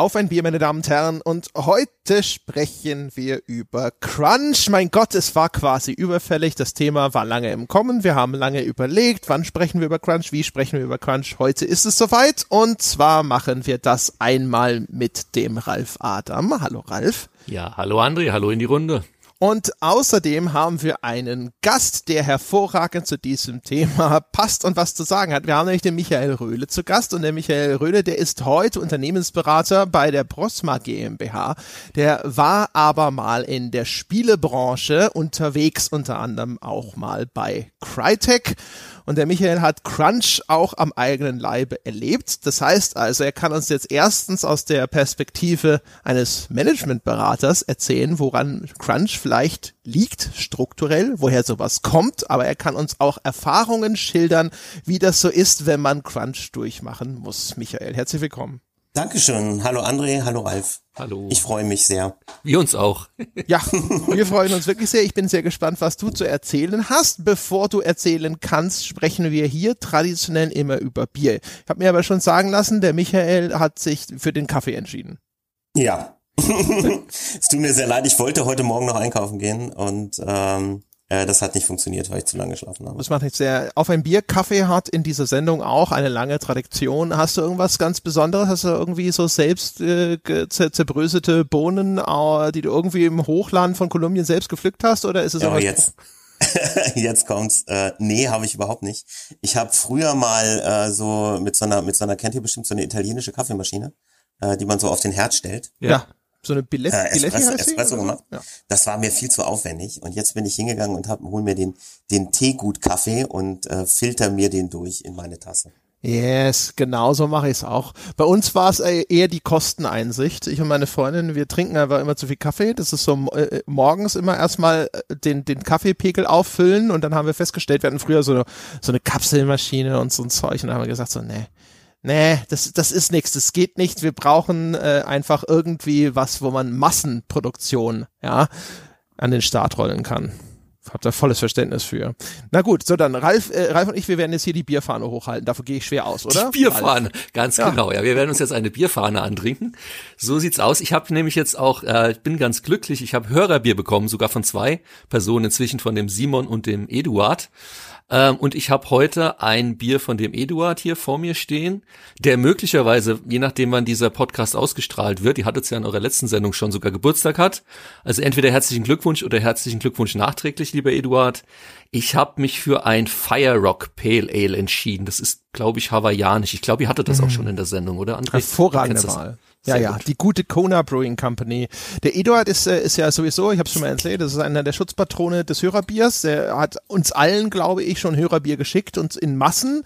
Auf ein Bier, meine Damen und Herren. Und heute sprechen wir über Crunch. Mein Gott, es war quasi überfällig. Das Thema war lange im Kommen. Wir haben lange überlegt, wann sprechen wir über Crunch, wie sprechen wir über Crunch. Heute ist es soweit. Und zwar machen wir das einmal mit dem Ralf Adam. Hallo Ralf. Ja, hallo André, hallo in die Runde. Und außerdem haben wir einen Gast, der hervorragend zu diesem Thema passt und was zu sagen hat. Wir haben nämlich den Michael Röhle zu Gast und der Michael Röhle, der ist heute Unternehmensberater bei der Prosma GmbH. Der war aber mal in der Spielebranche unterwegs, unter anderem auch mal bei Crytek und der Michael hat Crunch auch am eigenen Leibe erlebt. Das heißt also, er kann uns jetzt erstens aus der Perspektive eines Managementberaters erzählen, woran Crunch vielleicht liegt, strukturell, woher sowas kommt, aber er kann uns auch Erfahrungen schildern, wie das so ist, wenn man Crunch durchmachen muss. Michael, herzlich willkommen. Dankeschön. Hallo André, hallo Ralf. Hallo. Ich freue mich sehr. Wir uns auch. Ja, wir freuen uns wirklich sehr. Ich bin sehr gespannt, was du zu erzählen hast. Bevor du erzählen kannst, sprechen wir hier traditionell immer über Bier. Ich habe mir aber schon sagen lassen, der Michael hat sich für den Kaffee entschieden. Ja. es tut mir sehr leid, ich wollte heute Morgen noch einkaufen gehen und ähm, äh, das hat nicht funktioniert, weil ich zu lange geschlafen habe. Das macht nichts sehr. Auf ein Bier, Kaffee hat in dieser Sendung auch eine lange Tradition. Hast du irgendwas ganz Besonderes? Hast du irgendwie so selbst äh, zerbröselte Bohnen, äh, die du irgendwie im Hochland von Kolumbien selbst gepflückt hast? Oder ist es ja, jetzt? Jetzt kommt's. Äh, nee, habe ich überhaupt nicht. Ich habe früher mal äh, so mit so einer, mit so einer, kennt ihr bestimmt so eine italienische Kaffeemaschine, äh, die man so auf den Herd stellt. Ja. So eine Billett, äh, Espresso, Espresso gemacht. Ja. Das war mir viel zu aufwendig und jetzt bin ich hingegangen und hab, hol mir den den Teegut-Kaffee und äh, filter mir den durch in meine Tasse. Yes, genau so mache ich es auch. Bei uns war es äh, eher die Kosteneinsicht. Ich und meine Freundin, wir trinken einfach immer zu viel Kaffee. Das ist so äh, morgens immer erstmal äh, den, den Kaffeepegel auffüllen und dann haben wir festgestellt, wir hatten früher so eine, so eine Kapselmaschine und so ein Zeug und dann haben wir gesagt so, nee, nee, das, das ist nichts, das geht nicht. Wir brauchen äh, einfach irgendwie was, wo man Massenproduktion, ja, an den Start rollen kann. Hab da volles Verständnis für. Na gut, so dann Ralf, äh, Ralf und ich, wir werden jetzt hier die Bierfahne hochhalten. Davon gehe ich schwer aus, oder? Die Bierfahne, Ralf? ganz ja. genau. Ja, wir werden uns jetzt eine Bierfahne antrinken. So sieht's aus. Ich habe nämlich jetzt auch, äh, bin ganz glücklich. Ich habe Hörerbier bekommen, sogar von zwei Personen inzwischen, von dem Simon und dem Eduard. Ähm, und ich habe heute ein Bier von dem Eduard hier vor mir stehen, der möglicherweise, je nachdem wann dieser Podcast ausgestrahlt wird, die hattet es ja in eurer letzten Sendung schon sogar Geburtstag hat. Also entweder herzlichen Glückwunsch oder herzlichen Glückwunsch nachträglich, lieber Eduard. Ich habe mich für ein Fire Rock Pale Ale entschieden. Das ist, glaube ich, hawaiianisch. Ich glaube, ihr hattet das mhm. auch schon in der Sendung, oder André? Hervorragende Wahl. Ja, ja, die gute Kona Brewing Company. Der Eduard ist, äh, ist ja sowieso, ich habe schon mal erzählt, das ist einer der Schutzpatrone des Hörerbiers. Der hat uns allen, glaube ich, schon Hörerbier geschickt, uns in Massen.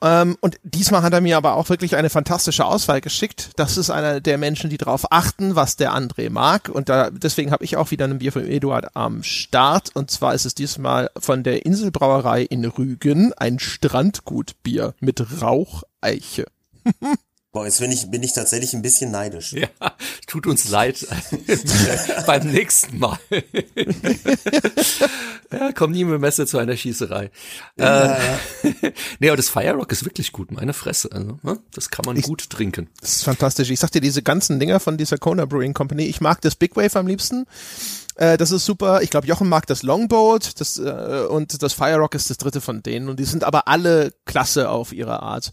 Ähm, und diesmal hat er mir aber auch wirklich eine fantastische Auswahl geschickt. Das ist einer der Menschen, die darauf achten, was der André mag. Und da, deswegen habe ich auch wieder ein Bier von Eduard am Start. Und zwar ist es diesmal von der Inselbrauerei in Rügen ein Strandgutbier mit Raucheiche. Boah, jetzt bin ich, bin ich tatsächlich ein bisschen neidisch. Ja, tut uns leid. Beim nächsten Mal. ja, komm nie mit Messe zu einer Schießerei. Ja, äh, ja. nee, aber das Fire Rock ist wirklich gut, meine Fresse. Also, ne? Das kann man ich, gut trinken. Das ist fantastisch. Ich sag dir, diese ganzen Dinger von dieser Kona Brewing Company, ich mag das Big Wave am liebsten. Äh, das ist super. Ich glaube, Jochen mag das Longboat das, äh, und das Fire Rock ist das dritte von denen. Und die sind aber alle klasse auf ihre Art.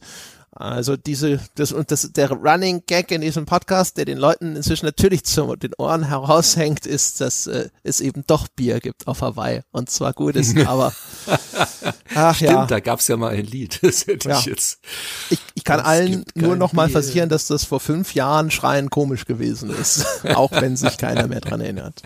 Also diese, das und das, der Running Gag in diesem Podcast, der den Leuten inzwischen natürlich zu den Ohren heraushängt, ist, dass äh, es eben doch Bier gibt auf Hawaii und zwar gutes, aber ach Stimmt, ja. da gab's ja mal ein Lied. Das hätte ja. ich jetzt. Ich, ich kann allen nur noch mal versichern, dass das vor fünf Jahren schreien komisch gewesen ist, auch wenn sich keiner mehr dran erinnert.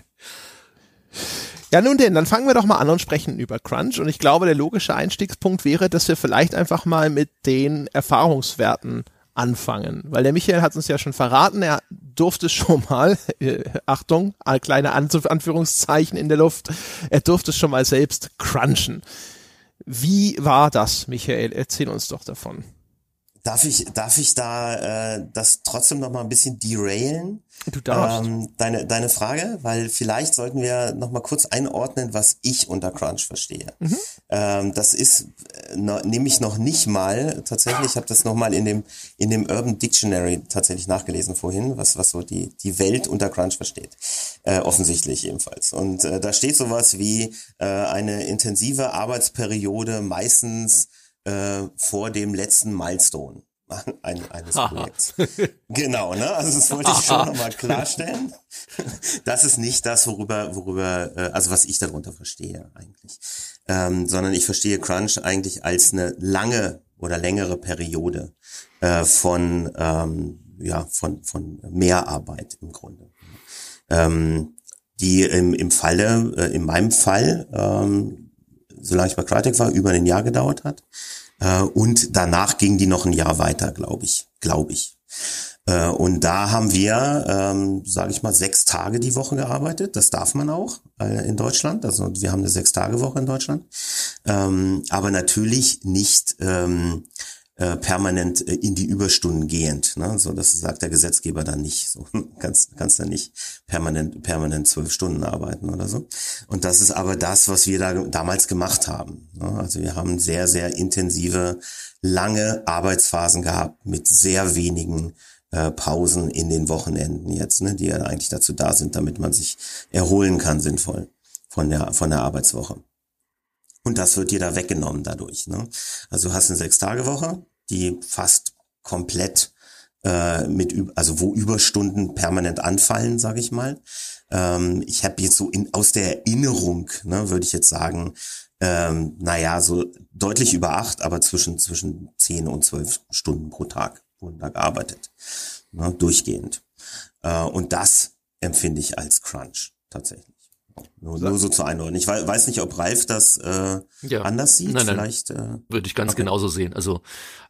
Ja, nun denn, dann fangen wir doch mal an und sprechen über Crunch. Und ich glaube, der logische Einstiegspunkt wäre, dass wir vielleicht einfach mal mit den Erfahrungswerten anfangen. Weil der Michael hat uns ja schon verraten, er durfte schon mal, äh, Achtung, kleine Anführungszeichen in der Luft, er durfte schon mal selbst crunchen. Wie war das, Michael? Erzähl uns doch davon darf ich, darf ich da äh, das trotzdem noch mal ein bisschen derailen? Du darfst. Ähm, deine, deine Frage, weil vielleicht sollten wir noch mal kurz einordnen, was ich unter Crunch verstehe. Mhm. Ähm, das ist äh, no, nämlich noch nicht mal, tatsächlich, ich habe das noch mal in dem, in dem Urban Dictionary tatsächlich nachgelesen vorhin, was, was so die, die Welt unter Crunch versteht. Äh, offensichtlich jedenfalls. Und äh, da steht sowas wie äh, eine intensive Arbeitsperiode, meistens äh, vor dem letzten Milestone ein, eines Projekts. genau, ne? Also das wollte ich schon nochmal klarstellen. Das ist nicht das, worüber, worüber, äh, also was ich darunter verstehe eigentlich. Ähm, sondern ich verstehe Crunch eigentlich als eine lange oder längere Periode äh, von, ähm, ja, von, von Mehrarbeit im Grunde. Ähm, die im, im Falle, äh, in meinem Fall, ähm, solange ich bei Crytek war, über ein Jahr gedauert hat. Äh, und danach ging die noch ein Jahr weiter, glaube ich. Glaube ich. Äh, und da haben wir, ähm, sage ich mal, sechs Tage die Woche gearbeitet. Das darf man auch äh, in Deutschland. Also wir haben eine Sechs-Tage-Woche in Deutschland. Ähm, aber natürlich nicht ähm, äh, permanent äh, in die Überstunden gehend. Ne? So, das sagt der Gesetzgeber dann nicht. So kannst kannst dann nicht permanent permanent zwölf Stunden arbeiten oder so. Und das ist aber das, was wir da damals gemacht haben. Ne? Also wir haben sehr sehr intensive lange Arbeitsphasen gehabt mit sehr wenigen äh, Pausen in den Wochenenden jetzt, ne, die ja eigentlich dazu da sind, damit man sich erholen kann sinnvoll von der von der Arbeitswoche. Und das wird dir da weggenommen dadurch. Ne? Also du hast eine Sechs-Tage-Woche, die fast komplett äh, mit, also wo Überstunden permanent anfallen, sage ich mal. Ähm, ich habe jetzt so in, aus der Erinnerung, ne, würde ich jetzt sagen, ähm, naja, so deutlich über acht, aber zwischen, zwischen zehn und zwölf Stunden pro Tag wurden da gearbeitet, ne, durchgehend. Äh, und das empfinde ich als Crunch tatsächlich. Nur, nur so zur Einordnung. Ich weiß nicht, ob Ralf das äh, ja. anders sieht. Nein, nein, Vielleicht äh, würde ich ganz okay. genauso sehen. Also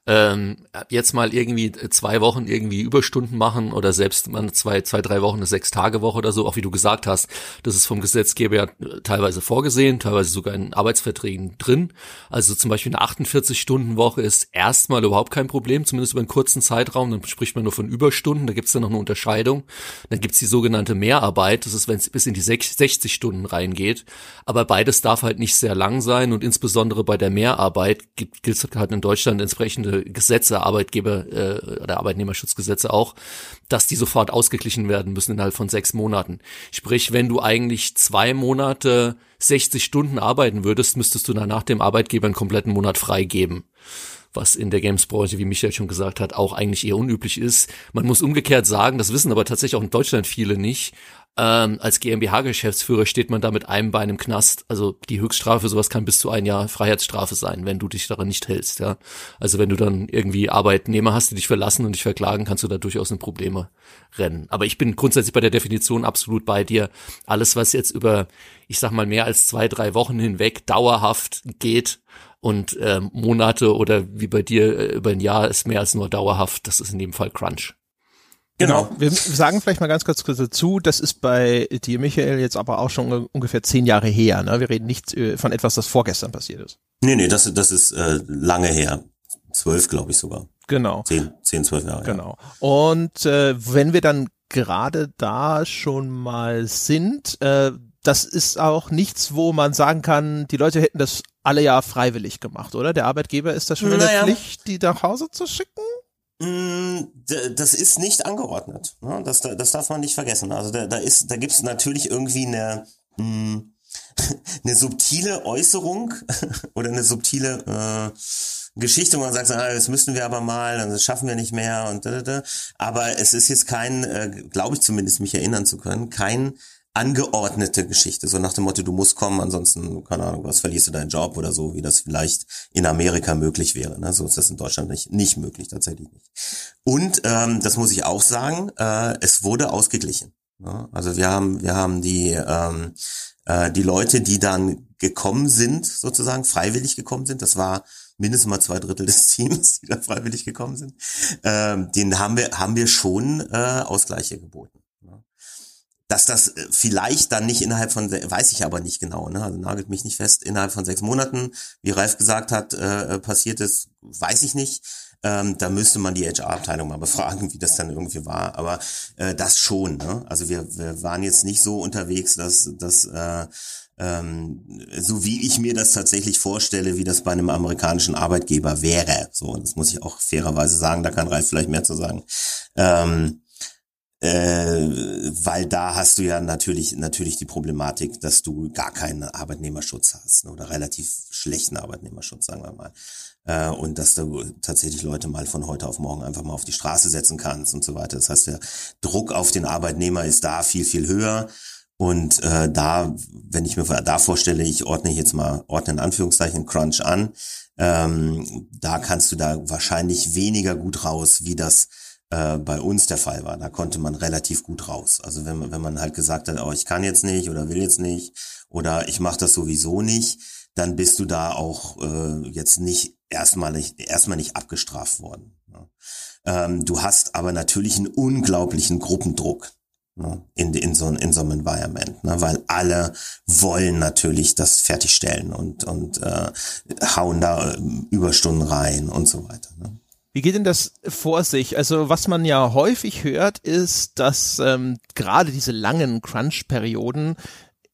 ähm, jetzt mal irgendwie zwei Wochen irgendwie Überstunden machen oder selbst mal zwei, zwei, drei Wochen eine Sechs-Tage-Woche oder so, auch wie du gesagt hast, das ist vom Gesetzgeber ja teilweise vorgesehen, teilweise sogar in Arbeitsverträgen drin. Also zum Beispiel eine 48-Stunden-Woche ist erstmal überhaupt kein Problem, zumindest über einen kurzen Zeitraum, dann spricht man nur von Überstunden, da gibt's dann noch eine Unterscheidung. Dann gibt's die sogenannte Mehrarbeit, das ist, wenn es bis in die 60 Stunden reingeht. Aber beides darf halt nicht sehr lang sein und insbesondere bei der Mehrarbeit gilt es halt in Deutschland entsprechende Gesetze, Arbeitgeber äh, oder Arbeitnehmerschutzgesetze auch, dass die sofort ausgeglichen werden müssen innerhalb von sechs Monaten. Sprich, wenn du eigentlich zwei Monate 60 Stunden arbeiten würdest, müsstest du dann nach dem Arbeitgeber einen kompletten Monat freigeben was in der Games-Branche, wie Michael schon gesagt hat, auch eigentlich eher unüblich ist. Man muss umgekehrt sagen, das wissen aber tatsächlich auch in Deutschland viele nicht, ähm, als GmbH-Geschäftsführer steht man da mit einem Bein im Knast. Also die Höchststrafe sowas kann bis zu ein Jahr Freiheitsstrafe sein, wenn du dich daran nicht hältst. Ja, also wenn du dann irgendwie Arbeitnehmer hast, die dich verlassen und dich verklagen, kannst du da durchaus in Probleme rennen. Aber ich bin grundsätzlich bei der Definition absolut bei dir. Alles, was jetzt über, ich sag mal, mehr als zwei, drei Wochen hinweg dauerhaft geht und äh, Monate oder wie bei dir äh, über ein Jahr ist mehr als nur dauerhaft, das ist in dem Fall Crunch. Genau. genau. Wir sagen vielleicht mal ganz kurz dazu, das ist bei dir, Michael, jetzt aber auch schon ungefähr zehn Jahre her. Ne? Wir reden nicht äh, von etwas, das vorgestern passiert ist. Nee, nee, das, das ist äh, lange her. Zwölf, glaube ich sogar. Genau. Zehn, zehn, zwölf Jahre. Genau. Ja. Und äh, wenn wir dann gerade da schon mal sind, äh, das ist auch nichts, wo man sagen kann, die Leute hätten das alle ja freiwillig gemacht, oder? Der Arbeitgeber ist das schon naja. in der Pflicht, die nach Hause zu schicken? Mm, das ist nicht angeordnet. Ne? Das, das darf man nicht vergessen. Also da, da ist, da gibt's natürlich irgendwie eine, mm, eine subtile Äußerung oder eine subtile äh, Geschichte, wo man sagt, ah, das müssen wir aber mal, das schaffen wir nicht mehr und da, da, da. aber es ist jetzt kein, äh, glaube ich zumindest mich erinnern zu können, kein angeordnete Geschichte, so nach dem Motto, du musst kommen, ansonsten, keine Ahnung, was verlierst du deinen Job oder so, wie das vielleicht in Amerika möglich wäre. Ne? So ist das in Deutschland nicht, nicht möglich, tatsächlich nicht. Und ähm, das muss ich auch sagen, äh, es wurde ausgeglichen. Ne? Also wir haben, wir haben die, ähm, äh, die Leute, die dann gekommen sind, sozusagen freiwillig gekommen sind, das war mindestens mal zwei Drittel des Teams, die da freiwillig gekommen sind, ähm, den haben wir, haben wir schon äh, Ausgleiche geboten dass das äh, vielleicht dann nicht innerhalb von, weiß ich aber nicht genau, ne? also nagelt mich nicht fest, innerhalb von sechs Monaten, wie Ralf gesagt hat, äh, äh passiert ist, weiß ich nicht. Ähm, da müsste man die HR-Abteilung mal befragen, wie das dann irgendwie war. Aber äh, das schon. Ne? Also wir, wir waren jetzt nicht so unterwegs, dass, dass äh, ähm, so wie ich mir das tatsächlich vorstelle, wie das bei einem amerikanischen Arbeitgeber wäre. So, das muss ich auch fairerweise sagen, da kann Ralf vielleicht mehr zu sagen. Ähm, äh, weil da hast du ja natürlich natürlich die Problematik, dass du gar keinen Arbeitnehmerschutz hast ne, oder relativ schlechten Arbeitnehmerschutz, sagen wir mal. Äh, und dass du tatsächlich Leute mal von heute auf morgen einfach mal auf die Straße setzen kannst und so weiter. Das heißt, der Druck auf den Arbeitnehmer ist da viel, viel höher. Und äh, da, wenn ich mir da vorstelle, ich ordne jetzt mal, ordne in Anführungszeichen Crunch an, ähm, da kannst du da wahrscheinlich weniger gut raus, wie das äh, bei uns der Fall war. Da konnte man relativ gut raus. Also wenn man, wenn man halt gesagt hat, oh, ich kann jetzt nicht oder will jetzt nicht oder ich mache das sowieso nicht, dann bist du da auch äh, jetzt nicht erstmal nicht erstmal nicht abgestraft worden. Ne? Ähm, du hast aber natürlich einen unglaublichen Gruppendruck ne? in, in, so, in so einem Environment, ne? weil alle wollen natürlich das fertigstellen und, und äh, hauen da äh, Überstunden rein und so weiter. Ne? Wie geht denn das vor sich? Also was man ja häufig hört, ist, dass ähm, gerade diese langen Crunch-Perioden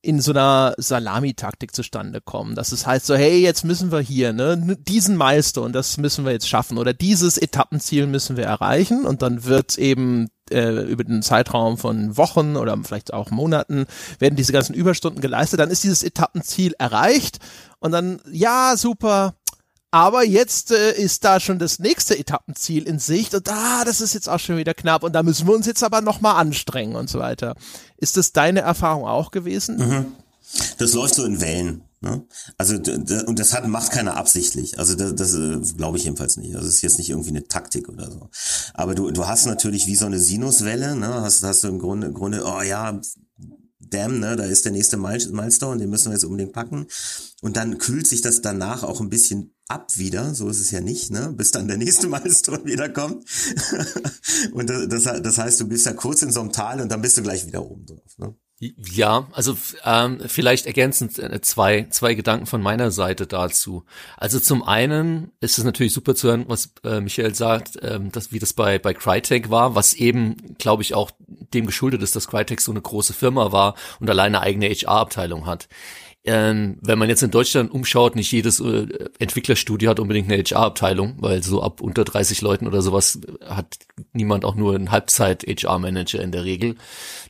in so einer Salamitaktik zustande kommen. Das ist heißt so, hey, jetzt müssen wir hier, ne, diesen Milestone, das müssen wir jetzt schaffen oder dieses Etappenziel müssen wir erreichen und dann wird eben äh, über den Zeitraum von Wochen oder vielleicht auch Monaten werden diese ganzen Überstunden geleistet, dann ist dieses Etappenziel erreicht und dann, ja, super, aber jetzt äh, ist da schon das nächste Etappenziel in Sicht und ah, das ist jetzt auch schon wieder knapp und da müssen wir uns jetzt aber nochmal anstrengen und so weiter. Ist das deine Erfahrung auch gewesen? Mhm. Das läuft so in Wellen. Ne? Also und das hat, macht keiner absichtlich. Also das, das äh, glaube ich jedenfalls nicht. Also es ist jetzt nicht irgendwie eine Taktik oder so. Aber du, du hast natürlich wie so eine Sinuswelle. Ne? Hast, hast du im Grunde, im Grunde, oh ja, damn, ne, da ist der nächste Milestone, den müssen wir jetzt unbedingt packen. Und dann kühlt sich das danach auch ein bisschen ab wieder, so ist es ja nicht, ne? bis dann der nächste Milestone wiederkommt. und das, das heißt, du bist ja kurz in so einem Tal und dann bist du gleich wieder oben drauf. Ne? Ja, also ähm, vielleicht ergänzend äh, zwei, zwei Gedanken von meiner Seite dazu. Also zum einen ist es natürlich super zu hören, was äh, Michael sagt, ähm, dass, wie das bei, bei Crytek war, was eben, glaube ich, auch dem geschuldet ist, dass Crytek so eine große Firma war und alleine eine eigene HR-Abteilung hat. Ähm, wenn man jetzt in Deutschland umschaut, nicht jedes äh, Entwicklerstudio hat unbedingt eine HR-Abteilung, weil so ab unter 30 Leuten oder sowas hat niemand auch nur einen Halbzeit-HR-Manager in der Regel.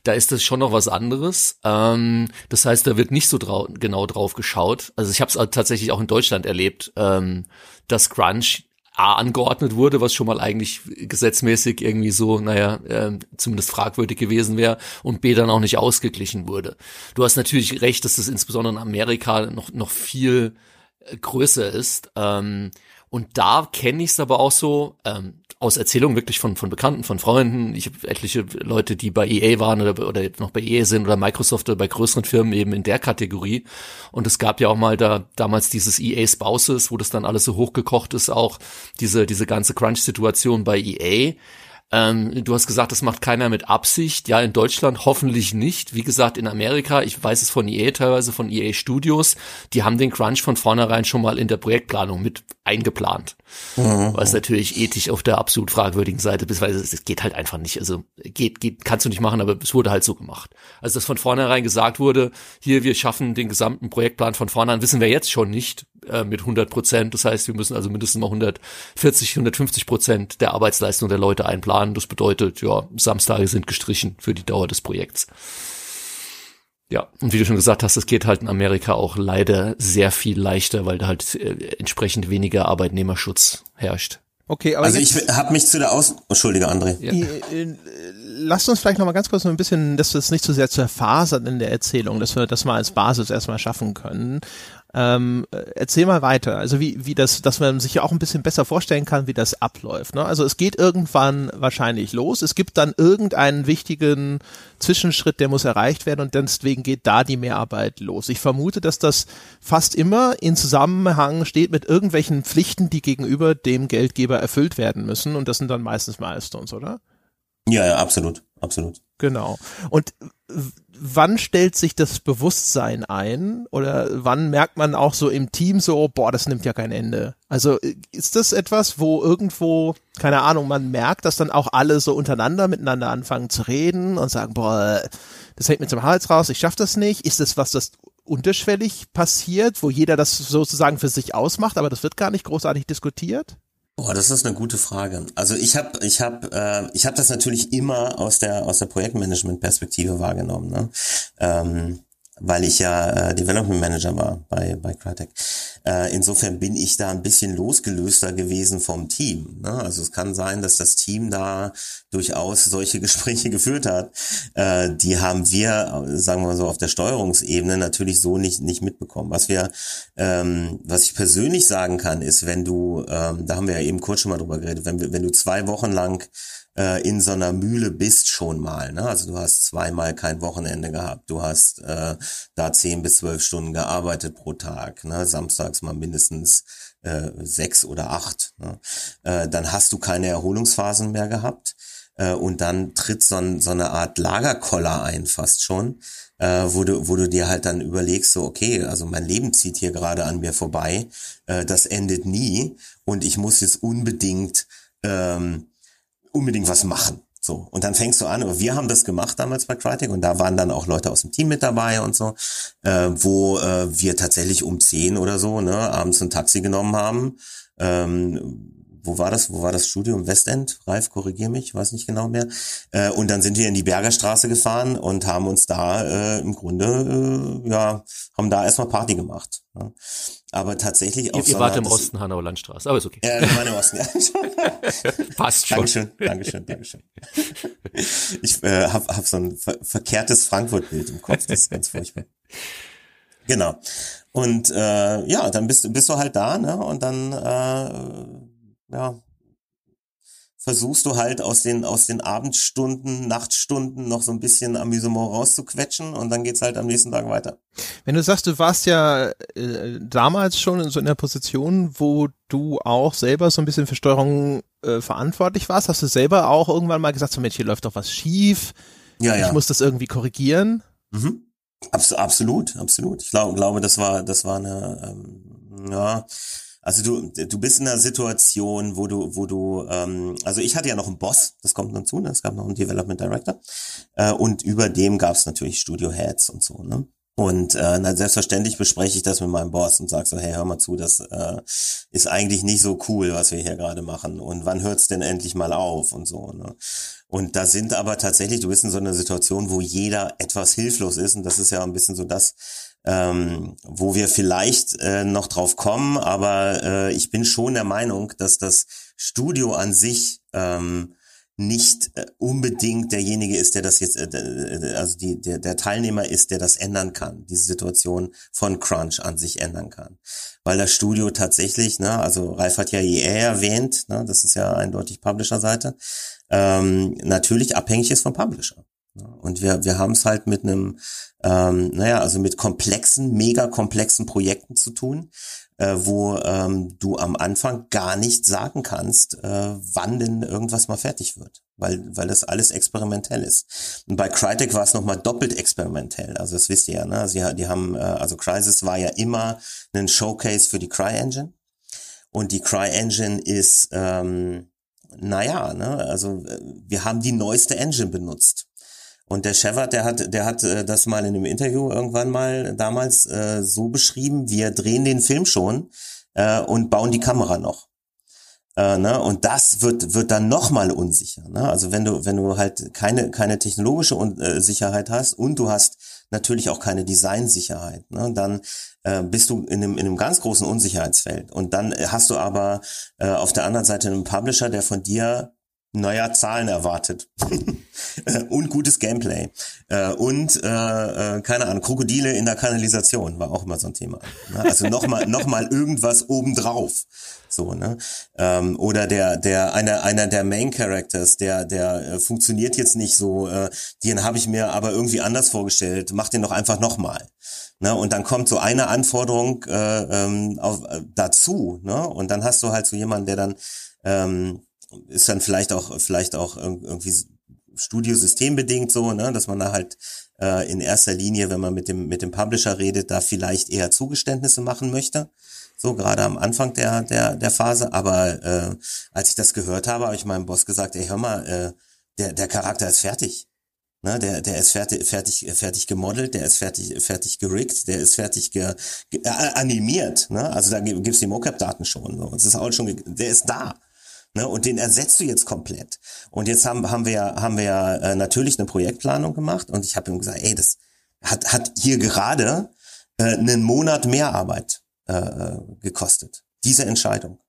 Da ist das schon noch was anderes. Ähm, das heißt, da wird nicht so drau genau drauf geschaut. Also ich habe es tatsächlich auch in Deutschland erlebt, ähm, dass Crunch A angeordnet wurde, was schon mal eigentlich gesetzmäßig irgendwie so, naja, äh, zumindest fragwürdig gewesen wäre, und B dann auch nicht ausgeglichen wurde. Du hast natürlich recht, dass das insbesondere in Amerika noch, noch viel äh, größer ist. Ähm, und da kenne ich es aber auch so, ähm, aus Erzählungen wirklich von, von Bekannten, von Freunden. Ich habe etliche Leute, die bei EA waren oder, oder noch bei EA sind oder Microsoft oder bei größeren Firmen eben in der Kategorie. Und es gab ja auch mal da damals dieses EA Spouses, wo das dann alles so hochgekocht ist, auch diese, diese ganze Crunch-Situation bei EA. Ähm, du hast gesagt, das macht keiner mit Absicht. Ja, in Deutschland hoffentlich nicht. Wie gesagt, in Amerika, ich weiß es von EA teilweise, von EA Studios, die haben den Crunch von vornherein schon mal in der Projektplanung mit eingeplant. Mhm. Was natürlich ethisch auf der absolut fragwürdigen Seite ist, weil es geht halt einfach nicht. Also geht, geht, kannst du nicht machen, aber es wurde halt so gemacht. Also dass von vornherein gesagt wurde, hier, wir schaffen den gesamten Projektplan von vornherein, wissen wir jetzt schon nicht äh, mit 100 Prozent. Das heißt, wir müssen also mindestens mal 140, 150 Prozent der Arbeitsleistung der Leute einplanen. Das bedeutet, ja, Samstage sind gestrichen für die Dauer des Projekts. Ja, und wie du schon gesagt hast, es geht halt in Amerika auch leider sehr viel leichter, weil da halt äh, entsprechend weniger Arbeitnehmerschutz herrscht. Okay, aber also ich habe mich zu der Aus Entschuldige André. Ja. Äh, lasst uns vielleicht noch mal ganz kurz so ein bisschen, dass wir es nicht zu so sehr zerfasern in der Erzählung, dass wir das mal als Basis erstmal schaffen können. Ähm, erzähl mal weiter. Also wie, wie das, dass man sich ja auch ein bisschen besser vorstellen kann, wie das abläuft. Ne? Also es geht irgendwann wahrscheinlich los. Es gibt dann irgendeinen wichtigen Zwischenschritt, der muss erreicht werden und deswegen geht da die Mehrarbeit los. Ich vermute, dass das fast immer in Zusammenhang steht mit irgendwelchen Pflichten, die gegenüber dem Geldgeber erfüllt werden müssen und das sind dann meistens Milestones, oder? Ja, ja, absolut, absolut. Genau. Und wann stellt sich das Bewusstsein ein oder wann merkt man auch so im Team so, boah, das nimmt ja kein Ende? Also ist das etwas, wo irgendwo, keine Ahnung, man merkt, dass dann auch alle so untereinander miteinander anfangen zu reden und sagen, boah, das hängt mir zum Hals raus, ich schaff das nicht. Ist das was, das unterschwellig passiert, wo jeder das sozusagen für sich ausmacht, aber das wird gar nicht großartig diskutiert? Boah, das ist eine gute Frage. Also ich habe ich hab, äh, ich hab das natürlich immer aus der aus der Projektmanagement-Perspektive wahrgenommen. Ne? Ähm, weil ich ja äh, Development Manager war bei, bei Crytek. Äh, insofern bin ich da ein bisschen losgelöster gewesen vom Team. Ne? Also es kann sein, dass das Team da durchaus solche Gespräche geführt hat. Äh, die haben wir, sagen wir mal so, auf der Steuerungsebene natürlich so nicht, nicht mitbekommen. Was wir, ähm, was ich persönlich sagen kann, ist, wenn du, ähm, da haben wir ja eben kurz schon mal drüber geredet, wenn, wenn du zwei Wochen lang äh, in so einer Mühle bist schon mal. Ne? Also du hast zweimal kein Wochenende gehabt. Du hast äh, da zehn bis zwölf Stunden gearbeitet pro Tag. Ne? Samstags mal mindestens äh, sechs oder acht. Ne? Äh, dann hast du keine Erholungsphasen mehr gehabt. Äh, und dann tritt so, ein, so eine Art Lagerkoller ein, fast schon, äh, wo, du, wo du dir halt dann überlegst, so, okay, also mein Leben zieht hier gerade an mir vorbei, äh, das endet nie und ich muss jetzt unbedingt ähm, unbedingt was machen. So. Und dann fängst du an, wir haben das gemacht damals bei Crytek und da waren dann auch Leute aus dem Team mit dabei und so, äh, wo äh, wir tatsächlich um zehn oder so, ne, abends ein Taxi genommen haben. Ähm, wo war das? Wo war das Studio? Westend? Ralf, korrigier mich, weiß nicht genau mehr. Äh, und dann sind wir in die Bergerstraße gefahren und haben uns da äh, im Grunde, äh, ja, haben da erstmal Party gemacht. Ja. Aber tatsächlich auch. Ihr, ihr wart im Osten Hanauer Landstraße, aber ist okay. Äh, wir waren im Osten, ja. Passt schon. Dankeschön, Dankeschön, Dankeschön. Ich äh, habe hab so ein ver verkehrtes Frankfurt-Bild im Kopf, das ist ganz furchtbar. Genau. Und äh, ja, dann bist, bist du halt da, ne? Und dann äh, ja, versuchst du halt aus den, aus den Abendstunden, Nachtstunden noch so ein bisschen Amüsement rauszuquetschen und dann geht's halt am nächsten Tag weiter. Wenn du sagst, du warst ja äh, damals schon in so einer Position, wo du auch selber so ein bisschen für Steuerung äh, verantwortlich warst, hast du selber auch irgendwann mal gesagt, so Mensch, hier läuft doch was schief, ja, ja. ich muss das irgendwie korrigieren? Mhm. Abs absolut, absolut. Ich glaube, glaube, das war, das war eine, ähm, ja, also du, du bist in einer Situation, wo du, wo du, ähm, also ich hatte ja noch einen Boss, das kommt dann zu, ne? es gab noch einen Development Director äh, und über dem gab es natürlich Studio Heads und so, ne? Und äh, na, selbstverständlich bespreche ich das mit meinem Boss und sage so, hey, hör mal zu, das äh, ist eigentlich nicht so cool, was wir hier gerade machen. Und wann hört's denn endlich mal auf und so. Ne? Und da sind aber tatsächlich, du bist in so einer Situation, wo jeder etwas hilflos ist. Und das ist ja ein bisschen so das, ähm, wo wir vielleicht äh, noch drauf kommen, aber äh, ich bin schon der Meinung, dass das Studio an sich ähm, nicht äh, unbedingt derjenige ist, der das jetzt, äh, also die, der, der Teilnehmer ist, der das ändern kann, diese Situation von Crunch an sich ändern kann. Weil das Studio tatsächlich, ne, also Ralf hat ja EA erwähnt, ne, das ist ja eindeutig Publisher-Seite, ähm, natürlich abhängig ist vom Publisher. Und wir, wir haben es halt mit einem ähm, naja, also mit komplexen, mega komplexen Projekten zu tun, äh, wo ähm, du am Anfang gar nicht sagen kannst, äh, wann denn irgendwas mal fertig wird, weil, weil das alles experimentell ist. Und bei Crytek war es nochmal doppelt experimentell, also das wisst ihr ja, ne? Sie, die haben, äh, also Crysis war ja immer ein Showcase für die CryEngine und die CryEngine ist, ähm, naja, ne, also äh, wir haben die neueste Engine benutzt. Und der Shepard, der hat, der hat äh, das mal in einem Interview irgendwann mal damals äh, so beschrieben, wir drehen den Film schon äh, und bauen die Kamera noch. Äh, ne? Und das wird, wird dann nochmal unsicher. Ne? Also wenn du, wenn du halt keine, keine technologische Un äh, Sicherheit hast und du hast natürlich auch keine Designsicherheit, ne? dann äh, bist du in einem, in einem ganz großen Unsicherheitsfeld. Und dann hast du aber äh, auf der anderen Seite einen Publisher, der von dir naja, Zahlen erwartet. und gutes Gameplay. Äh, und, äh, äh, keine Ahnung, Krokodile in der Kanalisation war auch immer so ein Thema. Ne? Also nochmal noch mal irgendwas obendrauf. So, ne? Ähm, oder der, der, einer, einer der Main Characters, der, der äh, funktioniert jetzt nicht so, äh, den habe ich mir aber irgendwie anders vorgestellt, mach den doch einfach nochmal. Ne? Und dann kommt so eine Anforderung äh, ähm, auf, äh, dazu, ne? Und dann hast du halt so jemanden, der dann ähm, ist dann vielleicht auch vielleicht auch irgendwie studiosystembedingt so, ne, dass man da halt äh, in erster Linie, wenn man mit dem, mit dem Publisher redet, da vielleicht eher Zugeständnisse machen möchte. So gerade am Anfang der, der, der Phase. Aber äh, als ich das gehört habe, habe ich meinem Boss gesagt, ey, hör mal, äh, der, der Charakter ist fertig. Ne, der, der ist fertig, fertig, fertig gemodelt, der ist fertig, fertig gerickt, der ist fertig ge, ge, animiert. Ne? Also da gibt's die Mocap-Daten schon. So. Das ist auch schon, der ist da. Ne? Und den ersetzt du jetzt komplett. Und jetzt haben, haben wir ja, haben wir ja äh, natürlich eine Projektplanung gemacht und ich habe ihm gesagt, ey, das hat, hat hier gerade äh, einen Monat mehr Arbeit äh, äh gekostet. Diese Entscheidung.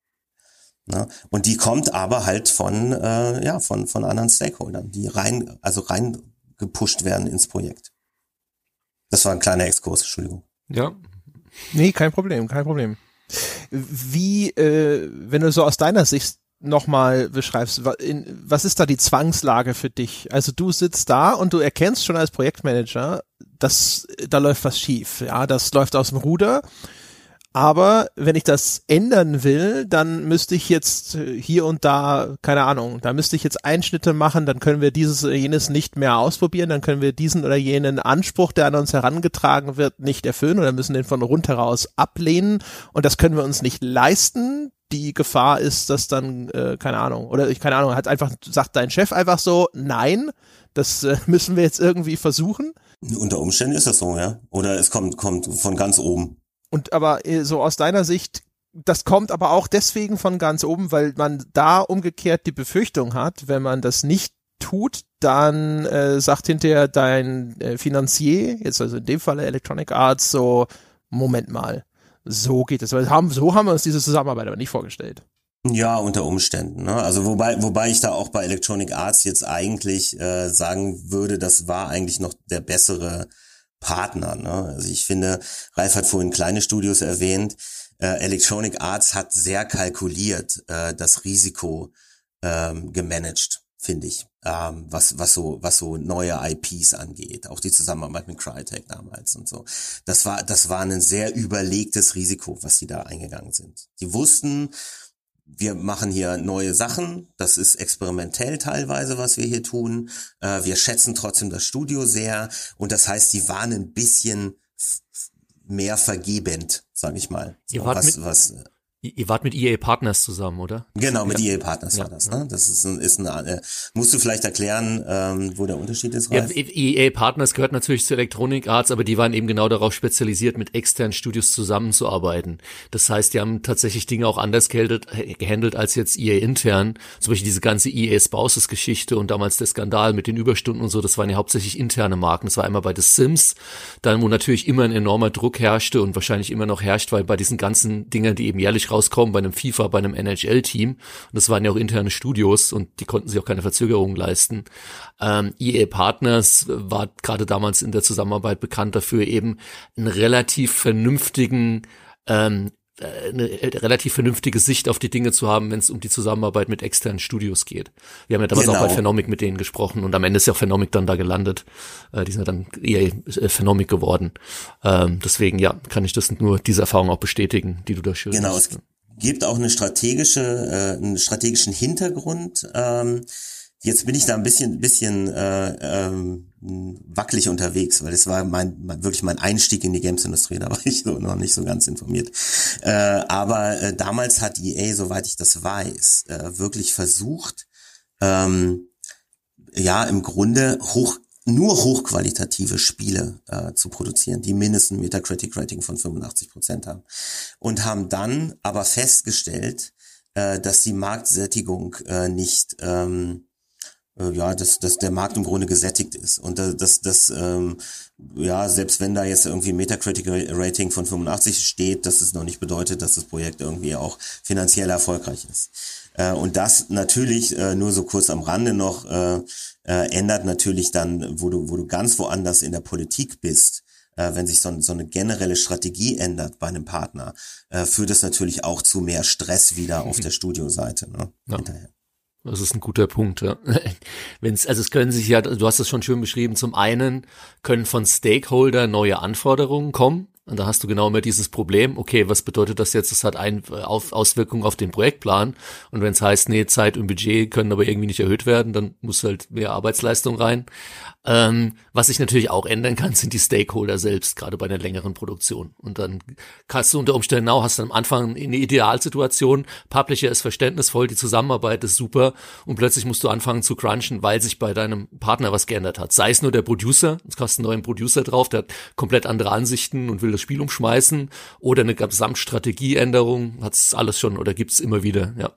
Ne? Und die kommt aber halt von, äh, ja, von, von anderen Stakeholdern, die rein, also rein gepusht werden ins Projekt. Das war ein kleiner Exkurs, Entschuldigung. Ja. Nee, kein Problem, kein Problem. Wie, äh, wenn du so aus deiner Sicht nochmal beschreibst, was ist da die Zwangslage für dich? Also du sitzt da und du erkennst schon als Projektmanager, dass da läuft was schief, ja, das läuft aus dem Ruder aber wenn ich das ändern will, dann müsste ich jetzt hier und da, keine Ahnung, da müsste ich jetzt Einschnitte machen, dann können wir dieses oder jenes nicht mehr ausprobieren, dann können wir diesen oder jenen Anspruch, der an uns herangetragen wird, nicht erfüllen oder müssen den von rundheraus ablehnen und das können wir uns nicht leisten. Die Gefahr ist, dass dann, äh, keine Ahnung, oder ich keine Ahnung, hat einfach, sagt dein Chef einfach so, nein, das äh, müssen wir jetzt irgendwie versuchen. Unter Umständen ist das so, ja. Oder es kommt, kommt von ganz oben. Und aber äh, so aus deiner Sicht, das kommt aber auch deswegen von ganz oben, weil man da umgekehrt die Befürchtung hat, wenn man das nicht tut, dann äh, sagt hinterher dein äh, Finanzier, jetzt also in dem Fall Electronic Arts, so, Moment mal, so geht es. So haben wir uns diese Zusammenarbeit aber nicht vorgestellt. Ja, unter Umständen. Ne? Also wobei, wobei ich da auch bei Electronic Arts jetzt eigentlich äh, sagen würde, das war eigentlich noch der bessere Partner. Ne? Also ich finde, Ralf hat vorhin kleine Studios erwähnt. Äh, Electronic Arts hat sehr kalkuliert äh, das Risiko ähm, gemanagt, finde ich, ähm, was was so was so neue IPs angeht, auch die Zusammenarbeit mit Crytek damals und so. Das war das war ein sehr überlegtes Risiko, was sie da eingegangen sind. Die wussten, wir machen hier neue Sachen. Das ist experimentell teilweise, was wir hier tun. Äh, wir schätzen trotzdem das Studio sehr. Und das heißt, die waren ein bisschen mehr vergebend, sag ich mal. So, Ihr wart was, mit, was, Ihr wart mit EA Partners zusammen, oder? Genau, mit ja. EA Partners ja. war das. Ne? Das ist ein, ist ein äh, musst du vielleicht erklären, ähm, wo der Unterschied ist? Ralf? Ja, EA Partners gehört natürlich zu Electronic Arts, aber die waren eben genau darauf spezialisiert, mit externen Studios zusammenzuarbeiten. Das heißt, die haben tatsächlich Dinge auch anders gehandelt, gehandelt als jetzt EA intern. Zum Beispiel diese ganze EA Spouses Geschichte und damals der Skandal mit den Überstunden und so, das waren ja hauptsächlich interne Marken. Das war einmal bei The Sims, dann wo natürlich immer ein enormer Druck herrschte und wahrscheinlich immer noch herrscht, weil bei diesen ganzen Dingen, die eben jährlich rauskommen bei einem FIFA, bei einem NHL-Team. Und das waren ja auch interne Studios und die konnten sich auch keine Verzögerungen leisten. Ähm, EA Partners war gerade damals in der Zusammenarbeit bekannt dafür, eben einen relativ vernünftigen ähm, äh, eine relativ vernünftige Sicht auf die Dinge zu haben, wenn es um die Zusammenarbeit mit externen Studios geht. Wir haben ja damals genau. auch bei Phenomic mit denen gesprochen und am Ende ist ja auch Phenomic dann da gelandet. Äh, die sind ja dann eher äh, Phenomic geworden. Ähm, deswegen, ja, kann ich das nur diese Erfahrung auch bestätigen, die du da schön Genau, hast. es gibt auch eine strategische, äh, einen strategischen Hintergrund. Ähm, Jetzt bin ich da ein bisschen, bisschen äh, ähm, wackelig unterwegs, weil das war mein, mein wirklich mein Einstieg in die Games-Industrie. Da war ich so noch nicht so ganz informiert. Äh, aber äh, damals hat EA, soweit ich das weiß, äh, wirklich versucht, ähm, ja im Grunde hoch nur hochqualitative Spiele äh, zu produzieren, die mindestens Metacritic-Rating von 85 Prozent haben. Und haben dann aber festgestellt, äh, dass die Marktsättigung äh, nicht ähm, äh, ja, dass, dass der Markt im Grunde gesättigt ist. Und äh, dass das, ähm, ja, selbst wenn da jetzt irgendwie Metacritic Rating von 85 steht, dass es noch nicht bedeutet, dass das Projekt irgendwie auch finanziell erfolgreich ist. Äh, und das natürlich, äh, nur so kurz am Rande noch, äh, äh, ändert natürlich dann, wo du, wo du ganz woanders in der Politik bist, äh, wenn sich so, so eine generelle Strategie ändert bei einem Partner, äh, führt das natürlich auch zu mehr Stress wieder auf der Studioseite ne, ja. hinterher. Das ist ein guter Punkt. Ja. Wenn's, also es können sich ja, du hast es schon schön beschrieben, zum einen können von Stakeholder neue Anforderungen kommen. Und da hast du genau immer dieses Problem, okay, was bedeutet das jetzt? Das hat ein, auf, Auswirkungen auf den Projektplan. Und wenn es heißt, nee, Zeit und Budget können aber irgendwie nicht erhöht werden, dann muss halt mehr Arbeitsleistung rein. Ähm, was sich natürlich auch ändern kann, sind die Stakeholder selbst, gerade bei einer längeren Produktion. Und dann kannst du unter Umständen auch, hast du am Anfang eine Idealsituation, Publisher ist verständnisvoll, die Zusammenarbeit ist super und plötzlich musst du anfangen zu crunchen, weil sich bei deinem Partner was geändert hat. Sei es nur der Producer, es kostet einen neuen Producer drauf, der hat komplett andere Ansichten und will das Spiel umschmeißen oder eine Gesamtstrategieänderung, hat's alles schon oder gibt's immer wieder, ja.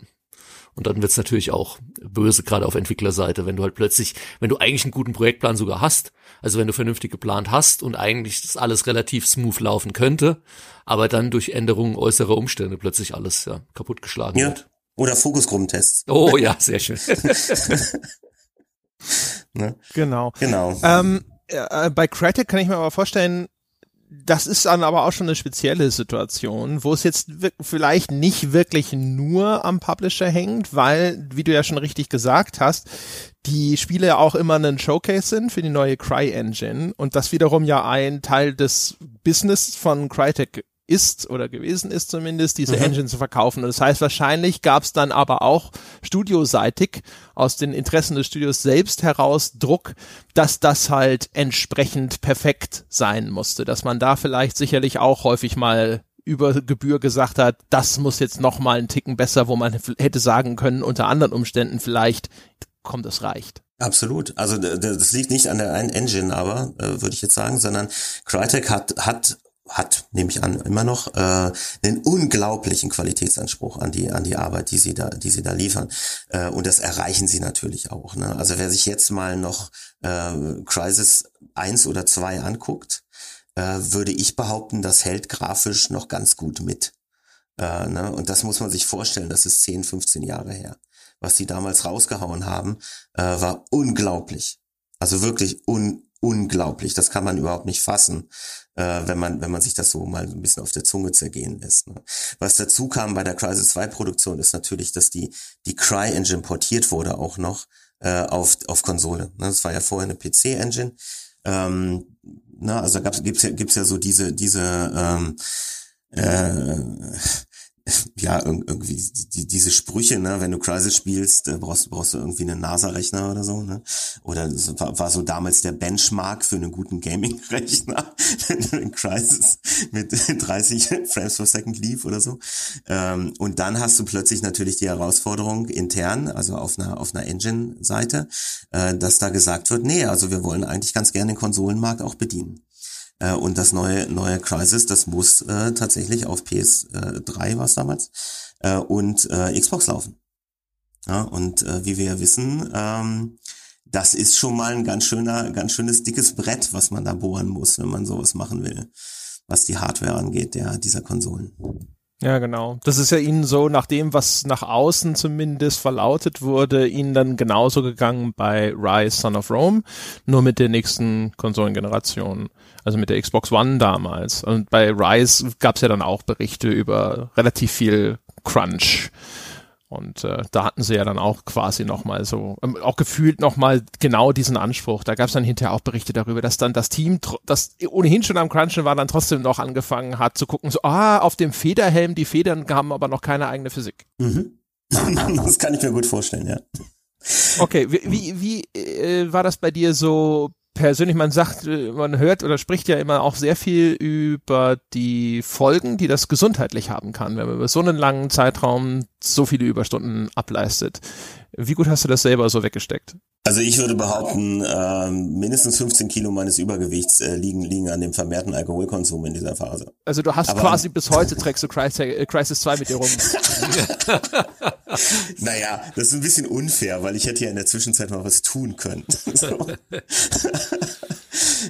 Und dann wird's natürlich auch böse, gerade auf Entwicklerseite, wenn du halt plötzlich, wenn du eigentlich einen guten Projektplan sogar hast, also wenn du vernünftig geplant hast und eigentlich das alles relativ smooth laufen könnte, aber dann durch Änderungen äußerer Umstände plötzlich alles ja, kaputtgeschlagen ja. wird. Oder Fokusgruppentests. Oh ja, sehr schön. ne? Genau. Genau. Ähm, äh, bei Crytek kann ich mir aber vorstellen, das ist dann aber auch schon eine spezielle Situation, wo es jetzt vielleicht nicht wirklich nur am Publisher hängt, weil, wie du ja schon richtig gesagt hast, die Spiele ja auch immer ein Showcase sind für die neue Cry Engine und das wiederum ja ein Teil des Business von Crytek ist oder gewesen ist zumindest, diese mhm. Engine zu verkaufen. Und das heißt, wahrscheinlich gab es dann aber auch studioseitig aus den Interessen des Studios selbst heraus Druck, dass das halt entsprechend perfekt sein musste, dass man da vielleicht sicherlich auch häufig mal über Gebühr gesagt hat, das muss jetzt noch mal einen Ticken besser, wo man hätte sagen können, unter anderen Umständen vielleicht, kommt, es reicht. Absolut. Also das liegt nicht an der einen Engine, aber äh, würde ich jetzt sagen, sondern Crytek hat hat hat, nehme ich an, immer noch äh, einen unglaublichen Qualitätsanspruch an die an die Arbeit, die sie da die sie da liefern. Äh, und das erreichen sie natürlich auch. Ne? Also wer sich jetzt mal noch äh, Crisis 1 oder 2 anguckt, äh, würde ich behaupten, das hält grafisch noch ganz gut mit. Äh, ne? Und das muss man sich vorstellen, das ist 10, 15 Jahre her. Was sie damals rausgehauen haben, äh, war unglaublich. Also wirklich un unglaublich. Das kann man überhaupt nicht fassen, äh, wenn man wenn man sich das so mal ein bisschen auf der Zunge zergehen lässt. Ne? Was dazu kam bei der Crysis 2 Produktion ist natürlich, dass die die Cry Engine portiert wurde auch noch äh, auf auf Konsole. Ne? Das war ja vorher eine PC Engine. Ähm, na, also da gab's, gibt's ja gibt's ja so diese diese ähm, äh, ja, irgendwie die, diese Sprüche, ne, wenn du Crisis spielst, äh, brauchst, brauchst du irgendwie einen NASA-Rechner oder so, ne? Oder das war, war so damals der Benchmark für einen guten Gaming-Rechner, wenn Crisis mit 30 Frames per Second lief oder so. Ähm, und dann hast du plötzlich natürlich die Herausforderung intern, also auf einer, auf einer Engine-Seite, äh, dass da gesagt wird, nee, also wir wollen eigentlich ganz gerne den Konsolenmarkt auch bedienen. Äh, und das neue, neue Crisis, das muss äh, tatsächlich auf PS3 war es damals äh, und äh, Xbox laufen. Ja, und äh, wie wir ja wissen, ähm, das ist schon mal ein ganz schöner, ganz schönes dickes Brett, was man da bohren muss, wenn man sowas machen will, was die Hardware angeht, der dieser Konsolen. Ja, genau. Das ist ja ihnen so, nach dem, was nach außen zumindest verlautet wurde, ihnen dann genauso gegangen bei Rise Son of Rome, nur mit der nächsten Konsolengeneration, also mit der Xbox One damals. Und bei Rise gab es ja dann auch Berichte über relativ viel Crunch und äh, da hatten sie ja dann auch quasi nochmal so, ähm, auch gefühlt nochmal genau diesen Anspruch. Da gab es dann hinterher auch Berichte darüber, dass dann das Team, das ohnehin schon am Crunchen war, dann trotzdem noch angefangen hat zu gucken, so, ah, auf dem Federhelm, die Federn haben aber noch keine eigene Physik. Mhm. das kann ich mir gut vorstellen, ja. Okay, wie, wie, wie äh, war das bei dir so persönlich, man sagt, äh, man hört oder spricht ja immer auch sehr viel über die Folgen, die das gesundheitlich haben kann, wenn man über so einen langen Zeitraum so viele Überstunden ableistet. Wie gut hast du das selber so weggesteckt? Also ich würde behaupten, äh, mindestens 15 Kilo meines Übergewichts äh, liegen, liegen an dem vermehrten Alkoholkonsum in dieser Phase. Also du hast Aber, quasi bis heute trägst du Crisis, äh, Crisis 2 mit dir rum. naja, das ist ein bisschen unfair, weil ich hätte ja in der Zwischenzeit mal was tun können. So.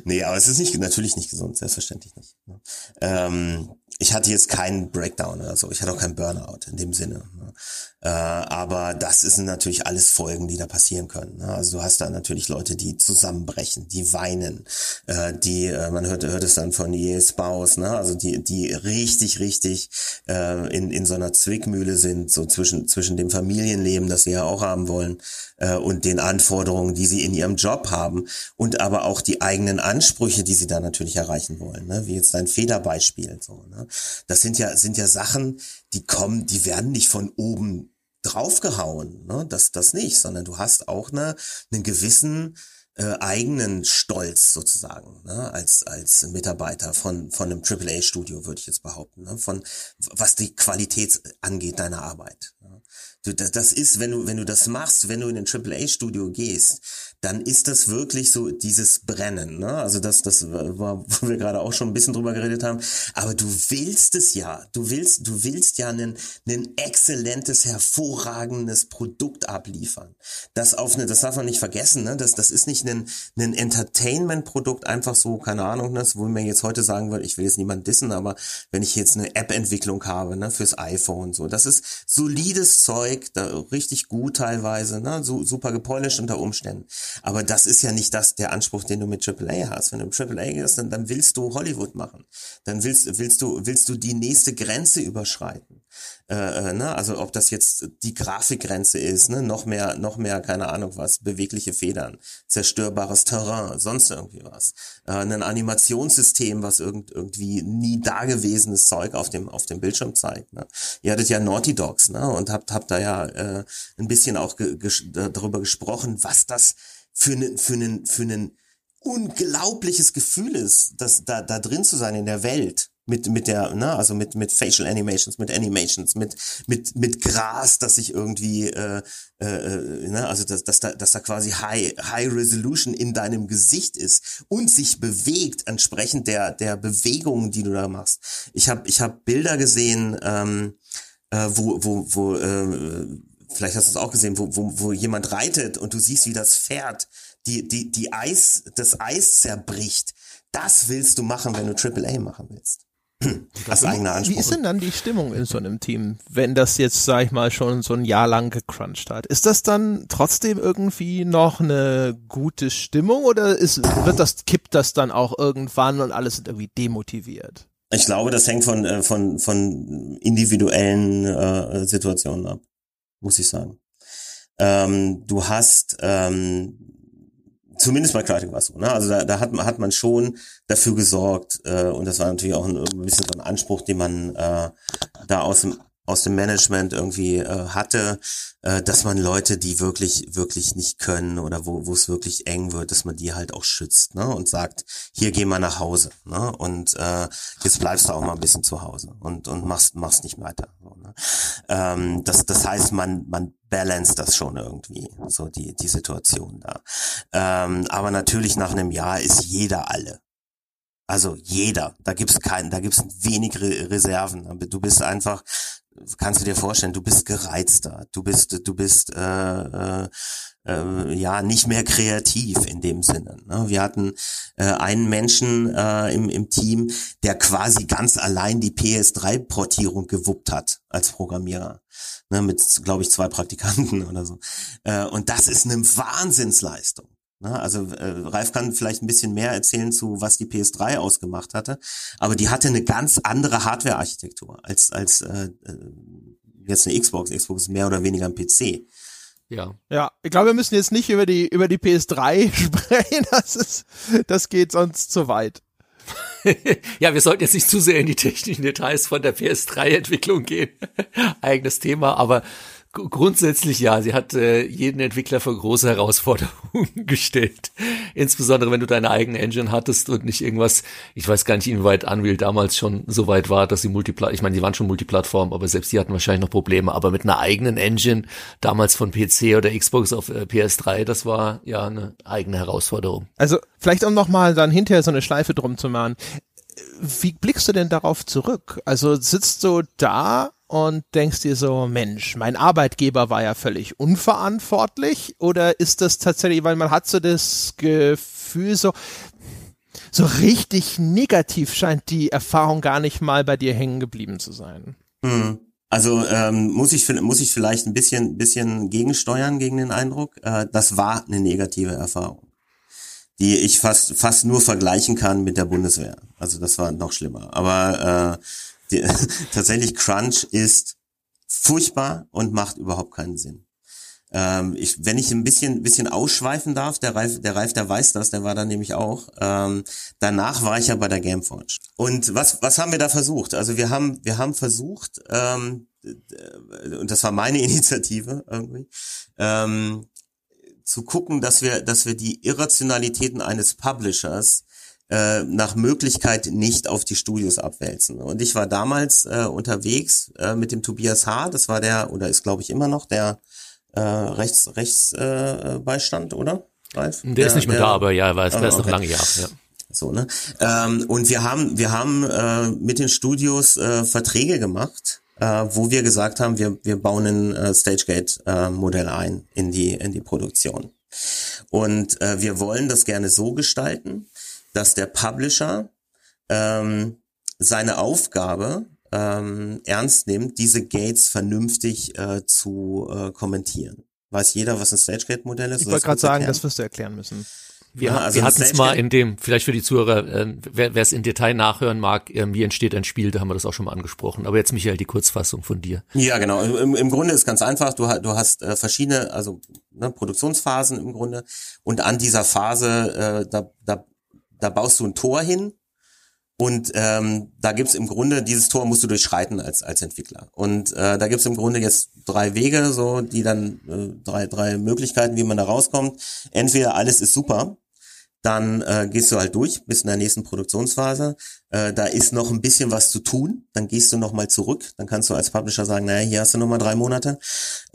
nee, aber es ist nicht, natürlich nicht gesund, selbstverständlich nicht. Ne? Ähm, ich hatte jetzt keinen Breakdown oder so. Ich hatte auch keinen Burnout in dem Sinne. Ne? Äh, aber das sind natürlich alles Folgen, die da passieren können. Ne? Also du hast da natürlich Leute, die zusammenbrechen, die weinen, äh, die, äh, man hört, hört es dann von ihr Spouse, ne? also die, die richtig, richtig äh, in, in so einer Zwickmühle sind, so zwischen, zwischen dem Familienleben, das sie ja auch haben wollen, äh, und den Anforderungen, die sie in ihrem Job haben und aber auch die eigenen Ansprüche, die sie da natürlich erreichen wollen, ne? wie jetzt dein Federbeispiel. So, ne? Das sind ja, sind ja Sachen, die kommen, die werden nicht von oben draufgehauen, ne? das, das nicht, sondern du hast auch eine, einen gewissen äh, eigenen Stolz sozusagen, ne? als, als Mitarbeiter von, von einem AAA-Studio, würde ich jetzt behaupten, ne? von was die Qualität angeht deiner Arbeit. Ne? Du, das, das ist, wenn du, wenn du das machst, wenn du in ein AAA-Studio gehst, dann ist das wirklich so dieses Brennen. Ne? Also das, das war, wo wir gerade auch schon ein bisschen drüber geredet haben. Aber du willst es ja. Du willst, du willst ja ein, ein exzellentes, hervorragendes Produkt abliefern. Das auf eine, das darf man nicht vergessen. Ne? Das, das ist nicht ein, ein Entertainment-Produkt einfach so, keine Ahnung, das, wo man jetzt heute sagen würde, ich will jetzt niemand dissen, aber wenn ich jetzt eine App-Entwicklung habe, ne, fürs iPhone, so, das ist solides Zeug, da, richtig gut teilweise, ne, so, super gepolished unter Umständen. Aber das ist ja nicht das, der Anspruch, den du mit AAA hast. Wenn du AAA gehst, dann, dann willst du Hollywood machen. Dann willst, willst du, willst du die nächste Grenze überschreiten. Äh, äh, ne? Also ob das jetzt die Grafikgrenze ist, ne? noch mehr, noch mehr, keine Ahnung was, bewegliche Federn, zerstörbares Terrain, sonst irgendwie was. Äh, ein Animationssystem, was irgend, irgendwie nie dagewesenes Zeug auf dem, auf dem Bildschirm zeigt. Ne? Ihr hattet ja Naughty Dogs, ne? Und habt, habt da ja äh, ein bisschen auch ge ges darüber gesprochen, was das für einen, für einen, für einen unglaubliches Gefühl ist, das da, da drin zu sein in der Welt mit mit der ne also mit mit Facial Animations mit Animations mit mit mit Gras das sich irgendwie äh, äh, ne also dass, dass da dass da quasi High High Resolution in deinem Gesicht ist und sich bewegt entsprechend der der Bewegungen die du da machst. Ich habe ich habe Bilder gesehen ähm, äh, wo wo wo äh, vielleicht hast du es auch gesehen, wo, wo, wo jemand reitet und du siehst, wie das Pferd die, die, die Eis, das Eis zerbricht. Das willst du machen, wenn du AAA machen willst. Als eigener Anspruch. Wie ist denn dann die Stimmung in so einem Team, wenn das jetzt, sag ich mal, schon so ein Jahr lang gecrunched hat? Ist das dann trotzdem irgendwie noch eine gute Stimmung oder ist, wird das, kippt das dann auch irgendwann und alles sind irgendwie demotiviert? Ich glaube, das hängt von, äh, von, von individuellen äh, Situationen ab muss ich sagen. Ähm, du hast ähm, zumindest bei Creative war es so, ne? Also da, da hat man hat man schon dafür gesorgt äh, und das war natürlich auch ein, ein bisschen so ein Anspruch, den man äh, da aus dem aus dem Management irgendwie äh, hatte, äh, dass man Leute, die wirklich, wirklich nicht können oder wo, es wirklich eng wird, dass man die halt auch schützt, ne? Und sagt, hier geh mal nach Hause, ne? Und äh, jetzt bleibst du auch mal ein bisschen zu Hause und, und machst, machst nicht weiter. So, ne? ähm, das, das heißt, man, man balance das schon irgendwie, so die, die Situation da. Ähm, aber natürlich nach einem Jahr ist jeder alle. Also jeder, da gibt's keinen, da gibt's wenig Re Reserven. Du bist einfach, kannst du dir vorstellen, du bist gereizter, du bist, du bist äh, äh, äh, ja nicht mehr kreativ in dem Sinne. Ne? Wir hatten äh, einen Menschen äh, im, im Team, der quasi ganz allein die PS3-Portierung gewuppt hat als Programmierer, ne? mit, glaube ich, zwei Praktikanten oder so. Äh, und das ist eine Wahnsinnsleistung. Ne? Also äh, Ralf kann vielleicht ein bisschen mehr erzählen zu, was die PS3 ausgemacht hatte, aber die hatte eine ganz andere Hardware-Architektur als als äh, äh jetzt eine Xbox. Xbox ist mehr oder weniger ein PC. Ja. Ja, ich glaube, wir müssen jetzt nicht über die über die PS3 sprechen. Das ist, das geht sonst zu weit. ja, wir sollten jetzt nicht zu sehr in die technischen Details von der PS3-Entwicklung gehen. Eigenes Thema, aber Grundsätzlich ja, sie hat äh, jeden Entwickler vor große Herausforderungen gestellt. Insbesondere wenn du deine eigene Engine hattest und nicht irgendwas, ich weiß gar nicht, inwieweit Unreal damals schon so weit war, dass sie Multiplattform, ich meine, die waren schon Multiplattform, aber selbst die hatten wahrscheinlich noch Probleme. Aber mit einer eigenen Engine, damals von PC oder Xbox auf äh, PS3, das war ja eine eigene Herausforderung. Also vielleicht um nochmal dann hinterher so eine Schleife drum zu machen. Wie blickst du denn darauf zurück? Also sitzt du da und denkst dir so, Mensch, mein Arbeitgeber war ja völlig unverantwortlich oder ist das tatsächlich, weil man hat so das Gefühl so, so richtig negativ scheint die Erfahrung gar nicht mal bei dir hängen geblieben zu sein. Hm. Also ähm, muss ich muss ich vielleicht ein bisschen bisschen gegensteuern gegen den Eindruck. Äh, das war eine negative Erfahrung, die ich fast fast nur vergleichen kann mit der Bundeswehr. Also das war noch schlimmer. Aber äh, die, tatsächlich Crunch ist furchtbar und macht überhaupt keinen Sinn. Ähm, ich, wenn ich ein bisschen, bisschen ausschweifen darf, der Reif, der Reif, der weiß das, der war da nämlich auch. Ähm, danach war ich ja bei der Gameforge. Und was, was haben wir da versucht? Also wir haben, wir haben versucht, ähm, und das war meine Initiative irgendwie, ähm, zu gucken, dass wir, dass wir die Irrationalitäten eines Publishers äh, nach Möglichkeit nicht auf die Studios abwälzen. Und ich war damals äh, unterwegs äh, mit dem Tobias H., das war der, oder ist glaube ich immer noch der äh, Rechts, Rechtsbeistand, äh, oder? Ralf? Der, der, ist nicht mehr der, da, aber ja, er weiß, ah, ist okay. noch lange ja. ja. So, ne? Ähm, und wir haben, wir haben äh, mit den Studios äh, Verträge gemacht, äh, wo wir gesagt haben, wir, wir bauen ein äh, Stagegate-Modell äh, ein in die, in die Produktion. Und äh, wir wollen das gerne so gestalten, dass der Publisher ähm, seine Aufgabe ähm, ernst nimmt, diese Gates vernünftig äh, zu äh, kommentieren. Weiß jeder, was ein StageGate-Modell ist? Ich wollte gerade sagen, das wirst du erklären müssen. Wir, ja, also wir hatten es mal in dem, vielleicht für die Zuhörer, äh, wer es in Detail nachhören mag, äh, wie entsteht ein Spiel, da haben wir das auch schon mal angesprochen. Aber jetzt, Michael, die Kurzfassung von dir. Ja, genau. Im, im Grunde ist ganz einfach, du, du hast äh, verschiedene, also ne, Produktionsphasen im Grunde und an dieser Phase, äh, da, da, da baust du ein Tor hin und ähm, da gibt's im Grunde, dieses Tor musst du durchschreiten als, als Entwickler. Und äh, da gibt's im Grunde jetzt drei Wege, so die dann äh, drei, drei Möglichkeiten, wie man da rauskommt. Entweder alles ist super, dann äh, gehst du halt durch bis in der nächsten Produktionsphase. Äh, da ist noch ein bisschen was zu tun. Dann gehst du noch mal zurück. Dann kannst du als Publisher sagen, naja, hier hast du noch mal drei Monate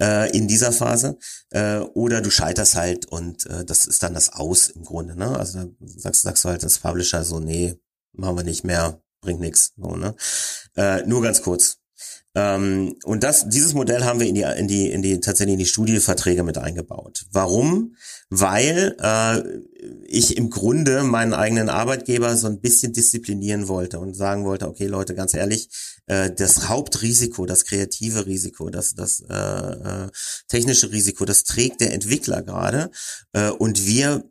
äh, in dieser Phase. Äh, oder du scheiterst halt und äh, das ist dann das Aus im Grunde. Ne? Also da sagst, sagst du halt als Publisher so, nee, machen wir nicht mehr, bringt nichts. So, ne? Äh, nur ganz kurz. Ähm, und das, dieses Modell haben wir in die, in die, in die tatsächlich in die Studieverträge mit eingebaut. Warum? Weil äh, ich im Grunde meinen eigenen Arbeitgeber so ein bisschen disziplinieren wollte und sagen wollte, okay Leute, ganz ehrlich, äh, das Hauptrisiko, das kreative Risiko, das, das äh, äh, technische Risiko, das trägt der Entwickler gerade äh, und wir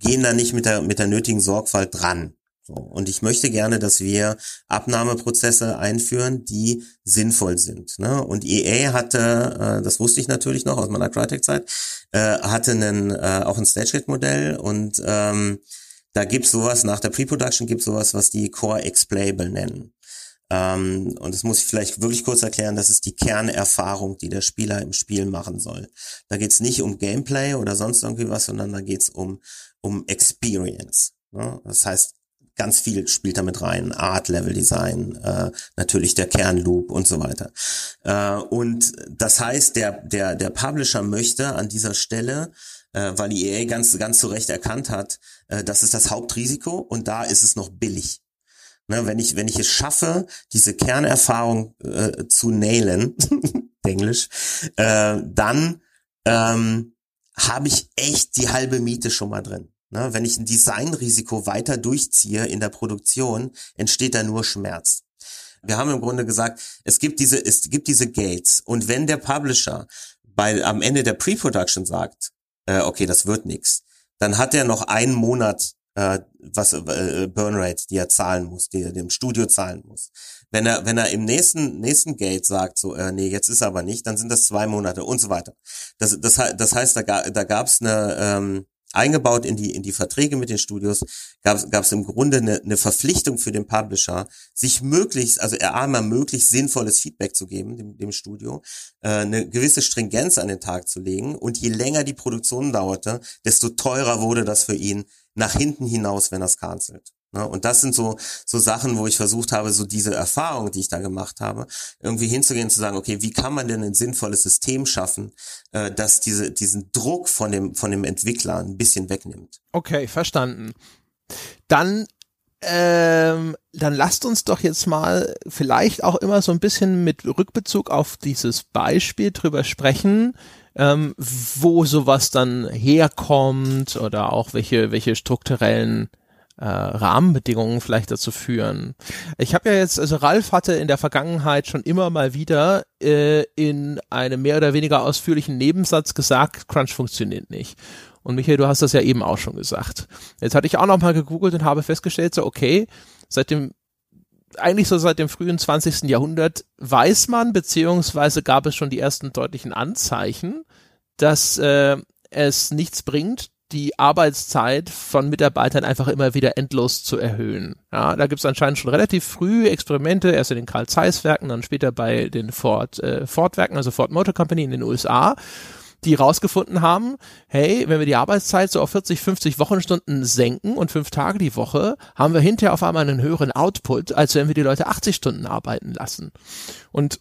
gehen da nicht mit der, mit der nötigen Sorgfalt dran. So. Und ich möchte gerne, dass wir Abnahmeprozesse einführen, die sinnvoll sind. Ne? Und EA hatte, äh, das wusste ich natürlich noch aus meiner Crytek-Zeit, äh, hatte einen, äh, auch ein StageGate-Modell und ähm, da gibt's sowas, nach der Pre-Production gibt's sowas, was die Core Explainable nennen. Ähm, und das muss ich vielleicht wirklich kurz erklären, das ist die Kernerfahrung, die der Spieler im Spiel machen soll. Da geht's nicht um Gameplay oder sonst irgendwie was, sondern da geht's um, um Experience. Ne? Das heißt, ganz viel spielt damit rein. Art, Level Design, äh, natürlich der Kernloop und so weiter. Äh, und das heißt, der, der, der Publisher möchte an dieser Stelle, äh, weil die EA ganz, ganz zu Recht erkannt hat, äh, das ist das Hauptrisiko und da ist es noch billig. Ne, wenn ich, wenn ich es schaffe, diese Kernerfahrung äh, zu nailen, Englisch, äh, dann ähm, habe ich echt die halbe Miete schon mal drin. Ne, wenn ich ein Designrisiko weiter durchziehe in der Produktion, entsteht da nur Schmerz. Wir haben im Grunde gesagt, es gibt diese, es gibt diese Gates und wenn der Publisher bei am Ende der Pre-Production sagt, äh, okay, das wird nix, dann hat er noch einen Monat äh, was äh, Burnrate, die er zahlen muss, die er dem Studio zahlen muss. Wenn er wenn er im nächsten nächsten Gate sagt so, äh, nee, jetzt ist aber nicht, dann sind das zwei Monate und so weiter. Das das, das heißt, da, da gab es eine ähm, eingebaut in die in die Verträge mit den Studios gab es im Grunde eine, eine Verpflichtung für den Publisher, sich möglichst, also er einmal möglichst sinnvolles Feedback zu geben dem, dem Studio, äh, eine gewisse Stringenz an den Tag zu legen und je länger die Produktion dauerte, desto teurer wurde das für ihn nach hinten hinaus, wenn er es cancelt. Ne? Und das sind so, so Sachen, wo ich versucht habe, so diese Erfahrung, die ich da gemacht habe, irgendwie hinzugehen, zu sagen, okay, wie kann man denn ein sinnvolles System schaffen, äh, das diese, diesen Druck von dem, von dem Entwickler ein bisschen wegnimmt. Okay, verstanden. Dann ähm, dann lasst uns doch jetzt mal vielleicht auch immer so ein bisschen mit Rückbezug auf dieses Beispiel drüber sprechen, ähm, wo sowas dann herkommt oder auch welche, welche strukturellen äh, Rahmenbedingungen vielleicht dazu führen. Ich habe ja jetzt, also Ralf hatte in der Vergangenheit schon immer mal wieder äh, in einem mehr oder weniger ausführlichen Nebensatz gesagt, Crunch funktioniert nicht. Und Michael, du hast das ja eben auch schon gesagt. Jetzt hatte ich auch noch mal gegoogelt und habe festgestellt, so okay, seit dem eigentlich so seit dem frühen 20. Jahrhundert weiß man, beziehungsweise gab es schon die ersten deutlichen Anzeichen, dass äh, es nichts bringt, die Arbeitszeit von Mitarbeitern einfach immer wieder endlos zu erhöhen. Ja, da gibt es anscheinend schon relativ früh Experimente, erst in den Carl Zeiss Werken, dann später bei den Ford äh, Ford Werken, also Ford Motor Company in den USA, die rausgefunden haben, hey, wenn wir die Arbeitszeit so auf 40, 50 Wochenstunden senken und fünf Tage die Woche, haben wir hinterher auf einmal einen höheren Output, als wenn wir die Leute 80 Stunden arbeiten lassen. Und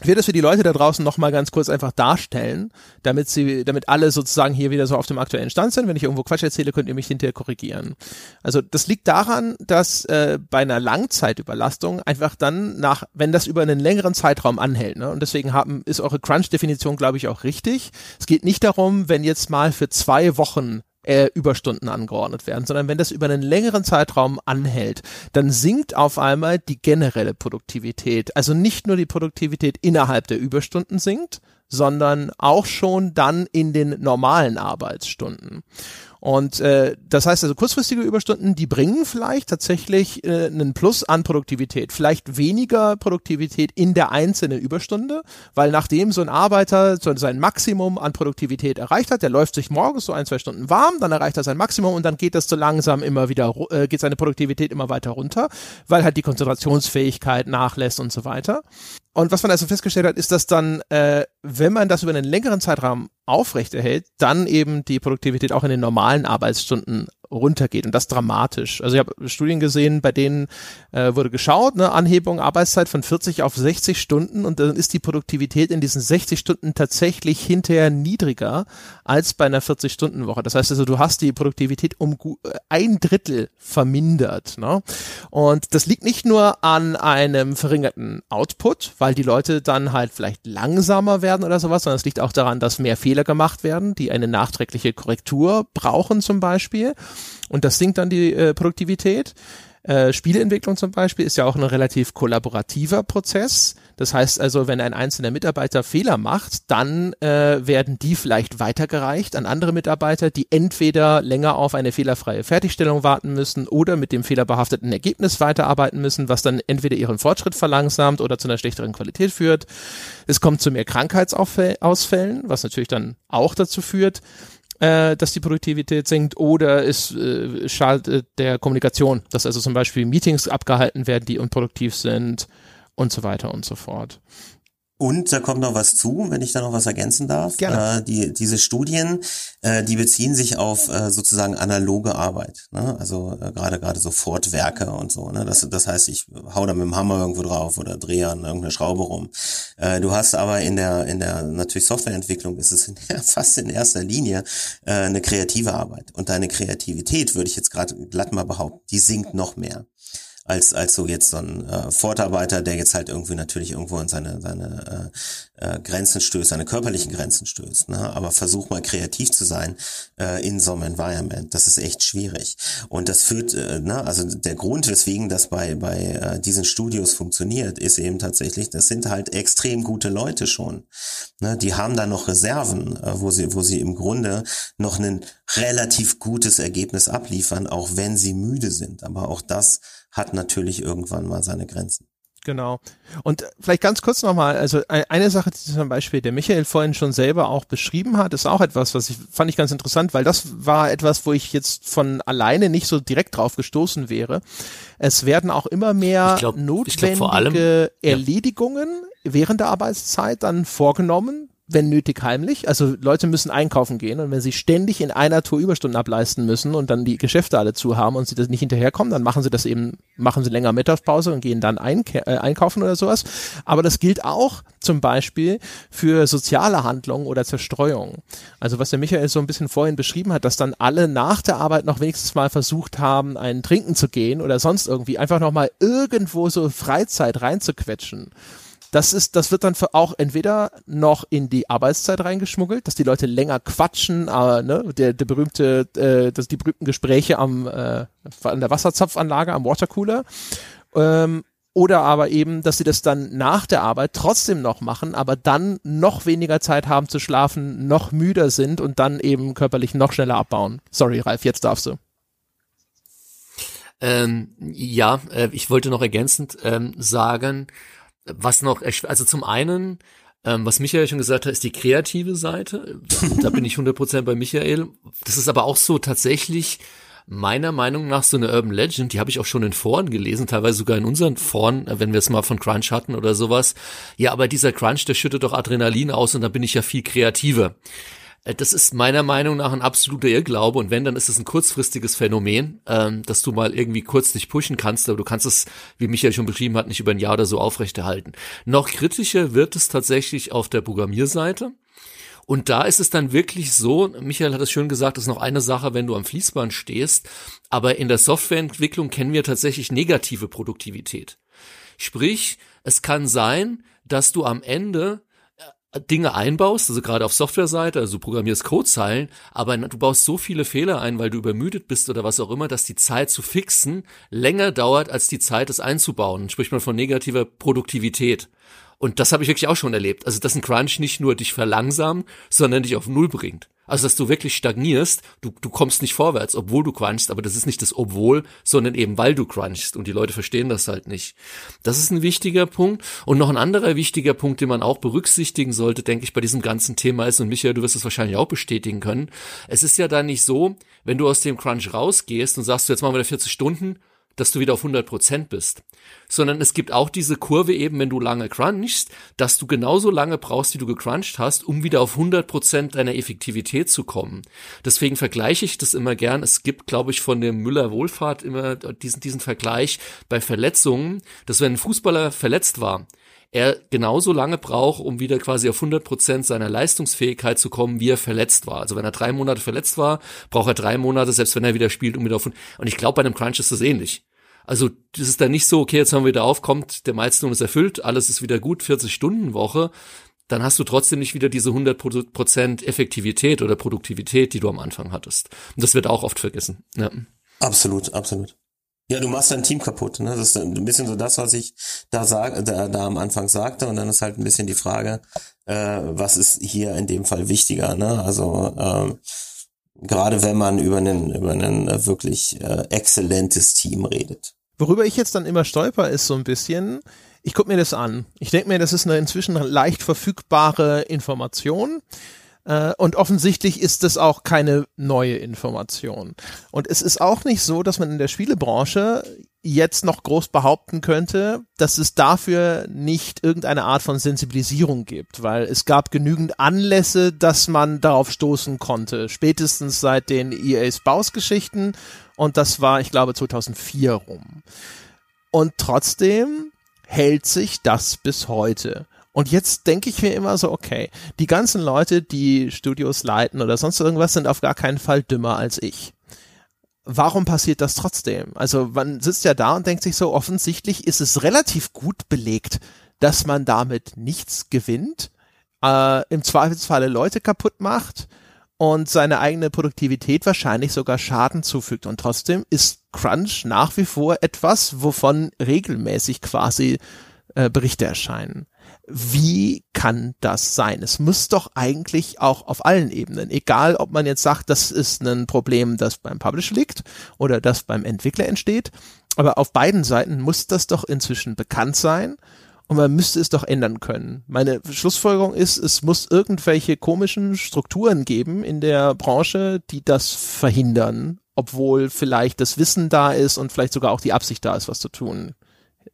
ich werde das für die Leute da draußen nochmal ganz kurz einfach darstellen, damit sie, damit alle sozusagen hier wieder so auf dem aktuellen Stand sind. Wenn ich irgendwo Quatsch erzähle, könnt ihr mich hinterher korrigieren. Also das liegt daran, dass äh, bei einer Langzeitüberlastung einfach dann nach, wenn das über einen längeren Zeitraum anhält, ne, und deswegen haben, ist eure Crunch-Definition, glaube ich, auch richtig. Es geht nicht darum, wenn jetzt mal für zwei Wochen äh, Überstunden angeordnet werden, sondern wenn das über einen längeren Zeitraum anhält, dann sinkt auf einmal die generelle Produktivität. Also nicht nur die Produktivität innerhalb der Überstunden sinkt, sondern auch schon dann in den normalen Arbeitsstunden. Und äh, das heißt also kurzfristige Überstunden, die bringen vielleicht tatsächlich äh, einen Plus an Produktivität, vielleicht weniger Produktivität in der einzelnen Überstunde, weil nachdem so ein Arbeiter so sein Maximum an Produktivität erreicht hat, der läuft sich morgens so ein zwei Stunden warm, dann erreicht er sein Maximum und dann geht das so langsam immer wieder, äh, geht seine Produktivität immer weiter runter, weil halt die Konzentrationsfähigkeit nachlässt und so weiter. Und was man also festgestellt hat, ist, dass dann, äh, wenn man das über einen längeren Zeitraum aufrechterhält, dann eben die Produktivität auch in den normalen Arbeitsstunden runtergeht und das dramatisch. Also ich habe Studien gesehen, bei denen äh, wurde geschaut, ne, Anhebung Arbeitszeit von 40 auf 60 Stunden und dann ist die Produktivität in diesen 60 Stunden tatsächlich hinterher niedriger als bei einer 40-Stunden-Woche. Das heißt also, du hast die Produktivität um äh, ein Drittel vermindert. Ne? Und das liegt nicht nur an einem verringerten Output, weil die Leute dann halt vielleicht langsamer werden oder sowas, sondern es liegt auch daran, dass mehr Fehler gemacht werden, die eine nachträgliche Korrektur brauchen zum Beispiel. Und das sinkt dann die äh, Produktivität. Äh, Spieleentwicklung zum Beispiel ist ja auch ein relativ kollaborativer Prozess. Das heißt also, wenn ein einzelner Mitarbeiter Fehler macht, dann äh, werden die vielleicht weitergereicht an andere Mitarbeiter, die entweder länger auf eine fehlerfreie Fertigstellung warten müssen oder mit dem fehlerbehafteten Ergebnis weiterarbeiten müssen, was dann entweder ihren Fortschritt verlangsamt oder zu einer schlechteren Qualität führt. Es kommt zu mehr Krankheitsausfällen, was natürlich dann auch dazu führt, äh, dass die Produktivität sinkt oder es äh, schadet der Kommunikation, dass also zum Beispiel Meetings abgehalten werden, die unproduktiv sind und so weiter und so fort. Und da kommt noch was zu, wenn ich da noch was ergänzen darf. Gerne. Äh, die, diese Studien, äh, die beziehen sich auf äh, sozusagen analoge Arbeit. Ne? Also äh, gerade gerade so Fortwerke und so. Ne? Das, das heißt, ich hau da mit dem Hammer irgendwo drauf oder drehe an irgendeine Schraube rum. Äh, du hast aber in der in der natürlich Softwareentwicklung ist es in der, fast in erster Linie äh, eine kreative Arbeit. Und deine Kreativität, würde ich jetzt gerade glatt mal behaupten, die sinkt noch mehr als als so jetzt so ein äh, Fortarbeiter, der jetzt halt irgendwie natürlich irgendwo an seine seine äh, äh, Grenzen stößt, seine körperlichen Grenzen stößt. Ne? Aber versuch mal kreativ zu sein äh, in so einem Environment. Das ist echt schwierig. Und das führt, äh, ne? also der Grund, weswegen das bei bei äh, diesen Studios funktioniert, ist eben tatsächlich, das sind halt extrem gute Leute schon. Ne? Die haben da noch Reserven, äh, wo sie wo sie im Grunde noch ein relativ gutes Ergebnis abliefern, auch wenn sie müde sind. Aber auch das hat natürlich irgendwann mal seine Grenzen. Genau. Und vielleicht ganz kurz nochmal, also eine Sache, die zum Beispiel der Michael vorhin schon selber auch beschrieben hat, ist auch etwas, was ich fand ich ganz interessant, weil das war etwas, wo ich jetzt von alleine nicht so direkt drauf gestoßen wäre. Es werden auch immer mehr glaub, notwendige glaub, allem, Erledigungen ja. während der Arbeitszeit dann vorgenommen, wenn nötig heimlich. Also Leute müssen einkaufen gehen und wenn sie ständig in einer Tour Überstunden ableisten müssen und dann die Geschäfte alle zu haben und sie das nicht hinterherkommen, dann machen sie das eben, machen sie länger Mittagspause und gehen dann äh, einkaufen oder sowas. Aber das gilt auch zum Beispiel für soziale Handlungen oder Zerstreuung. Also was der Michael so ein bisschen vorhin beschrieben hat, dass dann alle nach der Arbeit noch wenigstens mal versucht haben, einen Trinken zu gehen oder sonst irgendwie einfach noch mal irgendwo so Freizeit reinzuquetschen Das ist, das wird dann auch entweder noch in die Arbeitszeit reingeschmuggelt, dass die Leute länger quatschen, äh, ne, der, der berühmte, äh, das, die berühmten Gespräche am, äh, an der Wasserzapfanlage, am Watercooler. Ähm, oder aber eben, dass sie das dann nach der Arbeit trotzdem noch machen, aber dann noch weniger Zeit haben zu schlafen, noch müder sind und dann eben körperlich noch schneller abbauen. Sorry, Ralf, jetzt darfst du. Ähm, ja, äh, ich wollte noch ergänzend ähm, sagen, was noch, also zum einen, ähm, was Michael schon gesagt hat, ist die kreative Seite. Da bin ich 100% bei Michael. Das ist aber auch so tatsächlich meiner Meinung nach so eine Urban Legend, die habe ich auch schon in Foren gelesen, teilweise sogar in unseren Foren, wenn wir es mal von Crunch hatten oder sowas. Ja, aber dieser Crunch, der schüttet doch Adrenalin aus und da bin ich ja viel kreativer. Äh, das ist meiner Meinung nach ein absoluter Irrglaube und wenn, dann ist es ein kurzfristiges Phänomen, ähm, dass du mal irgendwie kurz dich pushen kannst, aber du kannst es, wie Michael schon beschrieben hat, nicht über ein Jahr oder so aufrechterhalten. Noch kritischer wird es tatsächlich auf der Programmierseite. Und da ist es dann wirklich so, Michael hat es schön gesagt, ist noch eine Sache, wenn du am Fließband stehst, aber in der Softwareentwicklung kennen wir tatsächlich negative Produktivität. Sprich, es kann sein, dass du am Ende Dinge einbaust, also gerade auf Softwareseite, also du programmierst Codezeilen, aber du baust so viele Fehler ein, weil du übermüdet bist oder was auch immer, dass die Zeit zu fixen länger dauert, als die Zeit, es einzubauen. Spricht man von negativer Produktivität. Und das habe ich wirklich auch schon erlebt. Also, dass ein Crunch nicht nur dich verlangsamt, sondern dich auf Null bringt. Also, dass du wirklich stagnierst, du, du kommst nicht vorwärts, obwohl du crunchst, aber das ist nicht das obwohl, sondern eben weil du crunchst und die Leute verstehen das halt nicht. Das ist ein wichtiger Punkt. Und noch ein anderer wichtiger Punkt, den man auch berücksichtigen sollte, denke ich, bei diesem ganzen Thema ist, und Michael, du wirst es wahrscheinlich auch bestätigen können, es ist ja da nicht so, wenn du aus dem Crunch rausgehst und sagst, jetzt machen wir da 40 Stunden, dass du wieder auf 100 Prozent bist, sondern es gibt auch diese Kurve eben, wenn du lange crunchst, dass du genauso lange brauchst, wie du gecrunched hast, um wieder auf 100 Prozent deiner Effektivität zu kommen. Deswegen vergleiche ich das immer gern. Es gibt, glaube ich, von dem Müller Wohlfahrt immer diesen, diesen Vergleich bei Verletzungen, dass wenn ein Fußballer verletzt war, er genauso lange braucht, um wieder quasi auf 100 Prozent seiner Leistungsfähigkeit zu kommen, wie er verletzt war. Also wenn er drei Monate verletzt war, braucht er drei Monate, selbst wenn er wieder spielt, um wieder auf. Und ich glaube, bei einem Crunch ist das ähnlich. Also das ist dann nicht so, okay, jetzt haben wir wieder aufkommt, der Milestone ist erfüllt, alles ist wieder gut, 40 Stunden Woche, dann hast du trotzdem nicht wieder diese 100 Prozent Effektivität oder Produktivität, die du am Anfang hattest. Und das wird auch oft vergessen. Ja. Absolut, absolut. Ja, du machst dein Team kaputt. Ne? Das ist ein bisschen so das, was ich da sag, da, da am Anfang sagte. Und dann ist halt ein bisschen die Frage, äh, was ist hier in dem Fall wichtiger? Ne? Also ähm, gerade wenn man über einen über ein äh, wirklich äh, exzellentes Team redet. Worüber ich jetzt dann immer stolper, ist so ein bisschen, ich gucke mir das an. Ich denke mir, das ist eine inzwischen leicht verfügbare Information. Äh, und offensichtlich ist das auch keine neue Information. Und es ist auch nicht so, dass man in der Spielebranche jetzt noch groß behaupten könnte, dass es dafür nicht irgendeine Art von Sensibilisierung gibt, weil es gab genügend Anlässe, dass man darauf stoßen konnte, spätestens seit den EA's Baus-Geschichten und das war, ich glaube, 2004 rum. Und trotzdem hält sich das bis heute. Und jetzt denke ich mir immer so, okay, die ganzen Leute, die Studios leiten oder sonst irgendwas, sind auf gar keinen Fall dümmer als ich. Warum passiert das trotzdem? Also man sitzt ja da und denkt sich so, offensichtlich ist es relativ gut belegt, dass man damit nichts gewinnt, äh, im Zweifelsfalle Leute kaputt macht und seine eigene Produktivität wahrscheinlich sogar Schaden zufügt. Und trotzdem ist Crunch nach wie vor etwas, wovon regelmäßig quasi äh, Berichte erscheinen. Wie kann das sein? Es muss doch eigentlich auch auf allen Ebenen, egal ob man jetzt sagt, das ist ein Problem, das beim Publisher liegt oder das beim Entwickler entsteht, aber auf beiden Seiten muss das doch inzwischen bekannt sein und man müsste es doch ändern können. Meine Schlussfolgerung ist, es muss irgendwelche komischen Strukturen geben in der Branche, die das verhindern, obwohl vielleicht das Wissen da ist und vielleicht sogar auch die Absicht da ist, was zu tun.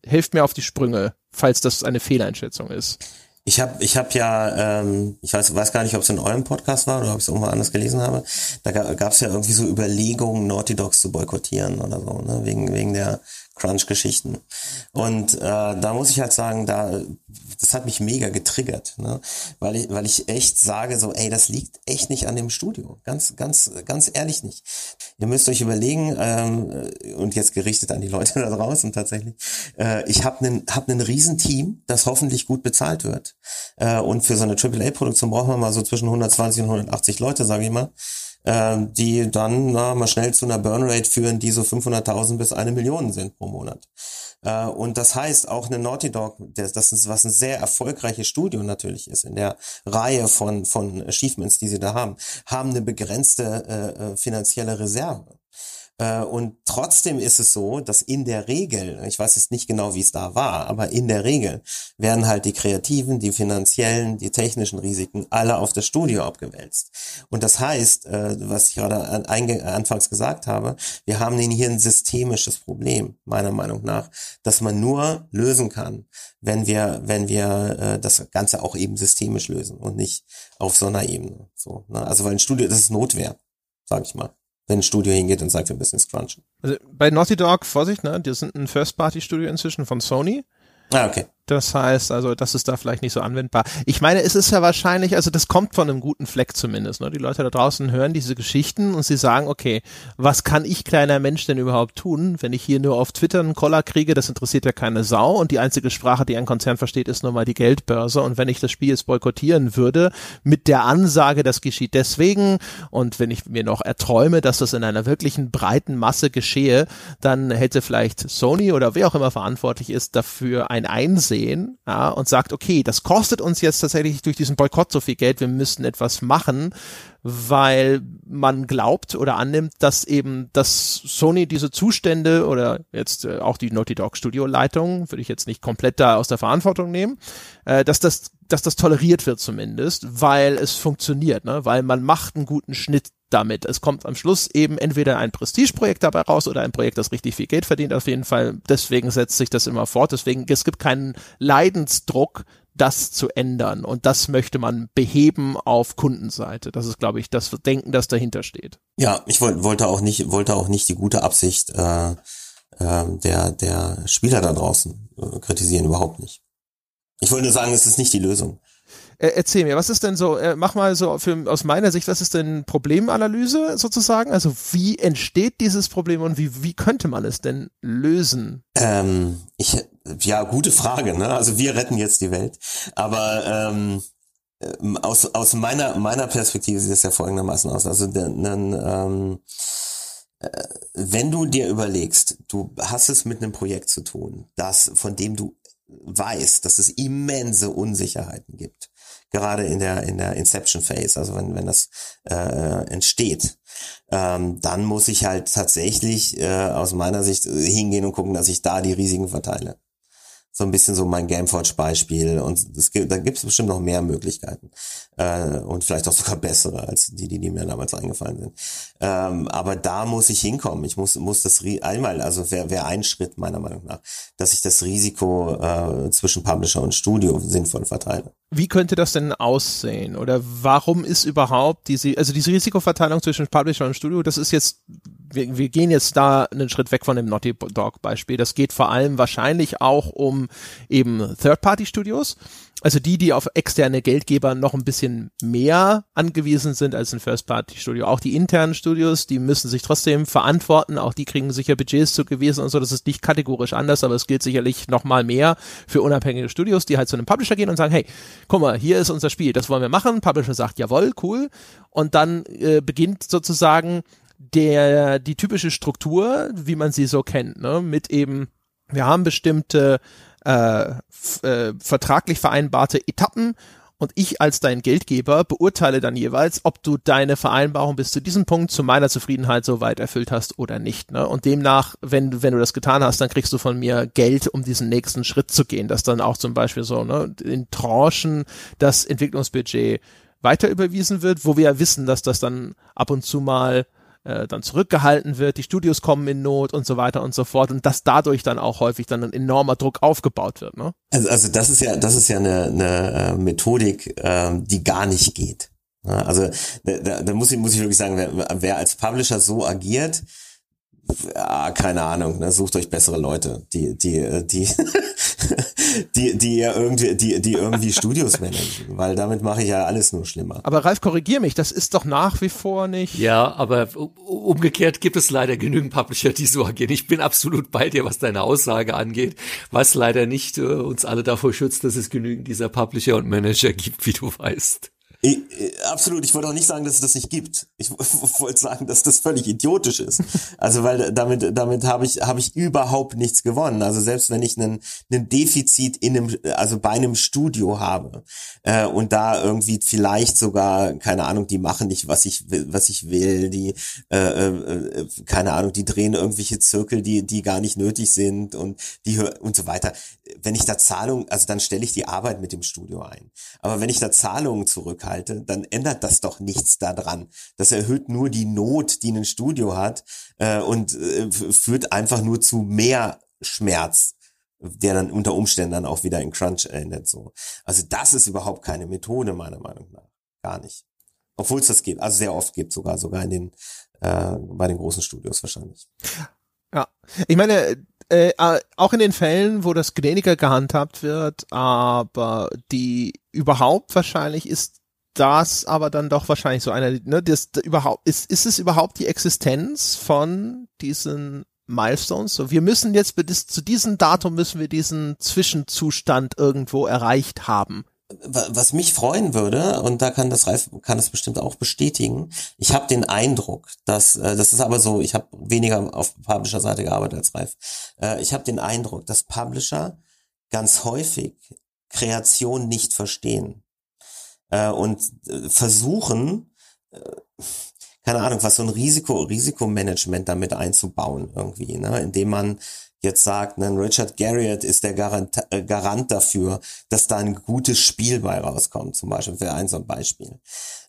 Helft mir auf die Sprünge, falls das eine Fehleinschätzung ist. Ich habe ich hab ja, ähm, ich weiß, weiß gar nicht, ob es in eurem Podcast war oder ob ich es irgendwo anders gelesen habe. Da gab es ja irgendwie so Überlegungen, Naughty Dogs zu boykottieren oder so, ne? wegen, wegen der Crunch-Geschichten. Und äh, da muss ich halt sagen, da das hat mich mega getriggert, ne? weil ich weil ich echt sage so, ey, das liegt echt nicht an dem Studio, ganz ganz ganz ehrlich nicht. Ihr müsst euch überlegen ähm, und jetzt gerichtet an die Leute da draußen tatsächlich. Äh, ich habe einen hab einen riesen Team, das hoffentlich gut bezahlt wird. Äh, und für so eine AAA-Produktion braucht man mal so zwischen 120 und 180 Leute, sage ich mal ähm, die dann na, mal schnell zu einer Burnrate führen, die so 500.000 bis eine Million sind pro Monat. Äh, und das heißt, auch eine Naughty Dog, das ist was ein sehr erfolgreiches Studio natürlich ist, in der Reihe von, von Achievements, die sie da haben, haben eine begrenzte äh, äh finanzielle Reserve. Äh, und trotzdem ist es so, dass in der Regel, ich weiß jetzt nicht genau, wie es da war, aber in der Regel werden halt die kreativen, die finanziellen, die technischen Risiken alle auf das Studio abgewälzt. Und das heißt, äh, was ich gerade anfangs gesagt habe, wir haben hier ein systemisches Problem, meiner Meinung nach, dass man nur lösen kann, wenn wir, wenn wir äh, das Ganze auch eben systemisch lösen und nicht auf so einer Ebene. So, ne? Also weil ein Studio, das ist Notwehr, sag ich mal wenn ein Studio hingeht und sagt, wir müssen jetzt crunchen. Also bei Naughty Dog, Vorsicht, ne, die sind ein First-Party-Studio inzwischen von Sony. Ah, okay. Das heißt, also das ist da vielleicht nicht so anwendbar. Ich meine, es ist ja wahrscheinlich, also das kommt von einem guten Fleck zumindest. Ne? Die Leute da draußen hören diese Geschichten und sie sagen, okay, was kann ich kleiner Mensch denn überhaupt tun, wenn ich hier nur auf Twitter einen Koller kriege, das interessiert ja keine Sau und die einzige Sprache, die ein Konzern versteht, ist nur mal die Geldbörse und wenn ich das Spiel jetzt boykottieren würde, mit der Ansage, das geschieht deswegen und wenn ich mir noch erträume, dass das in einer wirklichen breiten Masse geschehe, dann hätte vielleicht Sony oder wer auch immer verantwortlich ist, dafür ein Einsehen ja, und sagt, okay, das kostet uns jetzt tatsächlich durch diesen Boykott so viel Geld, wir müssen etwas machen, weil man glaubt oder annimmt, dass eben dass Sony diese Zustände oder jetzt äh, auch die Naughty Dog Studio Leitung, würde ich jetzt nicht komplett da aus der Verantwortung nehmen, äh, dass das dass das toleriert wird zumindest, weil es funktioniert, ne? weil man macht einen guten Schnitt damit. Es kommt am Schluss eben entweder ein Prestigeprojekt dabei raus oder ein Projekt, das richtig viel Geld verdient. Auf jeden Fall. Deswegen setzt sich das immer fort. Deswegen, es gibt keinen Leidensdruck, das zu ändern. Und das möchte man beheben auf Kundenseite. Das ist, glaube ich, das Denken, das dahinter steht. Ja, ich wollte auch nicht, wollte auch nicht die gute Absicht äh, äh, der, der Spieler da draußen äh, kritisieren, überhaupt nicht. Ich wollte nur sagen, es ist nicht die Lösung. Äh, erzähl mir, was ist denn so, äh, mach mal so für, aus meiner Sicht, was ist denn Problemanalyse sozusagen? Also wie entsteht dieses Problem und wie, wie könnte man es denn lösen? Ähm, ich, ja, gute Frage. Ne? Also wir retten jetzt die Welt. Aber ähm, ähm aus, aus meiner, meiner Perspektive sieht es ja folgendermaßen aus. Also dann, ähm, äh, wenn du dir überlegst, du hast es mit einem Projekt zu tun, das, von dem du weißt, dass es immense Unsicherheiten gibt gerade in der in der Inception Phase, also wenn wenn das äh, entsteht, ähm, dann muss ich halt tatsächlich äh, aus meiner Sicht hingehen und gucken, dass ich da die Risiken verteile so ein bisschen so mein Gameforge-Beispiel und es gibt, da gibt es bestimmt noch mehr Möglichkeiten äh, und vielleicht auch sogar bessere als die, die, die mir damals eingefallen sind. Ähm, aber da muss ich hinkommen. Ich muss, muss das einmal, also wäre wär ein Schritt meiner Meinung nach, dass ich das Risiko äh, zwischen Publisher und Studio sinnvoll verteile. Wie könnte das denn aussehen? Oder warum ist überhaupt diese, also diese Risikoverteilung zwischen Publisher und Studio, das ist jetzt wir, wir gehen jetzt da einen Schritt weg von dem Naughty Dog Beispiel. Das geht vor allem wahrscheinlich auch um eben Third-Party-Studios. Also die, die auf externe Geldgeber noch ein bisschen mehr angewiesen sind als ein First-Party-Studio. Auch die internen Studios, die müssen sich trotzdem verantworten. Auch die kriegen sicher Budgets zugewiesen und so. Das ist nicht kategorisch anders, aber es gilt sicherlich noch mal mehr für unabhängige Studios, die halt zu einem Publisher gehen und sagen, hey, guck mal, hier ist unser Spiel, das wollen wir machen. Publisher sagt, jawohl, cool. Und dann äh, beginnt sozusagen der, die typische Struktur, wie man sie so kennt, ne, mit eben, wir haben bestimmte äh, äh, vertraglich vereinbarte Etappen und ich als dein Geldgeber beurteile dann jeweils, ob du deine Vereinbarung bis zu diesem Punkt zu meiner Zufriedenheit so weit erfüllt hast oder nicht. Ne? Und demnach, wenn, wenn du das getan hast, dann kriegst du von mir Geld, um diesen nächsten Schritt zu gehen. Das dann auch zum Beispiel so ne, in Tranchen das Entwicklungsbudget weiter überwiesen wird, wo wir ja wissen, dass das dann ab und zu mal äh, dann zurückgehalten wird, die Studios kommen in Not und so weiter und so fort und dass dadurch dann auch häufig dann ein enormer Druck aufgebaut wird. Ne? Also, also das ist ja, das ist ja eine, eine äh, Methodik, ähm, die gar nicht geht. Also da, da muss ich muss ich wirklich sagen, wer, wer als Publisher so agiert, ja, keine Ahnung, ne, sucht euch bessere Leute, die, die, die, die, die ja irgendwie, die, die irgendwie Studios managen, weil damit mache ich ja alles nur schlimmer. Aber Ralf, korrigier mich, das ist doch nach wie vor nicht. Ja, aber umgekehrt gibt es leider genügend Publisher, die so agieren. Ich bin absolut bei dir, was deine Aussage angeht, was leider nicht äh, uns alle davor schützt, dass es genügend dieser Publisher und Manager gibt, wie du weißt. Ich, absolut, ich wollte auch nicht sagen, dass es das nicht gibt. Ich wollte sagen, dass das völlig idiotisch ist. Also weil damit damit habe ich habe ich überhaupt nichts gewonnen. Also selbst wenn ich einen einen Defizit in einem also bei einem Studio habe äh, und da irgendwie vielleicht sogar keine Ahnung, die machen nicht was ich will, was ich will, die äh, äh, keine Ahnung, die drehen irgendwelche Zirkel, die die gar nicht nötig sind und die und so weiter. Wenn ich da Zahlung, also dann stelle ich die Arbeit mit dem Studio ein. Aber wenn ich da Zahlungen zurückhalte halte, dann ändert das doch nichts daran. Das erhöht nur die Not, die ein Studio hat äh, und äh, führt einfach nur zu mehr Schmerz der dann unter Umständen dann auch wieder in Crunch endet. So. Also das ist überhaupt keine Methode, meiner Meinung nach. Gar nicht. Obwohl es das gibt, also sehr oft gibt sogar, sogar in den, äh, bei den großen Studios wahrscheinlich. Ja, ich meine, äh, äh, auch in den Fällen, wo das gnädiger gehandhabt wird, aber die überhaupt wahrscheinlich ist das aber dann doch wahrscheinlich so einer, ne, das, das überhaupt, ist, ist es überhaupt die Existenz von diesen Milestones? So, wir müssen jetzt bis zu diesem Datum müssen wir diesen Zwischenzustand irgendwo erreicht haben. Was mich freuen würde, und da kann das Ralf kann das bestimmt auch bestätigen, ich habe den Eindruck, dass, äh, das ist aber so, ich habe weniger auf Publisher-Seite gearbeitet als Ralf, äh, ich habe den Eindruck, dass Publisher ganz häufig Kreation nicht verstehen äh, und äh, versuchen, keine Ahnung, was so ein Risiko, Risikomanagement damit einzubauen irgendwie, ne? indem man jetzt sagt, ne, Richard Garriott ist der Garant, äh, Garant dafür, dass da ein gutes Spiel bei rauskommt, zum Beispiel, wäre ein so ein Beispiel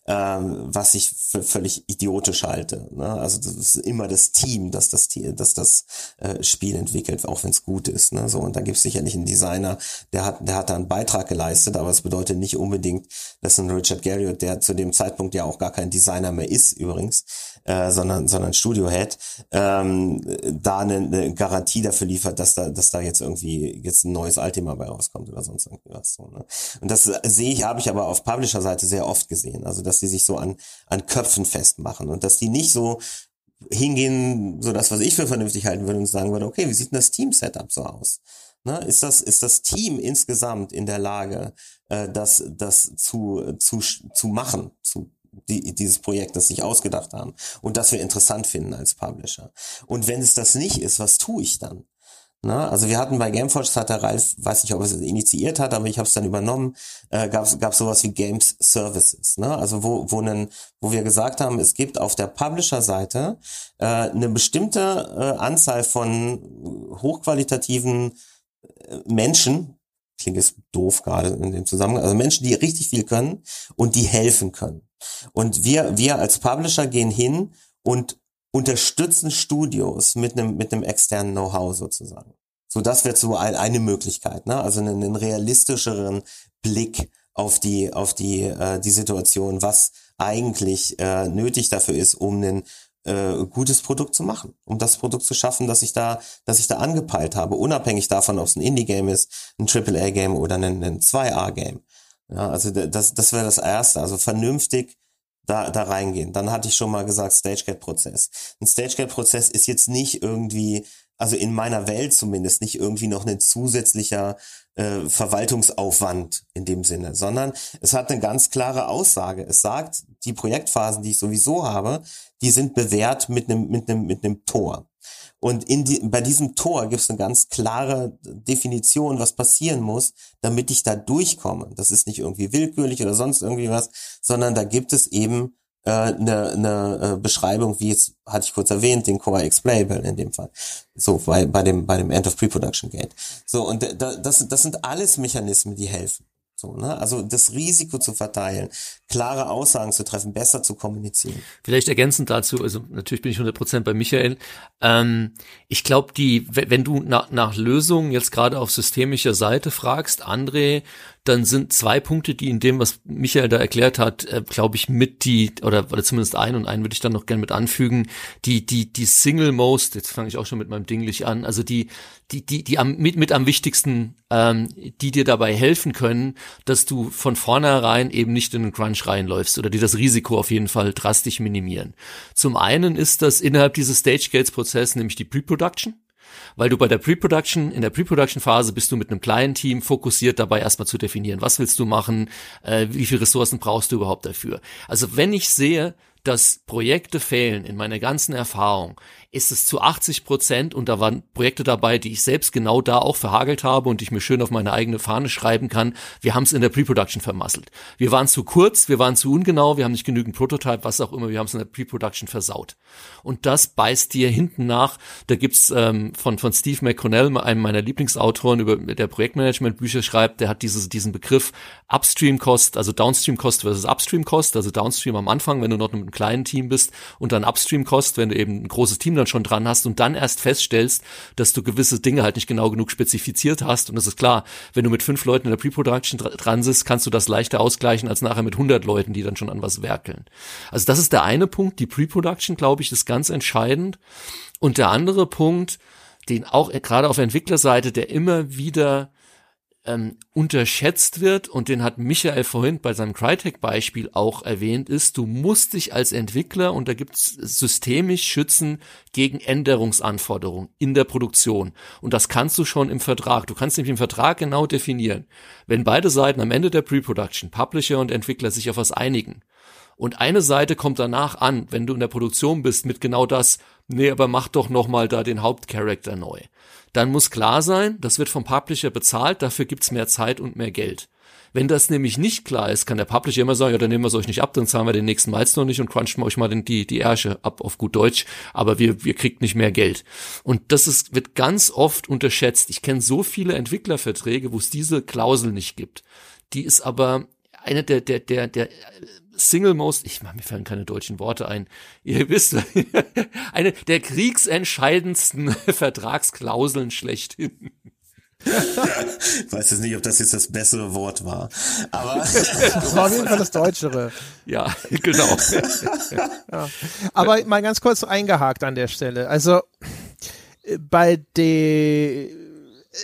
ähm, was ich für völlig idiotisch halte. Ne? Also das ist immer das Team, das das, das, das äh, Spiel entwickelt, auch wenn es gut ist. Ne? So, und da gibt es sicherlich einen Designer, der hat, der hat da einen Beitrag geleistet, aber es bedeutet nicht unbedingt, dass ein Richard Garriott, der zu dem Zeitpunkt ja auch gar kein Designer mehr ist übrigens, äh, sondern, sondern Studio-Head, ähm, da eine, eine Garantie dafür liefert, dass da, dass da jetzt irgendwie jetzt ein neues Ultima bei rauskommt oder sonst irgendwas. So, ne? Und das sehe ich, habe ich aber auf Publisher-Seite sehr oft gesehen. Also dass die sich so an, an Köpfen festmachen und dass die nicht so hingehen, so das, was ich für vernünftig halten würde und sagen würde, okay, wie sieht denn das Team-Setup so aus? Ne, ist das ist das Team insgesamt in der Lage, äh, das das zu zu zu machen, zu die, dieses Projekt, das sich ausgedacht haben und das wir interessant finden als Publisher. Und wenn es das nicht ist, was tue ich dann? Na, also wir hatten bei Gameforge, das hat der Ralf, weiß nicht, ob er es initiiert hat, aber ich habe es dann übernommen, äh, gab es sowas wie Games Services. Ne? Also wo, wo, nen, wo wir gesagt haben, es gibt auf der Publisher-Seite äh, eine bestimmte äh, Anzahl von hochqualitativen äh, Menschen, klingt jetzt doof gerade in dem Zusammenhang, also Menschen, die richtig viel können und die helfen können. Und wir, wir als Publisher gehen hin und unterstützen Studios mit einem, mit einem externen Know-how sozusagen. So, das wäre so ein, eine Möglichkeit, ne? Also einen, einen realistischeren Blick auf die, auf die, äh, die Situation, was eigentlich äh, nötig dafür ist, um ein äh, gutes Produkt zu machen, um das Produkt zu schaffen, das ich da, das ich da angepeilt habe, unabhängig davon, ob es ein Indie-Game ist, ein AAA-Game oder ein, ein 2A-Game. Ja, also das, das wäre das Erste. Also vernünftig da, da reingehen. Dann hatte ich schon mal gesagt, Stagegate-Prozess. Ein Stagegate-Prozess ist jetzt nicht irgendwie, also in meiner Welt zumindest, nicht irgendwie noch ein zusätzlicher äh, Verwaltungsaufwand in dem Sinne, sondern es hat eine ganz klare Aussage. Es sagt, die Projektphasen, die ich sowieso habe, die sind bewährt mit einem, mit einem, mit einem Tor. Und in die, bei diesem Tor gibt es eine ganz klare Definition, was passieren muss, damit ich da durchkomme. Das ist nicht irgendwie willkürlich oder sonst irgendwie was, sondern da gibt es eben äh, eine, eine äh, Beschreibung, wie es hatte ich kurz erwähnt, den Core Explainable in dem Fall. So bei, bei dem bei dem End of Pre-Production Gate. So und da, das das sind alles Mechanismen, die helfen. So, ne? Also das Risiko zu verteilen, klare Aussagen zu treffen, besser zu kommunizieren. Vielleicht ergänzend dazu, also natürlich bin ich 100% bei Michael. Ähm, ich glaube, die, wenn du nach, nach Lösungen jetzt gerade auf systemischer Seite fragst, André, dann sind zwei Punkte, die in dem, was Michael da erklärt hat, äh, glaube ich, mit die, oder, oder zumindest ein und einen würde ich dann noch gerne mit anfügen, die, die, die Single Most, jetzt fange ich auch schon mit meinem Dinglich an, also die, die, die, die am, mit, mit am wichtigsten, ähm, die dir dabei helfen können, dass du von vornherein eben nicht in den Crunch reinläufst oder die das Risiko auf jeden Fall drastisch minimieren. Zum einen ist das innerhalb dieses Stage Gates Prozess nämlich die Pre-Production weil du bei der Pre-Production, in der Pre-Production-Phase bist du mit einem kleinen Team fokussiert dabei erstmal zu definieren, was willst du machen, äh, wie viele Ressourcen brauchst du überhaupt dafür. Also wenn ich sehe, dass Projekte fehlen in meiner ganzen Erfahrung, ist es zu 80 Prozent und da waren Projekte dabei, die ich selbst genau da auch verhagelt habe und ich mir schön auf meine eigene Fahne schreiben kann. Wir haben es in der Pre-Production vermasselt. Wir waren zu kurz, wir waren zu ungenau, wir haben nicht genügend Prototype, was auch immer, wir haben es in der Pre-Production versaut. Und das beißt dir hinten nach. Da gibt's ähm, von, von Steve McConnell, einem meiner Lieblingsautoren, über der Projektmanagement-Bücher schreibt, der hat dieses, diesen Begriff Upstream Cost, also Downstream Cost versus Upstream Cost, also Downstream am Anfang, wenn du noch mit einem kleinen Team bist und dann Upstream Cost, wenn du eben ein großes Team dann dann schon dran hast und dann erst feststellst, dass du gewisse Dinge halt nicht genau genug spezifiziert hast. Und das ist klar, wenn du mit fünf Leuten in der Pre-Production dran sitzt, kannst du das leichter ausgleichen als nachher mit 100 Leuten, die dann schon an was werkeln. Also das ist der eine Punkt. Die Pre-Production, glaube ich, ist ganz entscheidend. Und der andere Punkt, den auch gerade auf Entwicklerseite, der immer wieder ähm, unterschätzt wird und den hat Michael vorhin bei seinem Crytek-Beispiel auch erwähnt, ist, du musst dich als Entwickler und da gibt's systemisch schützen gegen Änderungsanforderungen in der Produktion. Und das kannst du schon im Vertrag. Du kannst nämlich im Vertrag genau definieren. Wenn beide Seiten am Ende der Pre-Production, Publisher und Entwickler, sich auf was einigen, und eine Seite kommt danach an, wenn du in der Produktion bist, mit genau das, nee, aber mach doch nochmal da den Hauptcharakter neu dann muss klar sein, das wird vom Publisher bezahlt, dafür gibt's mehr Zeit und mehr Geld. Wenn das nämlich nicht klar ist, kann der Publisher immer sagen, ja, dann nehmen wir es euch nicht ab, dann zahlen wir den nächsten Milestone nicht und crunchen euch mal den, die, die Ärsche ab auf gut Deutsch, aber wir, wir kriegt nicht mehr Geld. Und das ist, wird ganz oft unterschätzt. Ich kenne so viele Entwicklerverträge, wo es diese Klausel nicht gibt. Die ist aber eine der, der, der, der Single Most, ich mir fallen keine deutschen Worte ein. Ihr wisst, eine der kriegsentscheidendsten Vertragsklauseln schlechthin. Ich weiß jetzt nicht, ob das jetzt das bessere Wort war, aber das war auf jeden Fall das Deutschere. Ja, genau. Ja. Aber mal ganz kurz eingehakt an der Stelle. Also bei der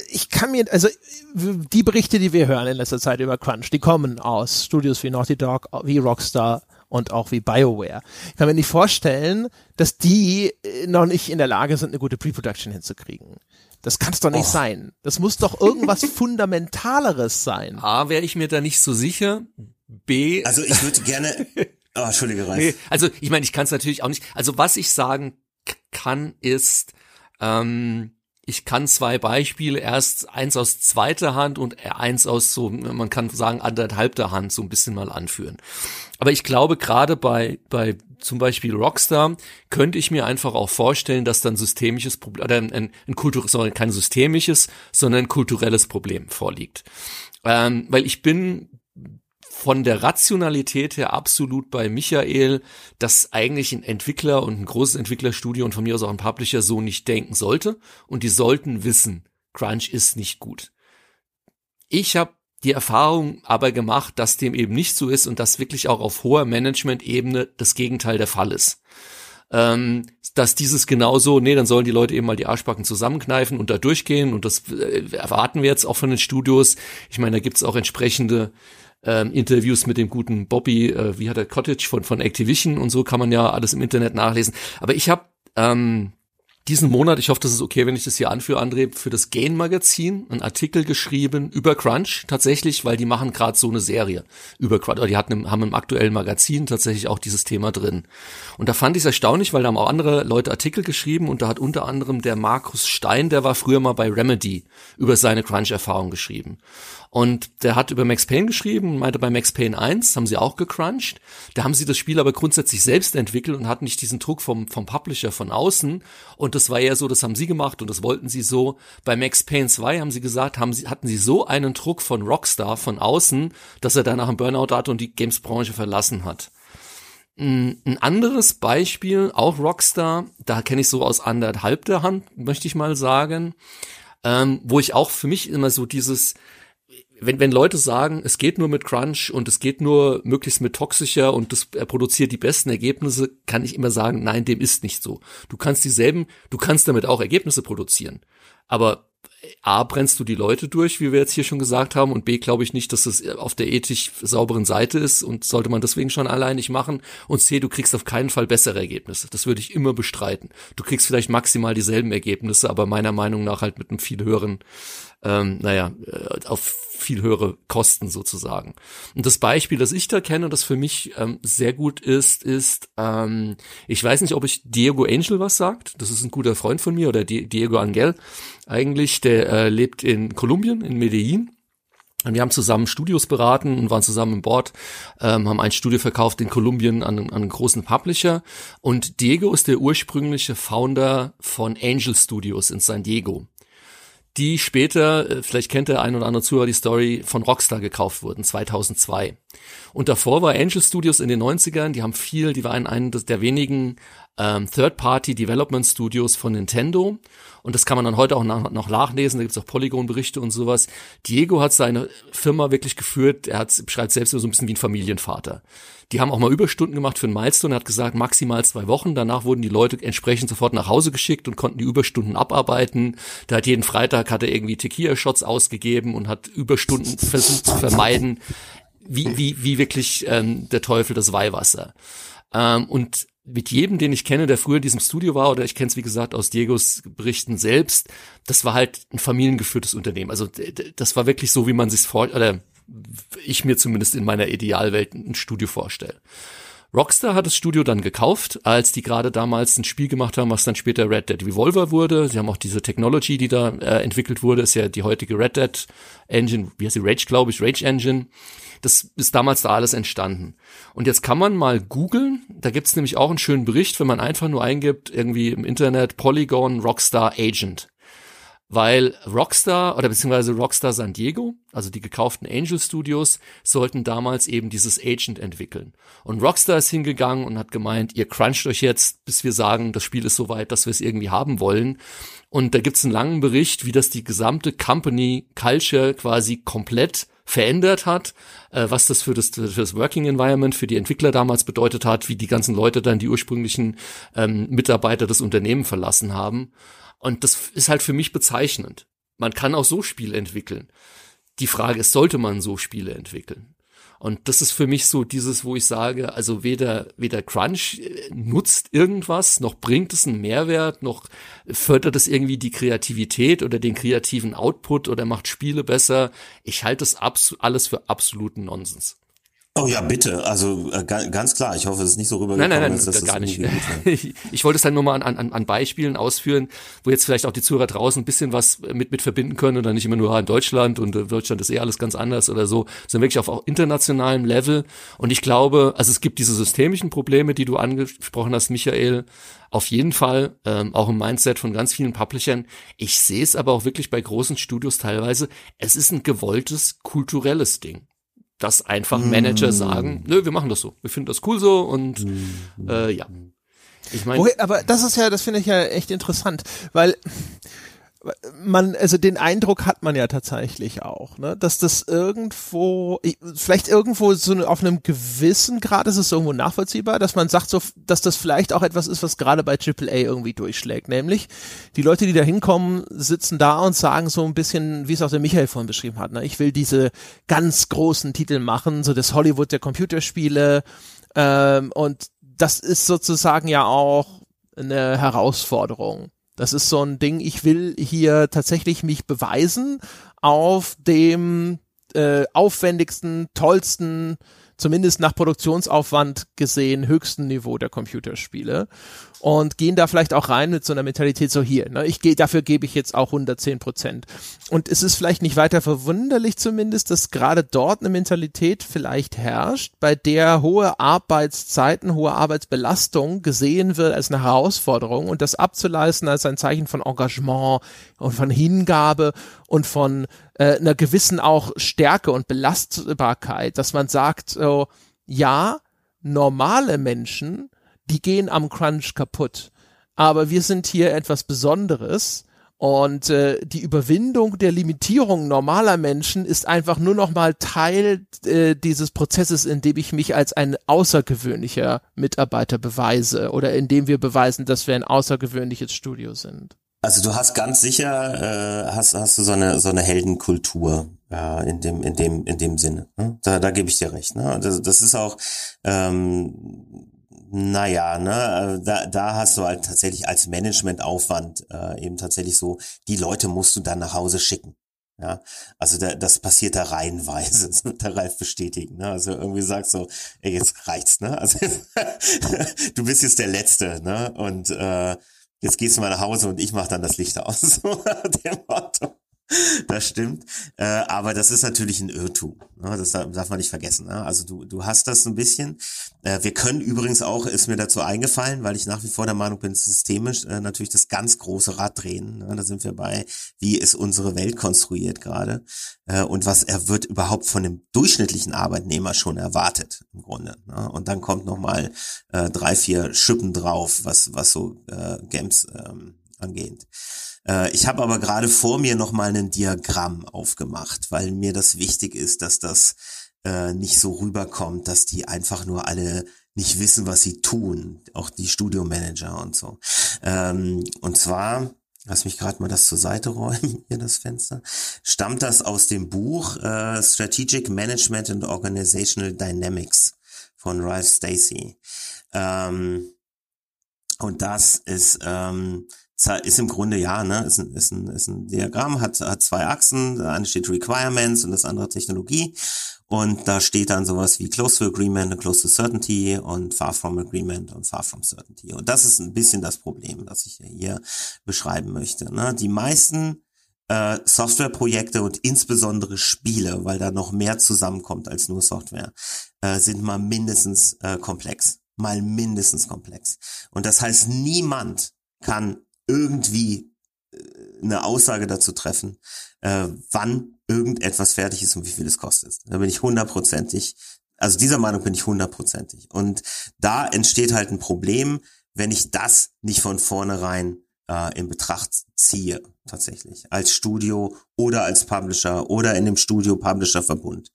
ich kann mir, also die Berichte, die wir hören in letzter Zeit über Crunch, die kommen aus Studios wie Naughty Dog, wie Rockstar und auch wie BioWare. Ich kann mir nicht vorstellen, dass die äh, noch nicht in der Lage sind, eine gute Pre-Production hinzukriegen. Das kann es doch nicht Och. sein. Das muss doch irgendwas Fundamentaleres sein. A, wäre ich mir da nicht so sicher. B. Also ich würde gerne. Oh, Entschuldige, Ralf. Nee, also ich meine, ich kann es natürlich auch nicht. Also was ich sagen kann, ist, ähm, ich kann zwei Beispiele, erst eins aus zweiter Hand und eins aus so, man kann sagen, anderthalb der Hand so ein bisschen mal anführen. Aber ich glaube, gerade bei, bei zum Beispiel Rockstar könnte ich mir einfach auch vorstellen, dass dann systemisches Problem, oder ein, ein, ein Kultur, sorry, kein systemisches, sondern ein kulturelles Problem vorliegt. Ähm, weil ich bin von der Rationalität her absolut bei Michael, dass eigentlich ein Entwickler und ein großes Entwicklerstudio und von mir aus auch ein Publisher so nicht denken sollte. Und die sollten wissen, Crunch ist nicht gut. Ich habe die Erfahrung aber gemacht, dass dem eben nicht so ist und dass wirklich auch auf hoher Management-Ebene das Gegenteil der Fall ist. Ähm, dass dieses genauso, nee, dann sollen die Leute eben mal die Arschbacken zusammenkneifen und da durchgehen und das äh, erwarten wir jetzt auch von den Studios. Ich meine, da gibt's auch entsprechende ähm, Interviews mit dem guten Bobby, äh, wie hat er Cottage von von Activision und so kann man ja alles im Internet nachlesen. Aber ich habe ähm, diesen Monat, ich hoffe, das ist okay, wenn ich das hier anführe, André, für das Gain Magazin einen Artikel geschrieben über Crunch tatsächlich, weil die machen gerade so eine Serie über Crunch, oder die hatten haben im aktuellen Magazin tatsächlich auch dieses Thema drin. Und da fand ich es erstaunlich, weil da haben auch andere Leute Artikel geschrieben und da hat unter anderem der Markus Stein, der war früher mal bei Remedy, über seine Crunch-Erfahrung geschrieben. Und der hat über Max Payne geschrieben, meinte bei Max Payne 1 haben sie auch gecrunched. Da haben sie das Spiel aber grundsätzlich selbst entwickelt und hatten nicht diesen Druck vom, vom Publisher von außen. Und das war eher so, das haben sie gemacht und das wollten sie so. Bei Max Payne 2 haben sie gesagt, haben sie, hatten sie so einen Druck von Rockstar von außen, dass er danach einen Burnout hatte und die Gamesbranche verlassen hat. Ein anderes Beispiel, auch Rockstar, da kenne ich so aus anderthalb der Hand, möchte ich mal sagen, ähm, wo ich auch für mich immer so dieses, wenn, wenn Leute sagen, es geht nur mit Crunch und es geht nur möglichst mit toxischer und das, er produziert die besten Ergebnisse, kann ich immer sagen, nein, dem ist nicht so. Du kannst dieselben, du kannst damit auch Ergebnisse produzieren. Aber A, brennst du die Leute durch, wie wir jetzt hier schon gesagt haben, und B, glaube ich nicht, dass das auf der ethisch sauberen Seite ist und sollte man deswegen schon allein nicht machen. Und C, du kriegst auf keinen Fall bessere Ergebnisse. Das würde ich immer bestreiten. Du kriegst vielleicht maximal dieselben Ergebnisse, aber meiner Meinung nach halt mit einem viel höheren ähm, naja, äh, auf viel höhere Kosten sozusagen. Und das Beispiel, das ich da kenne, das für mich ähm, sehr gut ist, ist, ähm, ich weiß nicht, ob ich Diego Angel was sagt. Das ist ein guter Freund von mir oder Diego Angel eigentlich. Der äh, lebt in Kolumbien, in Medellin. Und wir haben zusammen Studios beraten und waren zusammen im Board, ähm, haben ein Studio verkauft in Kolumbien an, an einen großen Publisher. Und Diego ist der ursprüngliche Founder von Angel Studios in San Diego die später, äh, vielleicht kennt der ein oder andere Zuhörer die Story, von Rockstar gekauft wurden, 2002. Und davor war Angel Studios in den 90ern, die haben viel, die waren einen der wenigen ähm, Third-Party-Development-Studios von Nintendo. Und das kann man dann heute auch nach, noch nachlesen, da gibt's auch Polygon-Berichte und sowas. Diego hat seine Firma wirklich geführt, er hat, beschreibt selbst so ein bisschen wie ein Familienvater. Die haben auch mal Überstunden gemacht für einen Milestone. Er hat gesagt, maximal zwei Wochen. Danach wurden die Leute entsprechend sofort nach Hause geschickt und konnten die Überstunden abarbeiten. Da hat jeden Freitag hat er irgendwie Tequila-Shots ausgegeben und hat Überstunden versucht zu vermeiden. Wie, wie, wie wirklich ähm, der Teufel das Weihwasser. Ähm, und mit jedem, den ich kenne, der früher in diesem Studio war, oder ich kenne es wie gesagt aus Diegos Berichten selbst, das war halt ein familiengeführtes Unternehmen. Also das war wirklich so, wie man sich vor, oder ich mir zumindest in meiner Idealwelt ein Studio vorstelle. Rockstar hat das Studio dann gekauft, als die gerade damals ein Spiel gemacht haben, was dann später Red Dead Revolver wurde. Sie haben auch diese Technology, die da äh, entwickelt wurde, ist ja die heutige Red Dead Engine, wie heißt sie, Rage, glaube ich, Rage Engine. Das ist damals da alles entstanden. Und jetzt kann man mal googeln, da gibt's nämlich auch einen schönen Bericht, wenn man einfach nur eingibt, irgendwie im Internet Polygon Rockstar Agent weil Rockstar oder beziehungsweise Rockstar San Diego, also die gekauften Angel Studios, sollten damals eben dieses Agent entwickeln. Und Rockstar ist hingegangen und hat gemeint, ihr cruncht euch jetzt, bis wir sagen, das Spiel ist so weit, dass wir es irgendwie haben wollen. Und da gibt's einen langen Bericht, wie das die gesamte Company Culture quasi komplett verändert hat, äh, was das für, das für das Working Environment, für die Entwickler damals bedeutet hat, wie die ganzen Leute dann die ursprünglichen ähm, Mitarbeiter des Unternehmens verlassen haben. Und das ist halt für mich bezeichnend. Man kann auch so Spiele entwickeln. Die Frage ist, sollte man so Spiele entwickeln? Und das ist für mich so dieses, wo ich sage, also weder, weder Crunch äh, nutzt irgendwas, noch bringt es einen Mehrwert, noch fördert es irgendwie die Kreativität oder den kreativen Output oder macht Spiele besser. Ich halte das alles für absoluten Nonsens. Oh ja, bitte. Also äh, ganz klar. Ich hoffe, es ist nicht so rübergekommen. Nein, nein, nein, dass gar nicht. ich, ich wollte es dann nur mal an, an, an Beispielen ausführen, wo jetzt vielleicht auch die Zuhörer draußen ein bisschen was mit mit verbinden können und dann nicht immer nur in Deutschland und äh, Deutschland ist eh alles ganz anders oder so, sondern wirklich auf auch internationalem Level. Und ich glaube, also es gibt diese systemischen Probleme, die du angesprochen hast, Michael, auf jeden Fall, ähm, auch im Mindset von ganz vielen Publishern. Ich sehe es aber auch wirklich bei großen Studios teilweise. Es ist ein gewolltes kulturelles Ding dass einfach Manager mm. sagen, nö, wir machen das so, wir finden das cool so und mm. äh, ja. Ich meine, aber das ist ja, das finde ich ja echt interessant, weil man, also den Eindruck hat man ja tatsächlich auch, ne, dass das irgendwo, vielleicht irgendwo so auf einem gewissen Grad ist es irgendwo nachvollziehbar, dass man sagt so, dass das vielleicht auch etwas ist, was gerade bei AAA irgendwie durchschlägt, nämlich die Leute, die da hinkommen, sitzen da und sagen so ein bisschen, wie es auch der Michael vorhin beschrieben hat, ne, ich will diese ganz großen Titel machen, so das Hollywood der Computerspiele, ähm, und das ist sozusagen ja auch eine Herausforderung. Das ist so ein Ding, ich will hier tatsächlich mich beweisen auf dem äh, aufwendigsten, tollsten, zumindest nach Produktionsaufwand gesehen, höchsten Niveau der Computerspiele und gehen da vielleicht auch rein mit so einer Mentalität so hier, ne, ich gehe, dafür gebe ich jetzt auch 110 Prozent. Und es ist vielleicht nicht weiter verwunderlich zumindest, dass gerade dort eine Mentalität vielleicht herrscht, bei der hohe Arbeitszeiten, hohe Arbeitsbelastung gesehen wird als eine Herausforderung und das abzuleisten als ein Zeichen von Engagement und von Hingabe und von äh, einer gewissen auch Stärke und Belastbarkeit, dass man sagt, so, ja, normale Menschen die gehen am Crunch kaputt. Aber wir sind hier etwas Besonderes Und äh, die Überwindung der Limitierung normaler Menschen ist einfach nur noch mal Teil äh, dieses Prozesses, in dem ich mich als ein außergewöhnlicher Mitarbeiter beweise oder in dem wir beweisen, dass wir ein außergewöhnliches Studio sind. Also du hast ganz sicher äh, hast hast du so eine so eine Heldenkultur ja, in dem in dem in dem Sinne. Ne? Da da gebe ich dir recht. Ne? Das, das ist auch ähm, naja, ne, da, da hast du halt tatsächlich als Managementaufwand äh, eben tatsächlich so, die Leute musst du dann nach Hause schicken. Ja, also da, das passiert da reihenweise, das wird der Ralf bestätigen. Ne? Also irgendwie sagst so, ey, jetzt reicht's, ne? Also du bist jetzt der Letzte, ne? Und äh, jetzt gehst du mal nach Hause und ich mach dann das Licht aus. Dem Motto. Das stimmt. Äh, aber das ist natürlich ein Irrtum. Ne? Das darf man nicht vergessen. Ne? Also du, du hast das ein bisschen. Äh, wir können übrigens auch, ist mir dazu eingefallen, weil ich nach wie vor der Meinung bin, systemisch äh, natürlich das ganz große Rad drehen. Ne? Da sind wir bei, wie ist unsere Welt konstruiert gerade äh, und was er wird überhaupt von dem durchschnittlichen Arbeitnehmer schon erwartet im Grunde. Ne? Und dann kommt nochmal äh, drei, vier Schippen drauf, was, was so äh, Games ähm, angeht. Äh, ich habe aber gerade vor mir noch mal ein Diagramm aufgemacht, weil mir das wichtig ist, dass das äh, nicht so rüberkommt, dass die einfach nur alle nicht wissen, was sie tun, auch die Studiomanager und so. Ähm, und zwar, lass mich gerade mal das zur Seite räumen, hier das Fenster, stammt das aus dem Buch äh, Strategic Management and Organizational Dynamics von Ralph Stacey. Ähm, und das ist ähm, ist im Grunde ja, ne, ist ein, ist ein, ist ein Diagramm, hat, hat zwei Achsen, der eine steht Requirements und das andere Technologie. Und da steht dann sowas wie Close to Agreement und Close to Certainty und Far from Agreement und Far from Certainty. Und das ist ein bisschen das Problem, das ich hier beschreiben möchte. Ne? Die meisten äh, Softwareprojekte und insbesondere Spiele, weil da noch mehr zusammenkommt als nur Software, äh, sind mal mindestens äh, komplex. Mal mindestens komplex. Und das heißt, niemand kann irgendwie äh, eine Aussage dazu treffen, äh, wann irgendetwas fertig ist und wie viel es kostet. Da bin ich hundertprozentig, also dieser Meinung bin ich hundertprozentig. Und da entsteht halt ein Problem, wenn ich das nicht von vornherein äh, in Betracht ziehe, tatsächlich. Als Studio oder als Publisher oder in dem Studio-Publisher-Verbund.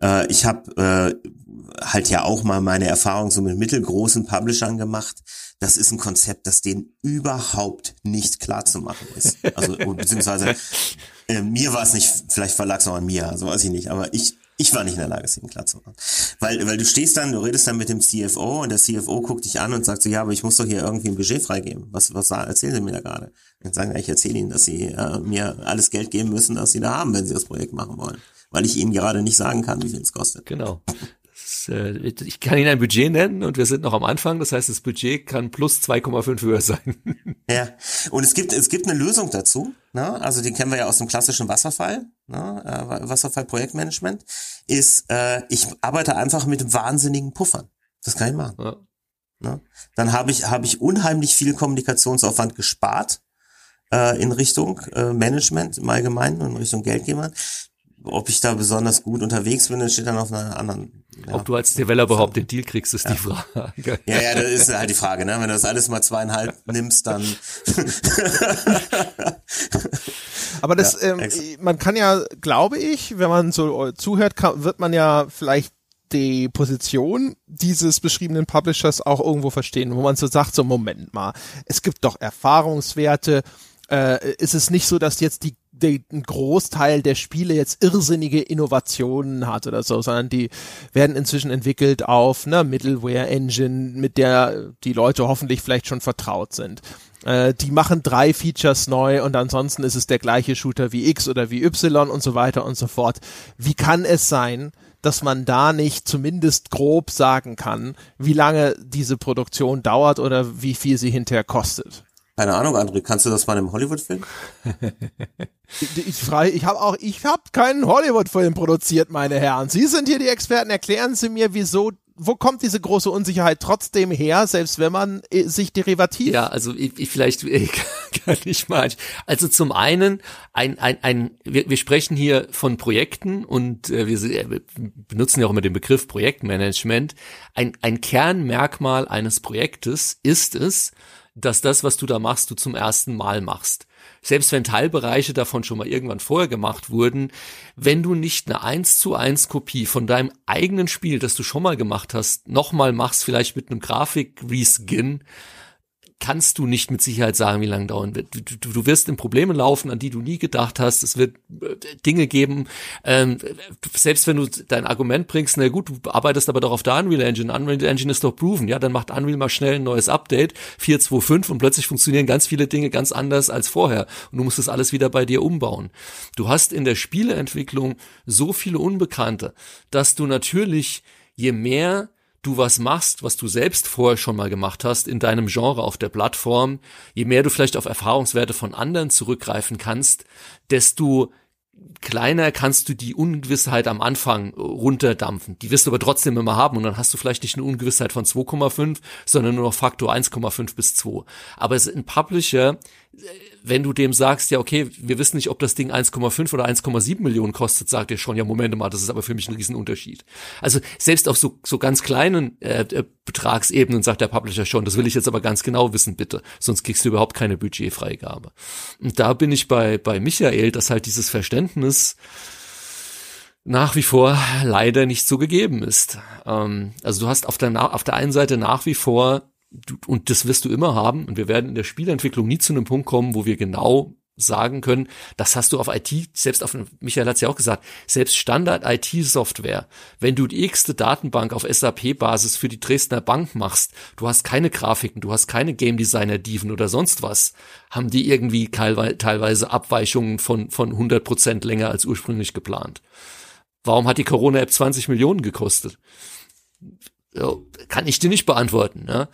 Äh, ich habe äh, halt ja auch mal meine Erfahrung so mit mittelgroßen Publishern gemacht. Das ist ein Konzept, das denen überhaupt nicht klar zu machen ist. Also beziehungsweise äh, mir war es nicht, vielleicht verlag es auch an mir, so also weiß ich nicht, aber ich ich war nicht in der Lage, es ihnen klar zu machen. Weil, weil du stehst dann, du redest dann mit dem CFO und der CFO guckt dich an und sagt so, ja, aber ich muss doch hier irgendwie ein Budget freigeben. Was, was erzählen Sie mir da gerade? Dann sagen, ich erzähle Ihnen, dass Sie äh, mir alles Geld geben müssen, das Sie da haben, wenn Sie das Projekt machen wollen. Weil ich Ihnen gerade nicht sagen kann, wie viel es kostet. Genau. Äh, ich kann Ihnen ein Budget nennen und wir sind noch am Anfang. Das heißt, das Budget kann plus 2,5 höher sein. Ja, und es gibt, es gibt eine Lösung dazu. Ne? Also die kennen wir ja aus dem klassischen Wasserfall, ne? Äh, Wasserfall-Projektmanagement, ist, äh, ich arbeite einfach mit wahnsinnigen Puffern. Das kann ich machen. Ja. Ne? Dann habe ich, habe ich unheimlich viel Kommunikationsaufwand gespart äh, in Richtung äh, Management im Allgemeinen und in Richtung Geldgebern ob ich da besonders gut unterwegs bin, das steht dann auf einer anderen. Ja. Ob du als Developer überhaupt den Deal kriegst, ist ja. die Frage. Ja, ja, das ist halt die Frage, ne? Wenn du das alles mal zweieinhalb nimmst, dann. Aber das, ja, ähm, man kann ja, glaube ich, wenn man so zuhört, kann, wird man ja vielleicht die Position dieses beschriebenen Publishers auch irgendwo verstehen, wo man so sagt, so Moment mal, es gibt doch Erfahrungswerte, äh, ist es nicht so, dass jetzt die ein Großteil der Spiele jetzt irrsinnige Innovationen hat oder so, sondern die werden inzwischen entwickelt auf einer Middleware-Engine, mit der die Leute hoffentlich vielleicht schon vertraut sind. Äh, die machen drei Features neu und ansonsten ist es der gleiche Shooter wie X oder wie Y und so weiter und so fort. Wie kann es sein, dass man da nicht zumindest grob sagen kann, wie lange diese Produktion dauert oder wie viel sie hinterher kostet? Keine Ahnung, André, kannst du das mal im Hollywood-Film? ich ich, ich habe auch, ich habe keinen Hollywood-Film produziert, meine Herren. Sie sind hier die Experten. Erklären Sie mir, wieso wo kommt diese große Unsicherheit trotzdem her, selbst wenn man äh, sich derivativ? Ja, also ich, ich vielleicht äh, kann ich mal. Also zum einen ein ein ein wir, wir sprechen hier von Projekten und äh, wir, äh, wir benutzen ja auch immer den Begriff Projektmanagement. Ein ein Kernmerkmal eines Projektes ist es, dass das, was du da machst, du zum ersten Mal machst. Selbst wenn Teilbereiche davon schon mal irgendwann vorher gemacht wurden, wenn du nicht eine 1 zu 1 Kopie von deinem eigenen Spiel, das du schon mal gemacht hast, nochmal machst, vielleicht mit einem Grafik-Reskin, kannst du nicht mit Sicherheit sagen, wie lange dauern wird. Du, du, du wirst in Probleme laufen, an die du nie gedacht hast. Es wird äh, Dinge geben, ähm, selbst wenn du dein Argument bringst, na gut, du arbeitest aber doch auf der Unreal Engine. Unreal Engine ist doch proven, ja, dann macht Unreal mal schnell ein neues Update, 4.2.5 und plötzlich funktionieren ganz viele Dinge ganz anders als vorher und du musst das alles wieder bei dir umbauen. Du hast in der Spieleentwicklung so viele Unbekannte, dass du natürlich je mehr du was machst, was du selbst vorher schon mal gemacht hast in deinem Genre auf der Plattform, je mehr du vielleicht auf Erfahrungswerte von anderen zurückgreifen kannst, desto kleiner kannst du die Ungewissheit am Anfang runterdampfen. Die wirst du aber trotzdem immer haben und dann hast du vielleicht nicht eine Ungewissheit von 2,5, sondern nur noch Faktor 1,5 bis 2. Aber ein Publisher wenn du dem sagst, ja, okay, wir wissen nicht, ob das Ding 1,5 oder 1,7 Millionen kostet, sagt er schon, ja, Moment mal, das ist aber für mich ein Riesenunterschied. Also selbst auf so, so ganz kleinen äh, äh, Betragsebenen sagt der Publisher schon, das will ich jetzt aber ganz genau wissen, bitte, sonst kriegst du überhaupt keine Budgetfreigabe. Und da bin ich bei, bei Michael, dass halt dieses Verständnis nach wie vor leider nicht so gegeben ist. Ähm, also du hast auf der, auf der einen Seite nach wie vor und das wirst du immer haben. Und wir werden in der Spielentwicklung nie zu einem Punkt kommen, wo wir genau sagen können, das hast du auf IT, selbst auf, Michael hat es ja auch gesagt, selbst Standard-IT-Software, wenn du die x-te Datenbank auf SAP-Basis für die Dresdner Bank machst, du hast keine Grafiken, du hast keine Game Designer-Diven oder sonst was, haben die irgendwie teilweise Abweichungen von, von 100 Prozent länger als ursprünglich geplant. Warum hat die Corona-App 20 Millionen gekostet? Kann ich dir nicht beantworten. Ne?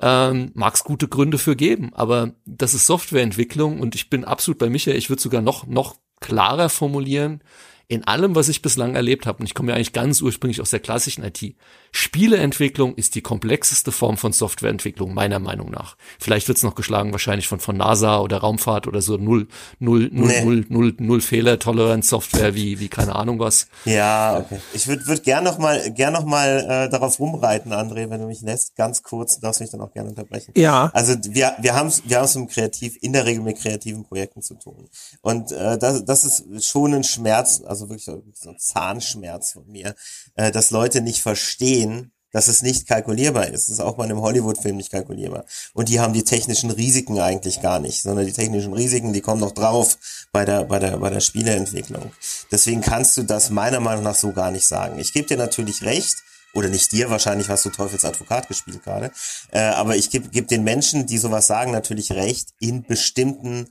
Ähm, Mag es gute Gründe für geben, aber das ist Softwareentwicklung und ich bin absolut bei Michael. Ich würde sogar noch noch klarer formulieren in allem, was ich bislang erlebt habe, und ich komme ja eigentlich ganz ursprünglich aus der klassischen IT, Spieleentwicklung ist die komplexeste Form von Softwareentwicklung, meiner Meinung nach. Vielleicht wird's noch geschlagen, wahrscheinlich von, von NASA oder Raumfahrt oder so null, null, null, nee. null, null, null Fehler, Toleranz Software wie, wie keine Ahnung was. Ja, okay. Ich würde würd gern noch mal, gern noch mal äh, darauf rumreiten, André, wenn du mich lässt, ganz kurz, darfst mich dann auch gerne unterbrechen. Ja. Also wir, wir haben wir haben es im Kreativ, in der Regel mit kreativen Projekten zu tun. Und äh, das, das ist schon ein Schmerz, also wirklich so ein Zahnschmerz von mir, äh, dass Leute nicht verstehen, dass es nicht kalkulierbar ist. Das ist auch bei einem Hollywood-Film nicht kalkulierbar. Und die haben die technischen Risiken eigentlich gar nicht, sondern die technischen Risiken, die kommen noch drauf bei der, bei der, bei der Spieleentwicklung. Deswegen kannst du das meiner Meinung nach so gar nicht sagen. Ich gebe dir natürlich recht, oder nicht dir, wahrscheinlich hast du Teufels Advokat gespielt gerade, äh, aber ich gebe geb den Menschen, die sowas sagen, natürlich recht in bestimmten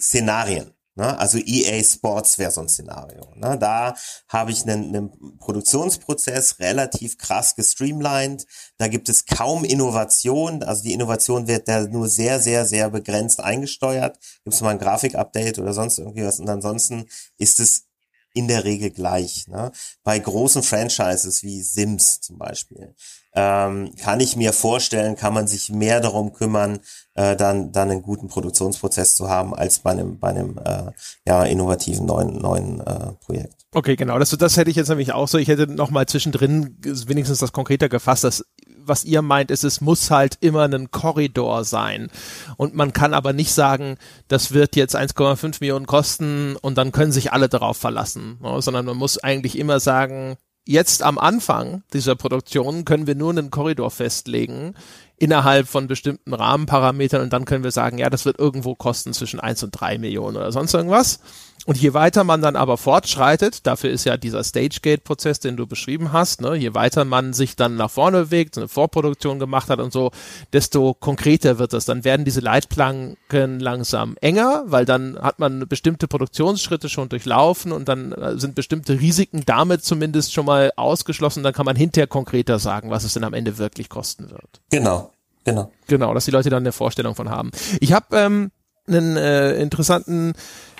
Szenarien. Ne? Also EA Sports wäre so ein Szenario. Ne? Da habe ich einen, einen Produktionsprozess relativ krass gestreamlined. Da gibt es kaum Innovation. Also die Innovation wird da nur sehr, sehr, sehr begrenzt eingesteuert. Gibt es mal ein Grafik-Update oder sonst irgendwie was. Und ansonsten ist es in der Regel gleich. Ne? Bei großen Franchises wie Sims zum Beispiel ähm, kann ich mir vorstellen, kann man sich mehr darum kümmern, äh, dann dann einen guten Produktionsprozess zu haben als bei einem bei einem äh, ja innovativen neuen neuen äh, Projekt. Okay, genau. Das, das hätte ich jetzt nämlich auch so. Ich hätte noch mal zwischendrin wenigstens das konkreter gefasst, dass was ihr meint, ist, es muss halt immer ein Korridor sein. Und man kann aber nicht sagen, das wird jetzt 1,5 Millionen kosten und dann können sich alle darauf verlassen, ne? sondern man muss eigentlich immer sagen, jetzt am Anfang dieser Produktion können wir nur einen Korridor festlegen innerhalb von bestimmten Rahmenparametern und dann können wir sagen, ja, das wird irgendwo kosten zwischen 1 und 3 Millionen oder sonst irgendwas. Und je weiter man dann aber fortschreitet, dafür ist ja dieser Stage-Gate-Prozess, den du beschrieben hast, ne, je weiter man sich dann nach vorne bewegt, eine Vorproduktion gemacht hat und so, desto konkreter wird es. Dann werden diese Leitplanken langsam enger, weil dann hat man bestimmte Produktionsschritte schon durchlaufen und dann äh, sind bestimmte Risiken damit zumindest schon mal ausgeschlossen. Dann kann man hinterher konkreter sagen, was es denn am Ende wirklich kosten wird. Genau, genau. Genau, dass die Leute dann eine Vorstellung von haben. Ich habe ähm, einen äh, interessanten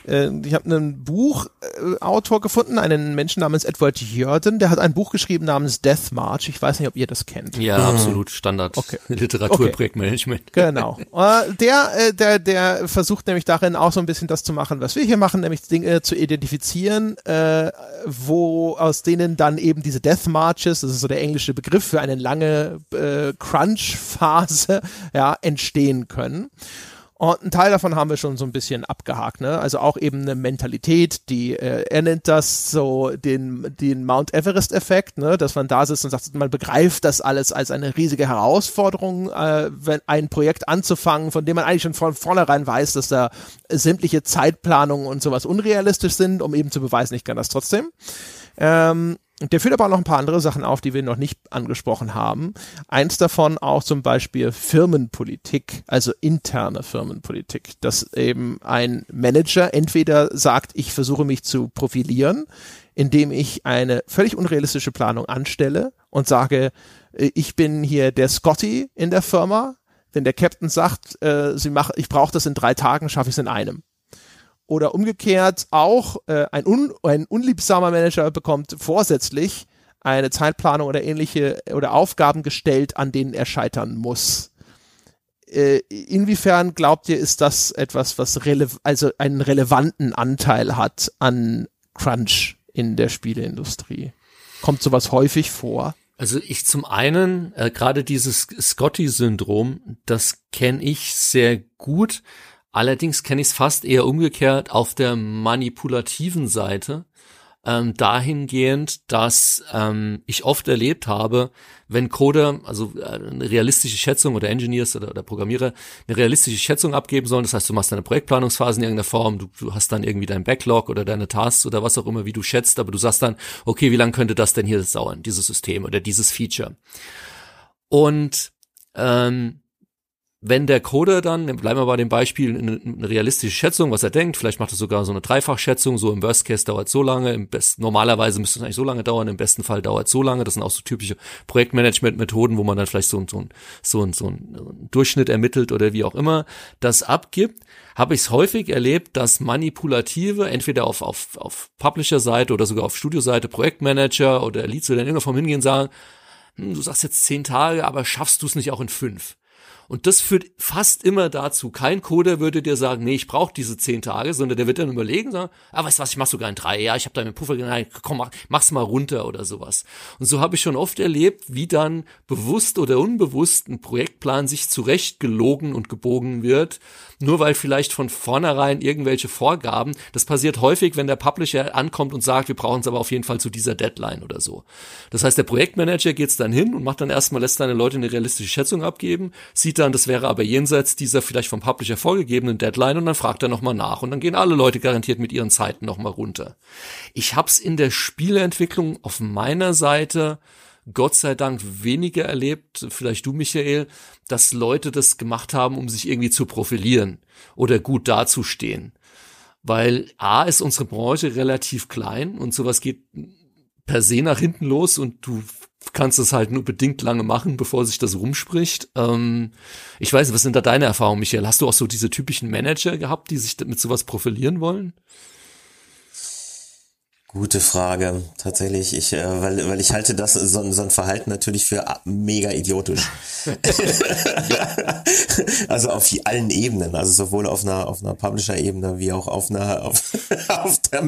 äh, ich habe einen Buchautor gefunden, einen Menschen namens Edward Jörden, der hat ein Buch geschrieben namens Death March. Ich weiß nicht, ob ihr das kennt. Ja, mhm. absolut Standard okay. Literaturprojektmanagement. Okay. Genau. Äh, der, äh, der, der versucht nämlich darin auch so ein bisschen das zu machen, was wir hier machen, nämlich Dinge zu identifizieren, äh, wo aus denen dann eben diese Death Marches, das ist so der englische Begriff für eine lange äh, Crunch-Phase, ja, entstehen können. Und ein Teil davon haben wir schon so ein bisschen abgehakt, ne? Also auch eben eine Mentalität, die, äh, er nennt das so den, den Mount Everest-Effekt, ne? Dass man da sitzt und sagt, man begreift das alles als eine riesige Herausforderung, äh, wenn ein Projekt anzufangen, von dem man eigentlich schon von vornherein weiß, dass da sämtliche Zeitplanungen und sowas unrealistisch sind, um eben zu beweisen, ich kann das trotzdem. Ähm, der führt aber auch noch ein paar andere Sachen auf, die wir noch nicht angesprochen haben. Eins davon auch zum Beispiel Firmenpolitik, also interne Firmenpolitik, dass eben ein Manager entweder sagt, ich versuche mich zu profilieren, indem ich eine völlig unrealistische Planung anstelle und sage, äh, ich bin hier der Scotty in der Firma. Wenn der Captain sagt, äh, sie macht, ich brauche das in drei Tagen, schaffe ich es in einem. Oder umgekehrt auch äh, ein, un, ein unliebsamer Manager bekommt vorsätzlich eine Zeitplanung oder ähnliche oder Aufgaben gestellt, an denen er scheitern muss. Äh, inwiefern glaubt ihr, ist das etwas, was also einen relevanten Anteil hat an Crunch in der Spieleindustrie? Kommt sowas häufig vor? Also ich zum einen, äh, gerade dieses Scotty-Syndrom, das kenne ich sehr gut. Allerdings kenne ich es fast eher umgekehrt auf der manipulativen Seite, ähm, dahingehend, dass ähm, ich oft erlebt habe, wenn Coder, also äh, eine realistische Schätzung oder Engineers oder, oder Programmierer eine realistische Schätzung abgeben sollen, das heißt, du machst deine Projektplanungsphase in irgendeiner Form, du, du hast dann irgendwie dein Backlog oder deine Tasks oder was auch immer, wie du schätzt, aber du sagst dann, okay, wie lange könnte das denn hier dauern, dieses System oder dieses Feature? Und ähm, wenn der Coder dann, bleiben wir bei dem Beispiel, eine, eine, realistische Schätzung, was er denkt, vielleicht macht er sogar so eine Dreifachschätzung, so im Worst Case dauert so lange, im besten, normalerweise müsste es eigentlich so lange dauern, im besten Fall dauert so lange, das sind auch so typische Projektmanagement-Methoden, wo man dann vielleicht so, ein so, ein, so, ein, so ein Durchschnitt ermittelt oder wie auch immer das abgibt, habe ich es häufig erlebt, dass manipulative, entweder auf, auf, auf Publisher-Seite oder sogar auf Studio-Seite, Projektmanager oder Leads oder in irgendeiner Form hingehen sagen, hm, du sagst jetzt zehn Tage, aber schaffst du es nicht auch in fünf? Und das führt fast immer dazu. Kein Coder würde dir sagen, nee, ich brauche diese zehn Tage, sondern der wird dann überlegen, sagen, ah, weißt du was, ich mach sogar in drei, ja, ich habe da einen Puffer, nein, komm, mach, mach's mal runter oder sowas. Und so habe ich schon oft erlebt, wie dann bewusst oder unbewusst ein Projektplan sich zurecht gelogen und gebogen wird, nur weil vielleicht von vornherein irgendwelche Vorgaben, das passiert häufig, wenn der Publisher ankommt und sagt, wir brauchen es aber auf jeden Fall zu dieser Deadline oder so. Das heißt, der Projektmanager geht's dann hin und macht dann erstmal, lässt seine Leute eine realistische Schätzung abgeben, sieht dann, das wäre aber jenseits dieser vielleicht vom Publisher vorgegebenen Deadline und dann fragt er nochmal nach und dann gehen alle Leute garantiert mit ihren Zeiten nochmal runter. Ich hab's in der Spieleentwicklung auf meiner Seite Gott sei Dank weniger erlebt, vielleicht du Michael, dass Leute das gemacht haben, um sich irgendwie zu profilieren oder gut dazustehen. Weil A ist unsere Branche relativ klein und sowas geht per se nach hinten los und du kannst es halt nur bedingt lange machen, bevor sich das rumspricht. Ähm, ich weiß, was sind da deine Erfahrungen, Michael? Hast du auch so diese typischen Manager gehabt, die sich mit sowas profilieren wollen? Gute Frage, tatsächlich. Ich, äh, weil, weil ich halte das so, so ein Verhalten natürlich für mega idiotisch. also auf allen Ebenen, also sowohl auf einer auf einer Publisher-Ebene wie auch auf einer auf, auf der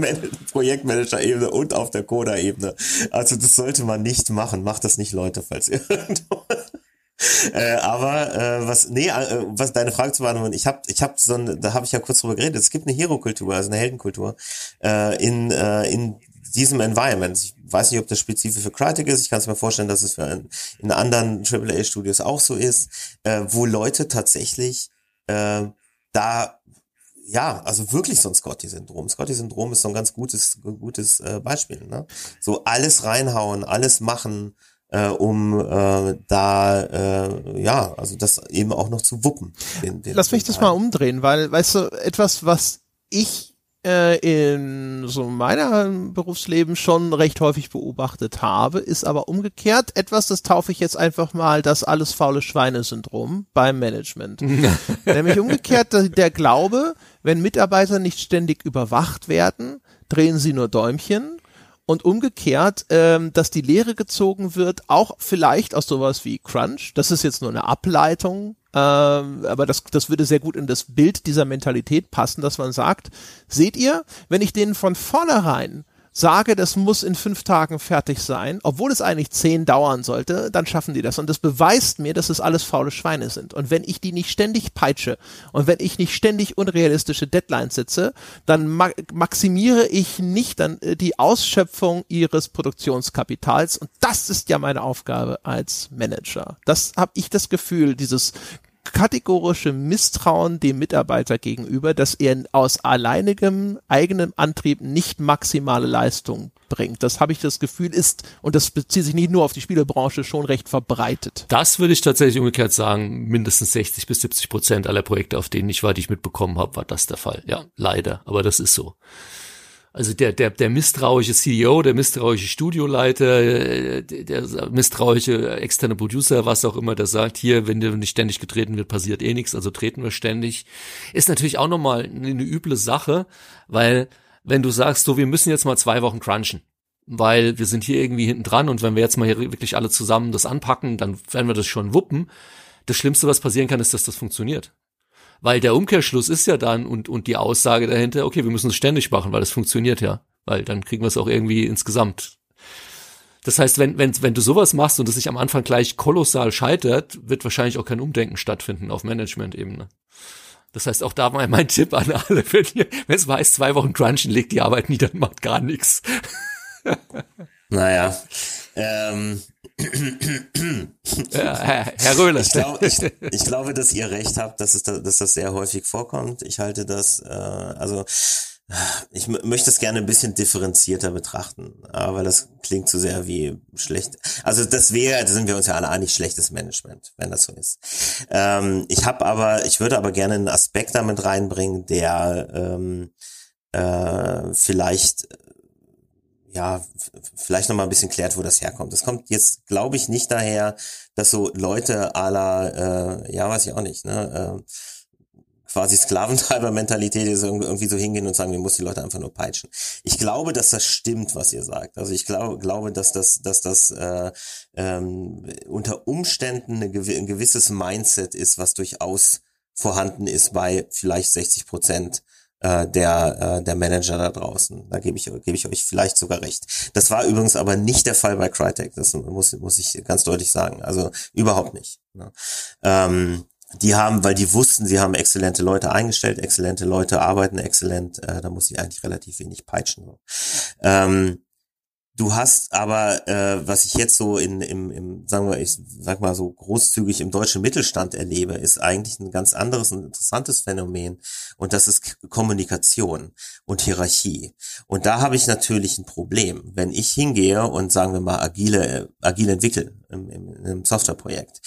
Projektmanager-Ebene und auf der Coder-Ebene. Also das sollte man nicht machen. Macht das nicht, Leute, falls ihr äh, aber äh, was nee äh, was deine Frage zu beantworten ich habe ich habe so ein, da habe ich ja kurz drüber geredet es gibt eine Hero Kultur also eine Heldenkultur äh, in äh, in diesem Environment ich weiß nicht ob das spezifisch für Crytek ist ich kann es mir vorstellen dass es für ein, in anderen AAA Studios auch so ist äh, wo Leute tatsächlich äh, da ja, also wirklich so ein Scotty-Syndrom. Scotty-Syndrom ist so ein ganz gutes, gutes äh, Beispiel. Ne? So alles reinhauen, alles machen, äh, um äh, da äh, ja, also das eben auch noch zu wuppen. Den, den Lass mich das mal umdrehen, weil, weißt du, etwas, was ich äh, in so meinem Berufsleben schon recht häufig beobachtet habe, ist aber umgekehrt etwas, das taufe ich jetzt einfach mal das alles faule Schweine-Syndrom beim Management. Nämlich umgekehrt der Glaube, wenn Mitarbeiter nicht ständig überwacht werden, drehen sie nur Däumchen und umgekehrt, ähm, dass die Lehre gezogen wird, auch vielleicht aus sowas wie Crunch. Das ist jetzt nur eine Ableitung, ähm, aber das, das würde sehr gut in das Bild dieser Mentalität passen, dass man sagt, seht ihr, wenn ich denen von vornherein sage, das muss in fünf Tagen fertig sein, obwohl es eigentlich zehn dauern sollte, dann schaffen die das. Und das beweist mir, dass es alles faule Schweine sind. Und wenn ich die nicht ständig peitsche und wenn ich nicht ständig unrealistische Deadlines setze, dann ma maximiere ich nicht dann äh, die Ausschöpfung ihres Produktionskapitals. Und das ist ja meine Aufgabe als Manager. Das habe ich das Gefühl, dieses kategorische Misstrauen dem Mitarbeiter gegenüber, dass er aus alleinigem eigenem Antrieb nicht maximale Leistung bringt. Das habe ich das Gefühl ist, und das bezieht sich nicht nur auf die Spielebranche, schon recht verbreitet. Das würde ich tatsächlich umgekehrt sagen, mindestens 60 bis 70 Prozent aller Projekte, auf denen ich war, die ich mitbekommen habe, war das der Fall. Ja, leider, aber das ist so. Also der, der, der misstrauische CEO, der misstrauische Studioleiter, äh, der, der misstrauische externe Producer, was auch immer, der sagt, hier, wenn nicht ständig getreten wird, passiert eh nichts, also treten wir ständig, ist natürlich auch nochmal eine üble Sache, weil wenn du sagst, so, wir müssen jetzt mal zwei Wochen crunchen, weil wir sind hier irgendwie hinten dran und wenn wir jetzt mal hier wirklich alle zusammen das anpacken, dann werden wir das schon wuppen. Das Schlimmste, was passieren kann, ist, dass das funktioniert. Weil der Umkehrschluss ist ja dann und, und die Aussage dahinter, okay, wir müssen es ständig machen, weil es funktioniert ja. Weil dann kriegen wir es auch irgendwie insgesamt. Das heißt, wenn, wenn, wenn du sowas machst und es sich am Anfang gleich kolossal scheitert, wird wahrscheinlich auch kein Umdenken stattfinden auf Management-Ebene. Das heißt, auch da mal mein Tipp an alle, wenn ihr, wenn es weiß, zwei Wochen crunchen, legt die Arbeit nieder und macht gar nichts. Naja, ähm, Herr, Herr Röhle. Ich, glaub, ich, ich, glaube, dass ihr recht habt, dass, es da, dass das sehr häufig vorkommt. Ich halte das, äh, also ich möchte es gerne ein bisschen differenzierter betrachten, weil das klingt zu sehr wie schlecht. Also das wäre, da sind wir uns ja alle einig, schlechtes Management, wenn das so ist. Ähm, ich habe aber, ich würde aber gerne einen Aspekt damit reinbringen, der ähm, äh, vielleicht ja, vielleicht noch mal ein bisschen klärt, wo das herkommt. Das kommt jetzt, glaube ich, nicht daher, dass so Leute à la, äh, ja, weiß ich auch nicht, ne, äh, quasi Sklaventreiber-Mentalität irgendwie so hingehen und sagen, wir müssen die Leute einfach nur peitschen. Ich glaube, dass das stimmt, was ihr sagt. Also ich glaube, glaube, dass das, dass das äh, ähm, unter Umständen ein gewisses Mindset ist, was durchaus vorhanden ist bei vielleicht 60 Prozent äh, der, äh, der Manager da draußen. Da gebe ich, gebe ich euch vielleicht sogar recht. Das war übrigens aber nicht der Fall bei Crytek. Das muss, muss ich ganz deutlich sagen. Also überhaupt nicht. Ne? Ähm, die haben, weil die wussten, sie haben exzellente Leute eingestellt, exzellente Leute arbeiten exzellent, äh, da muss ich eigentlich relativ wenig peitschen. Ähm, Du hast aber, äh, was ich jetzt so in, im, im, sagen wir, ich sag mal so großzügig im deutschen Mittelstand erlebe, ist eigentlich ein ganz anderes und interessantes Phänomen. Und das ist Kommunikation und Hierarchie. Und da habe ich natürlich ein Problem. Wenn ich hingehe und sagen wir mal agile, agile entwickle im, im, im Softwareprojekt,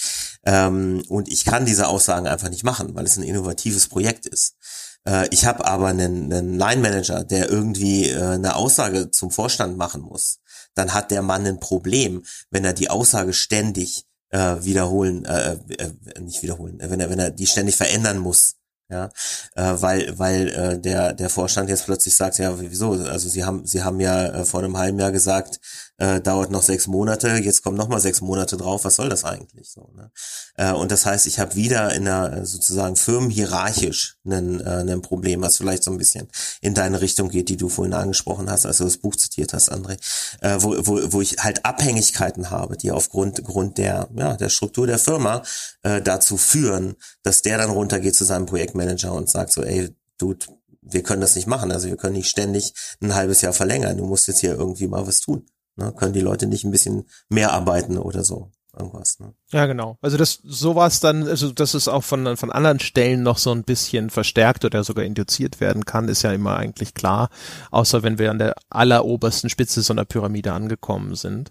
ähm, und ich kann diese Aussagen einfach nicht machen, weil es ein innovatives Projekt ist äh, ich habe aber einen, einen Line-Manager, der irgendwie äh, eine Aussage zum Vorstand machen muss. Dann hat der Mann ein Problem, wenn er die Aussage ständig äh, wiederholen, äh, äh, nicht wiederholen, wenn er, wenn er die ständig verändern muss. Ja, äh, weil weil äh, der der Vorstand jetzt plötzlich sagt, ja wieso? Also sie haben sie haben ja äh, vor einem halben Jahr gesagt, äh, dauert noch sechs Monate, jetzt kommen noch mal sechs Monate drauf, was soll das eigentlich so? Ne? Äh, und das heißt, ich habe wieder in einer äh, sozusagen firmenhierarchisch einen, äh, Problem, was vielleicht so ein bisschen in deine Richtung geht, die du vorhin angesprochen hast, als du das Buch zitiert hast, André, äh, wo, wo, wo ich halt Abhängigkeiten habe, die aufgrund Grund der ja der Struktur der Firma äh, dazu führen, dass der dann runtergeht zu seinem Projektmanager und sagt so, ey, Dude, wir können das nicht machen. Also wir können nicht ständig ein halbes Jahr verlängern. Du musst jetzt hier irgendwie mal was tun. Ne? Können die Leute nicht ein bisschen mehr arbeiten oder so? Irgendwas, ne? Ja, genau. Also das sowas dann, also das ist auch von, von anderen Stellen noch so ein bisschen verstärkt oder sogar induziert werden kann, ist ja immer eigentlich klar, außer wenn wir an der allerobersten Spitze so einer Pyramide angekommen sind.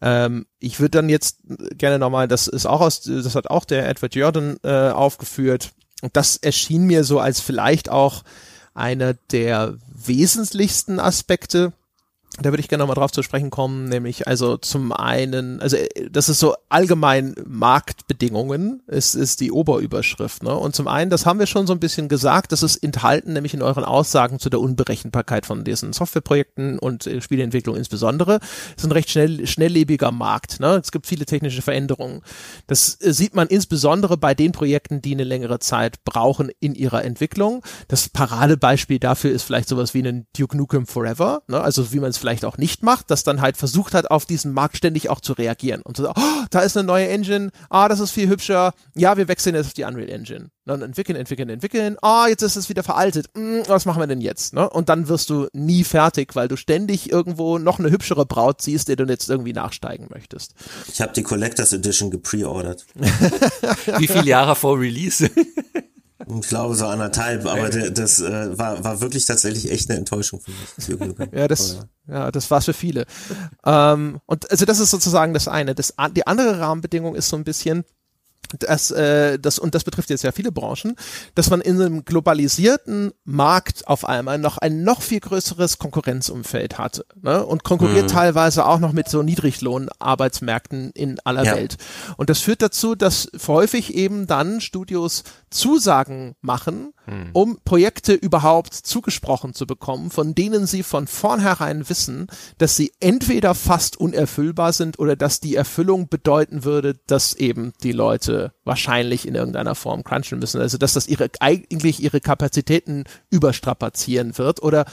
Ähm, ich würde dann jetzt gerne nochmal, das ist auch aus, das hat auch der Edward Jordan äh, aufgeführt, und das erschien mir so als vielleicht auch einer der wesentlichsten Aspekte da würde ich gerne nochmal drauf zu sprechen kommen, nämlich also zum einen, also äh, das ist so allgemein Marktbedingungen, ist, ist die Oberüberschrift. Ne? Und zum einen, das haben wir schon so ein bisschen gesagt, das ist enthalten nämlich in euren Aussagen zu der Unberechenbarkeit von diesen Softwareprojekten und äh, Spieleentwicklung insbesondere. Es ist ein recht schnell, schnelllebiger Markt. Ne? Es gibt viele technische Veränderungen. Das äh, sieht man insbesondere bei den Projekten, die eine längere Zeit brauchen in ihrer Entwicklung. Das Paradebeispiel dafür ist vielleicht sowas wie ein Duke Nukem Forever, ne? also wie man es vielleicht auch nicht macht, das dann halt versucht hat, auf diesen Markt ständig auch zu reagieren und zu sagen, oh, da ist eine neue Engine, ah, das ist viel hübscher, ja, wir wechseln jetzt auf die Unreal Engine. Dann entwickeln, entwickeln, entwickeln, ah, jetzt ist es wieder veraltet, hm, was machen wir denn jetzt? Ne? Und dann wirst du nie fertig, weil du ständig irgendwo noch eine hübschere Braut siehst, der du jetzt irgendwie nachsteigen möchtest. Ich habe die Collectors Edition gepreordert. Wie viele Jahre vor Release? Ich glaube so anderthalb, aber der, das äh, war, war wirklich tatsächlich echt eine Enttäuschung für mich. ja, das, ja, das war's für viele. ähm, und also das ist sozusagen das eine. Das, die andere Rahmenbedingung ist so ein bisschen, dass äh, das und das betrifft jetzt ja viele Branchen, dass man in einem globalisierten Markt auf einmal noch ein noch viel größeres Konkurrenzumfeld hat ne? und konkurriert mhm. teilweise auch noch mit so Niedriglohnarbeitsmärkten in aller ja. Welt. Und das führt dazu, dass häufig eben dann Studios Zusagen machen, hm. um Projekte überhaupt zugesprochen zu bekommen, von denen sie von vornherein wissen, dass sie entweder fast unerfüllbar sind oder dass die Erfüllung bedeuten würde, dass eben die Leute wahrscheinlich in irgendeiner Form crunchen müssen. Also dass das ihre eigentlich ihre Kapazitäten überstrapazieren wird oder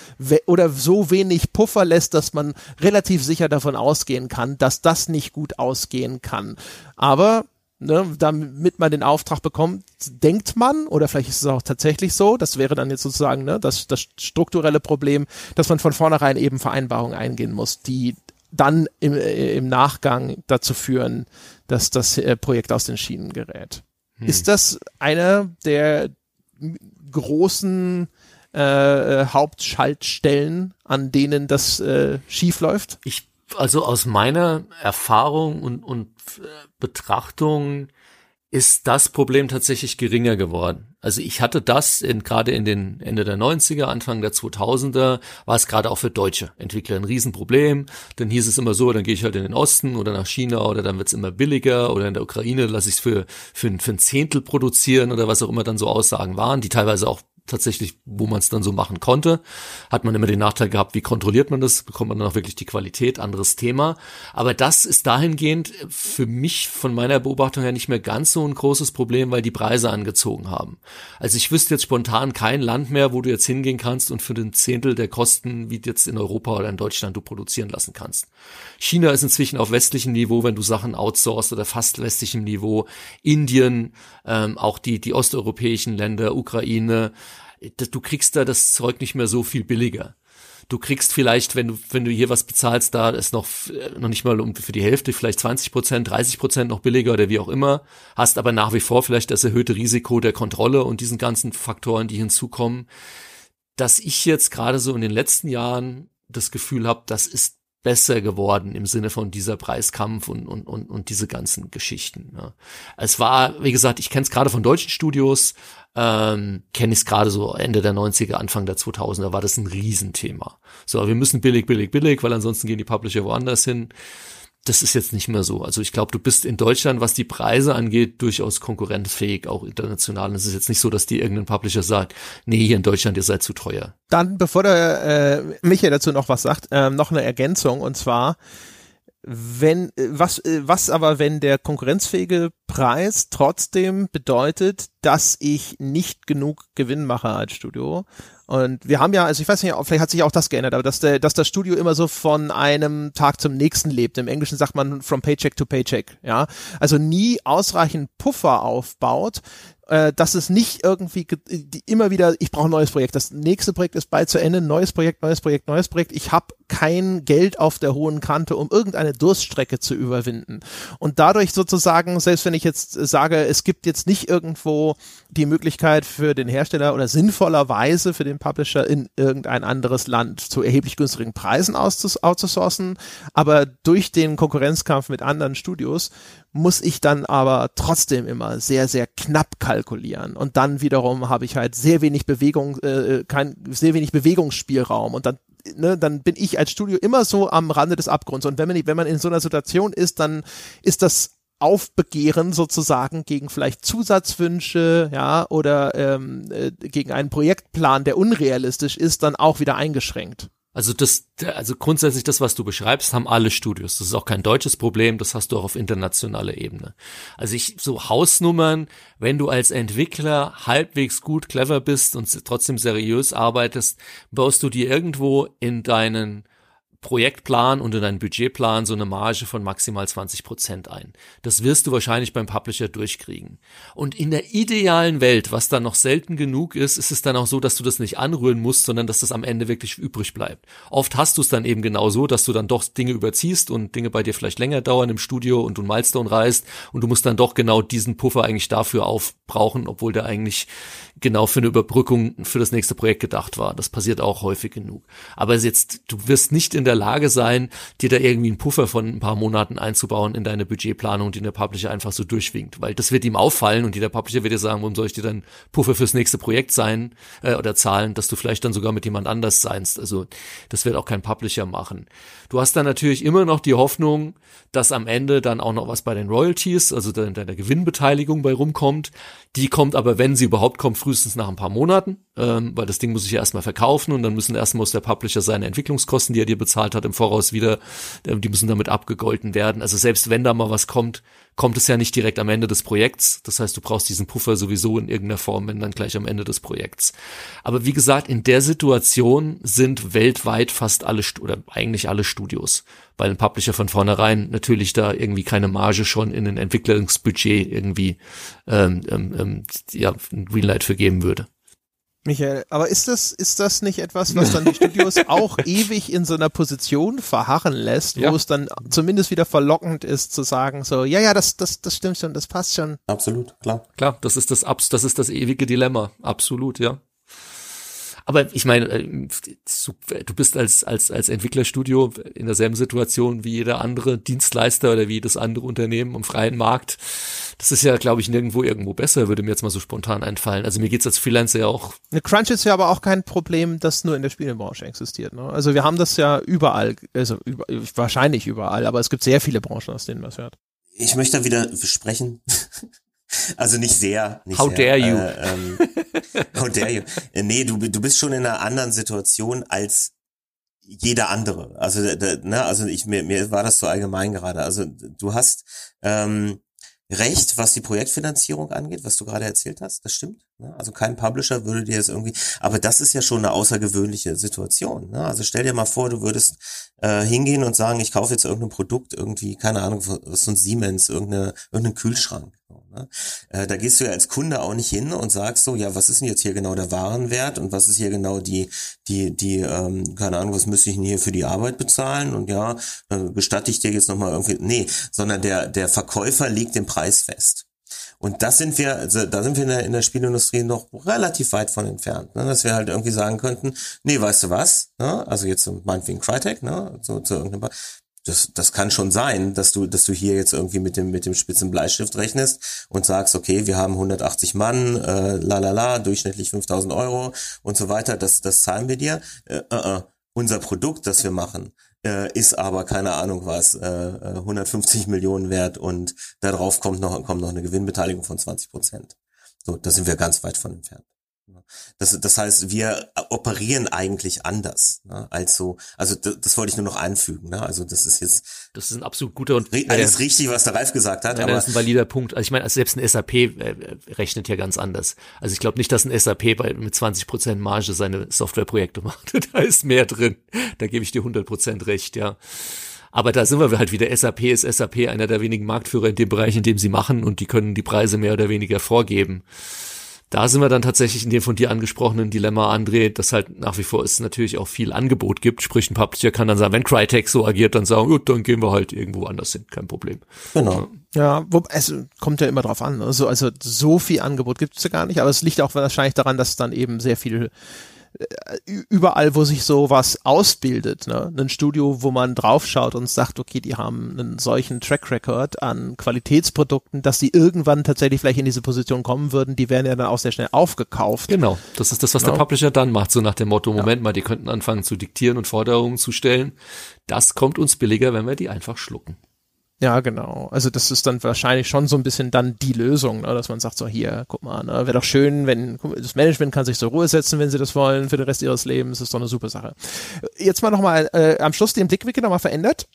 oder so wenig Puffer lässt, dass man relativ sicher davon ausgehen kann, dass das nicht gut ausgehen kann. Aber ne, damit man den Auftrag bekommt, denkt man, oder vielleicht ist es auch tatsächlich so, das wäre dann jetzt sozusagen ne, das, das strukturelle Problem, dass man von vornherein eben Vereinbarungen eingehen muss, die dann im, äh, im Nachgang dazu führen, dass das äh, Projekt aus den Schienen gerät. Hm. Ist das einer der großen äh, äh, Hauptschaltstellen, an denen das äh, schief läuft? Ich also aus meiner Erfahrung und, und äh, Betrachtung ist das Problem tatsächlich geringer geworden. Also ich hatte das in, gerade in den Ende der 90er, Anfang der 2000er, war es gerade auch für deutsche Entwickler ein Riesenproblem. Dann hieß es immer so, dann gehe ich halt in den Osten oder nach China oder dann wird's immer billiger oder in der Ukraine lasse ich es für, für, für ein Zehntel produzieren oder was auch immer dann so Aussagen waren, die teilweise auch tatsächlich, wo man es dann so machen konnte, hat man immer den Nachteil gehabt, wie kontrolliert man das, bekommt man dann auch wirklich die Qualität, anderes Thema. Aber das ist dahingehend für mich von meiner Beobachtung her nicht mehr ganz so ein großes Problem, weil die Preise angezogen haben. Also ich wüsste jetzt spontan kein Land mehr, wo du jetzt hingehen kannst und für den Zehntel der Kosten, wie jetzt in Europa oder in Deutschland du produzieren lassen kannst. China ist inzwischen auf westlichem Niveau, wenn du Sachen outsourcest oder fast westlichem Niveau. Indien, ähm, auch die, die osteuropäischen Länder, Ukraine, du kriegst da das Zeug nicht mehr so viel billiger. Du kriegst vielleicht, wenn du, wenn du hier was bezahlst, da ist noch, äh, noch nicht mal um für die Hälfte, vielleicht 20 Prozent, 30 Prozent noch billiger oder wie auch immer, hast aber nach wie vor vielleicht das erhöhte Risiko der Kontrolle und diesen ganzen Faktoren, die hinzukommen, dass ich jetzt gerade so in den letzten Jahren das Gefühl habe, das ist besser geworden im Sinne von dieser Preiskampf und, und, und, und diese ganzen Geschichten. Ja. Es war, wie gesagt, ich kenne es gerade von deutschen Studios, ähm, kenne ich es gerade so Ende der 90er, Anfang der 2000er, war das ein Riesenthema. So, wir müssen billig, billig, billig, weil ansonsten gehen die Publisher woanders hin das ist jetzt nicht mehr so. Also ich glaube, du bist in Deutschland, was die Preise angeht, durchaus konkurrenzfähig, auch international. Und es ist jetzt nicht so, dass die irgendein Publisher sagt, nee, hier in Deutschland, ihr seid zu teuer. Dann, bevor der äh, Michael dazu noch was sagt, äh, noch eine Ergänzung und zwar, wenn, äh, was, äh, was aber, wenn der konkurrenzfähige Preis trotzdem bedeutet, dass ich nicht genug Gewinn mache als Studio, und wir haben ja, also ich weiß nicht, vielleicht hat sich auch das geändert, aber dass, der, dass das Studio immer so von einem Tag zum nächsten lebt. Im Englischen sagt man from paycheck to paycheck, ja. Also nie ausreichend Puffer aufbaut, äh, dass es nicht irgendwie die, immer wieder, ich brauche ein neues Projekt, das nächste Projekt ist bald zu Ende, neues Projekt, neues Projekt, neues Projekt. Ich habe kein Geld auf der hohen Kante, um irgendeine Durststrecke zu überwinden. Und dadurch sozusagen, selbst wenn ich jetzt sage, es gibt jetzt nicht irgendwo die Möglichkeit für den Hersteller oder sinnvollerweise für den Publisher in irgendein anderes Land zu erheblich günstigen Preisen outzusourcen. Aber durch den Konkurrenzkampf mit anderen Studios muss ich dann aber trotzdem immer sehr, sehr knapp kalkulieren. Und dann wiederum habe ich halt sehr wenig Bewegung, äh, kein, sehr wenig Bewegungsspielraum. Und dann Ne, dann bin ich als Studio immer so am Rande des Abgrunds. Und wenn man, wenn man in so einer Situation ist, dann ist das Aufbegehren sozusagen gegen vielleicht Zusatzwünsche, ja, oder ähm, äh, gegen einen Projektplan, der unrealistisch ist, dann auch wieder eingeschränkt. Also das, also grundsätzlich das, was du beschreibst, haben alle Studios. Das ist auch kein deutsches Problem, das hast du auch auf internationaler Ebene. Also ich, so Hausnummern, wenn du als Entwickler halbwegs gut clever bist und trotzdem seriös arbeitest, baust du dir irgendwo in deinen Projektplan und in deinen Budgetplan so eine Marge von maximal 20 Prozent ein. Das wirst du wahrscheinlich beim Publisher durchkriegen. Und in der idealen Welt, was dann noch selten genug ist, ist es dann auch so, dass du das nicht anrühren musst, sondern dass das am Ende wirklich übrig bleibt. Oft hast du es dann eben genau so, dass du dann doch Dinge überziehst und Dinge bei dir vielleicht länger dauern im Studio und du ein Milestone reißt und du musst dann doch genau diesen Puffer eigentlich dafür aufbrauchen, obwohl der eigentlich genau für eine Überbrückung für das nächste Projekt gedacht war. Das passiert auch häufig genug. Aber jetzt, du wirst nicht in der Lage sein, dir da irgendwie einen Puffer von ein paar Monaten einzubauen in deine Budgetplanung, die der Publisher einfach so durchwinkt. Weil das wird ihm auffallen und der Publisher wird dir sagen, warum soll ich dir dann Puffer fürs nächste Projekt sein äh, oder zahlen, dass du vielleicht dann sogar mit jemand anders seinst. Also das wird auch kein Publisher machen. Du hast dann natürlich immer noch die Hoffnung, dass am Ende dann auch noch was bei den Royalties, also deiner Gewinnbeteiligung bei rumkommt. Die kommt aber, wenn sie überhaupt kommt, frühestens nach ein paar Monaten, ähm, weil das Ding muss sich ja erstmal verkaufen und dann müssen erstmal muss der Publisher seine Entwicklungskosten, die er dir bezahlt hat, im Voraus wieder, äh, die müssen damit abgegolten werden. Also selbst wenn da mal was kommt, kommt es ja nicht direkt am Ende des Projekts. Das heißt, du brauchst diesen Puffer sowieso in irgendeiner Form, wenn dann gleich am Ende des Projekts. Aber wie gesagt, in der Situation sind weltweit fast alle oder eigentlich alle Studios, weil ein Publisher von vornherein natürlich da irgendwie keine Marge schon in ein Entwicklungsbudget irgendwie ähm, ähm, ähm ja, ein Greenlight für geben würde. Michael, aber ist das, ist das nicht etwas, was dann die Studios auch ewig in so einer Position verharren lässt, ja. wo es dann zumindest wieder verlockend ist zu sagen, so, ja, ja, das, das, das stimmt schon, das passt schon. Absolut, klar. Klar, das ist das, das ist das ewige Dilemma. Absolut, ja. Aber ich meine, äh, du bist als, als, als Entwicklerstudio in derselben Situation wie jeder andere Dienstleister oder wie das andere Unternehmen im freien Markt. Das ist ja, glaube ich, nirgendwo irgendwo besser, würde mir jetzt mal so spontan einfallen. Also mir geht's als Freelancer ja auch. Eine Crunch ist ja aber auch kein Problem, das nur in der Spielebranche existiert. Ne? Also wir haben das ja überall, also über, wahrscheinlich überall, aber es gibt sehr viele Branchen, aus denen man es hört. Ich möchte da wieder sprechen. Also nicht sehr. Nicht how sehr. dare you? Äh, ähm, how dare you? Äh, nee, du, du bist schon in einer anderen Situation als jeder andere. Also, ne, also ich, mir, mir war das so allgemein gerade. Also du hast ähm, recht, was die Projektfinanzierung angeht, was du gerade erzählt hast. Das stimmt. Ne? Also kein Publisher würde dir das irgendwie, aber das ist ja schon eine außergewöhnliche Situation. Ne? Also stell dir mal vor, du würdest äh, hingehen und sagen, ich kaufe jetzt irgendein Produkt, irgendwie, keine Ahnung, was so ein Siemens, irgendeine, irgendeinen Kühlschrank. Ne? Äh, da gehst du ja als Kunde auch nicht hin und sagst so, ja, was ist denn jetzt hier genau der Warenwert und was ist hier genau die, die, die, ähm, keine Ahnung, was müsste ich denn hier für die Arbeit bezahlen und ja, äh, gestatte ich dir jetzt nochmal irgendwie, nee, sondern der, der Verkäufer legt den Preis fest. Und das sind wir, also da sind wir in der, in der Spielindustrie noch relativ weit von entfernt, ne? dass wir halt irgendwie sagen könnten, nee, weißt du was, ne? also jetzt meinetwegen Crytek, ne? so zu irgendeinem, das, das kann schon sein, dass du, dass du hier jetzt irgendwie mit dem, mit dem spitzen Bleistift rechnest und sagst, okay, wir haben 180 Mann, äh, la la la, durchschnittlich 5000 Euro und so weiter, das, das zahlen wir dir. Äh, äh, unser Produkt, das wir machen, äh, ist aber keine Ahnung was, äh, 150 Millionen wert und darauf kommt noch, kommt noch eine Gewinnbeteiligung von 20 Prozent. So, da sind wir ganz weit von entfernt. Das, das heißt, wir operieren eigentlich anders. Ne? Also, also das, das wollte ich nur noch einfügen. Ne? Also das ist jetzt. Das ist ein absolut guter und alles äh, richtig, was der Ralf gesagt hat. Ja, aber das ist ein valider Punkt. Also ich meine, also selbst ein SAP äh, rechnet ja ganz anders. Also ich glaube nicht, dass ein SAP bei, mit 20 Prozent Marge seine Softwareprojekte macht. da ist mehr drin. Da gebe ich dir 100 Prozent recht, ja. Aber da sind wir halt wieder. SAP ist SAP einer der wenigen Marktführer in dem Bereich, in dem sie machen und die können die Preise mehr oder weniger vorgeben da sind wir dann tatsächlich in dem von dir angesprochenen Dilemma, André, dass halt nach wie vor es natürlich auch viel Angebot gibt. Sprich, ein Publisher kann dann sagen, wenn Crytek so agiert, dann sagen, gut, dann gehen wir halt irgendwo anders hin, kein Problem. Genau. Ja, wo, es kommt ja immer drauf an. Also, also so viel Angebot gibt es ja gar nicht, aber es liegt auch wahrscheinlich daran, dass dann eben sehr viel überall, wo sich sowas ausbildet, ne? ein Studio, wo man draufschaut und sagt, okay, die haben einen solchen Track Record an Qualitätsprodukten, dass sie irgendwann tatsächlich vielleicht in diese Position kommen würden, die werden ja dann auch sehr schnell aufgekauft. Genau, das ist das, was ja. der Publisher dann macht, so nach dem Motto, Moment ja. mal, die könnten anfangen zu diktieren und Forderungen zu stellen. Das kommt uns billiger, wenn wir die einfach schlucken. Ja, genau. Also das ist dann wahrscheinlich schon so ein bisschen dann die Lösung, ne? dass man sagt so hier, guck mal, ne? wäre doch schön, wenn das Management kann sich zur Ruhe setzen, wenn sie das wollen für den Rest ihres Lebens, das ist doch eine super Sache. Jetzt mal nochmal äh, am Schluss den Blickwinkel nochmal verändert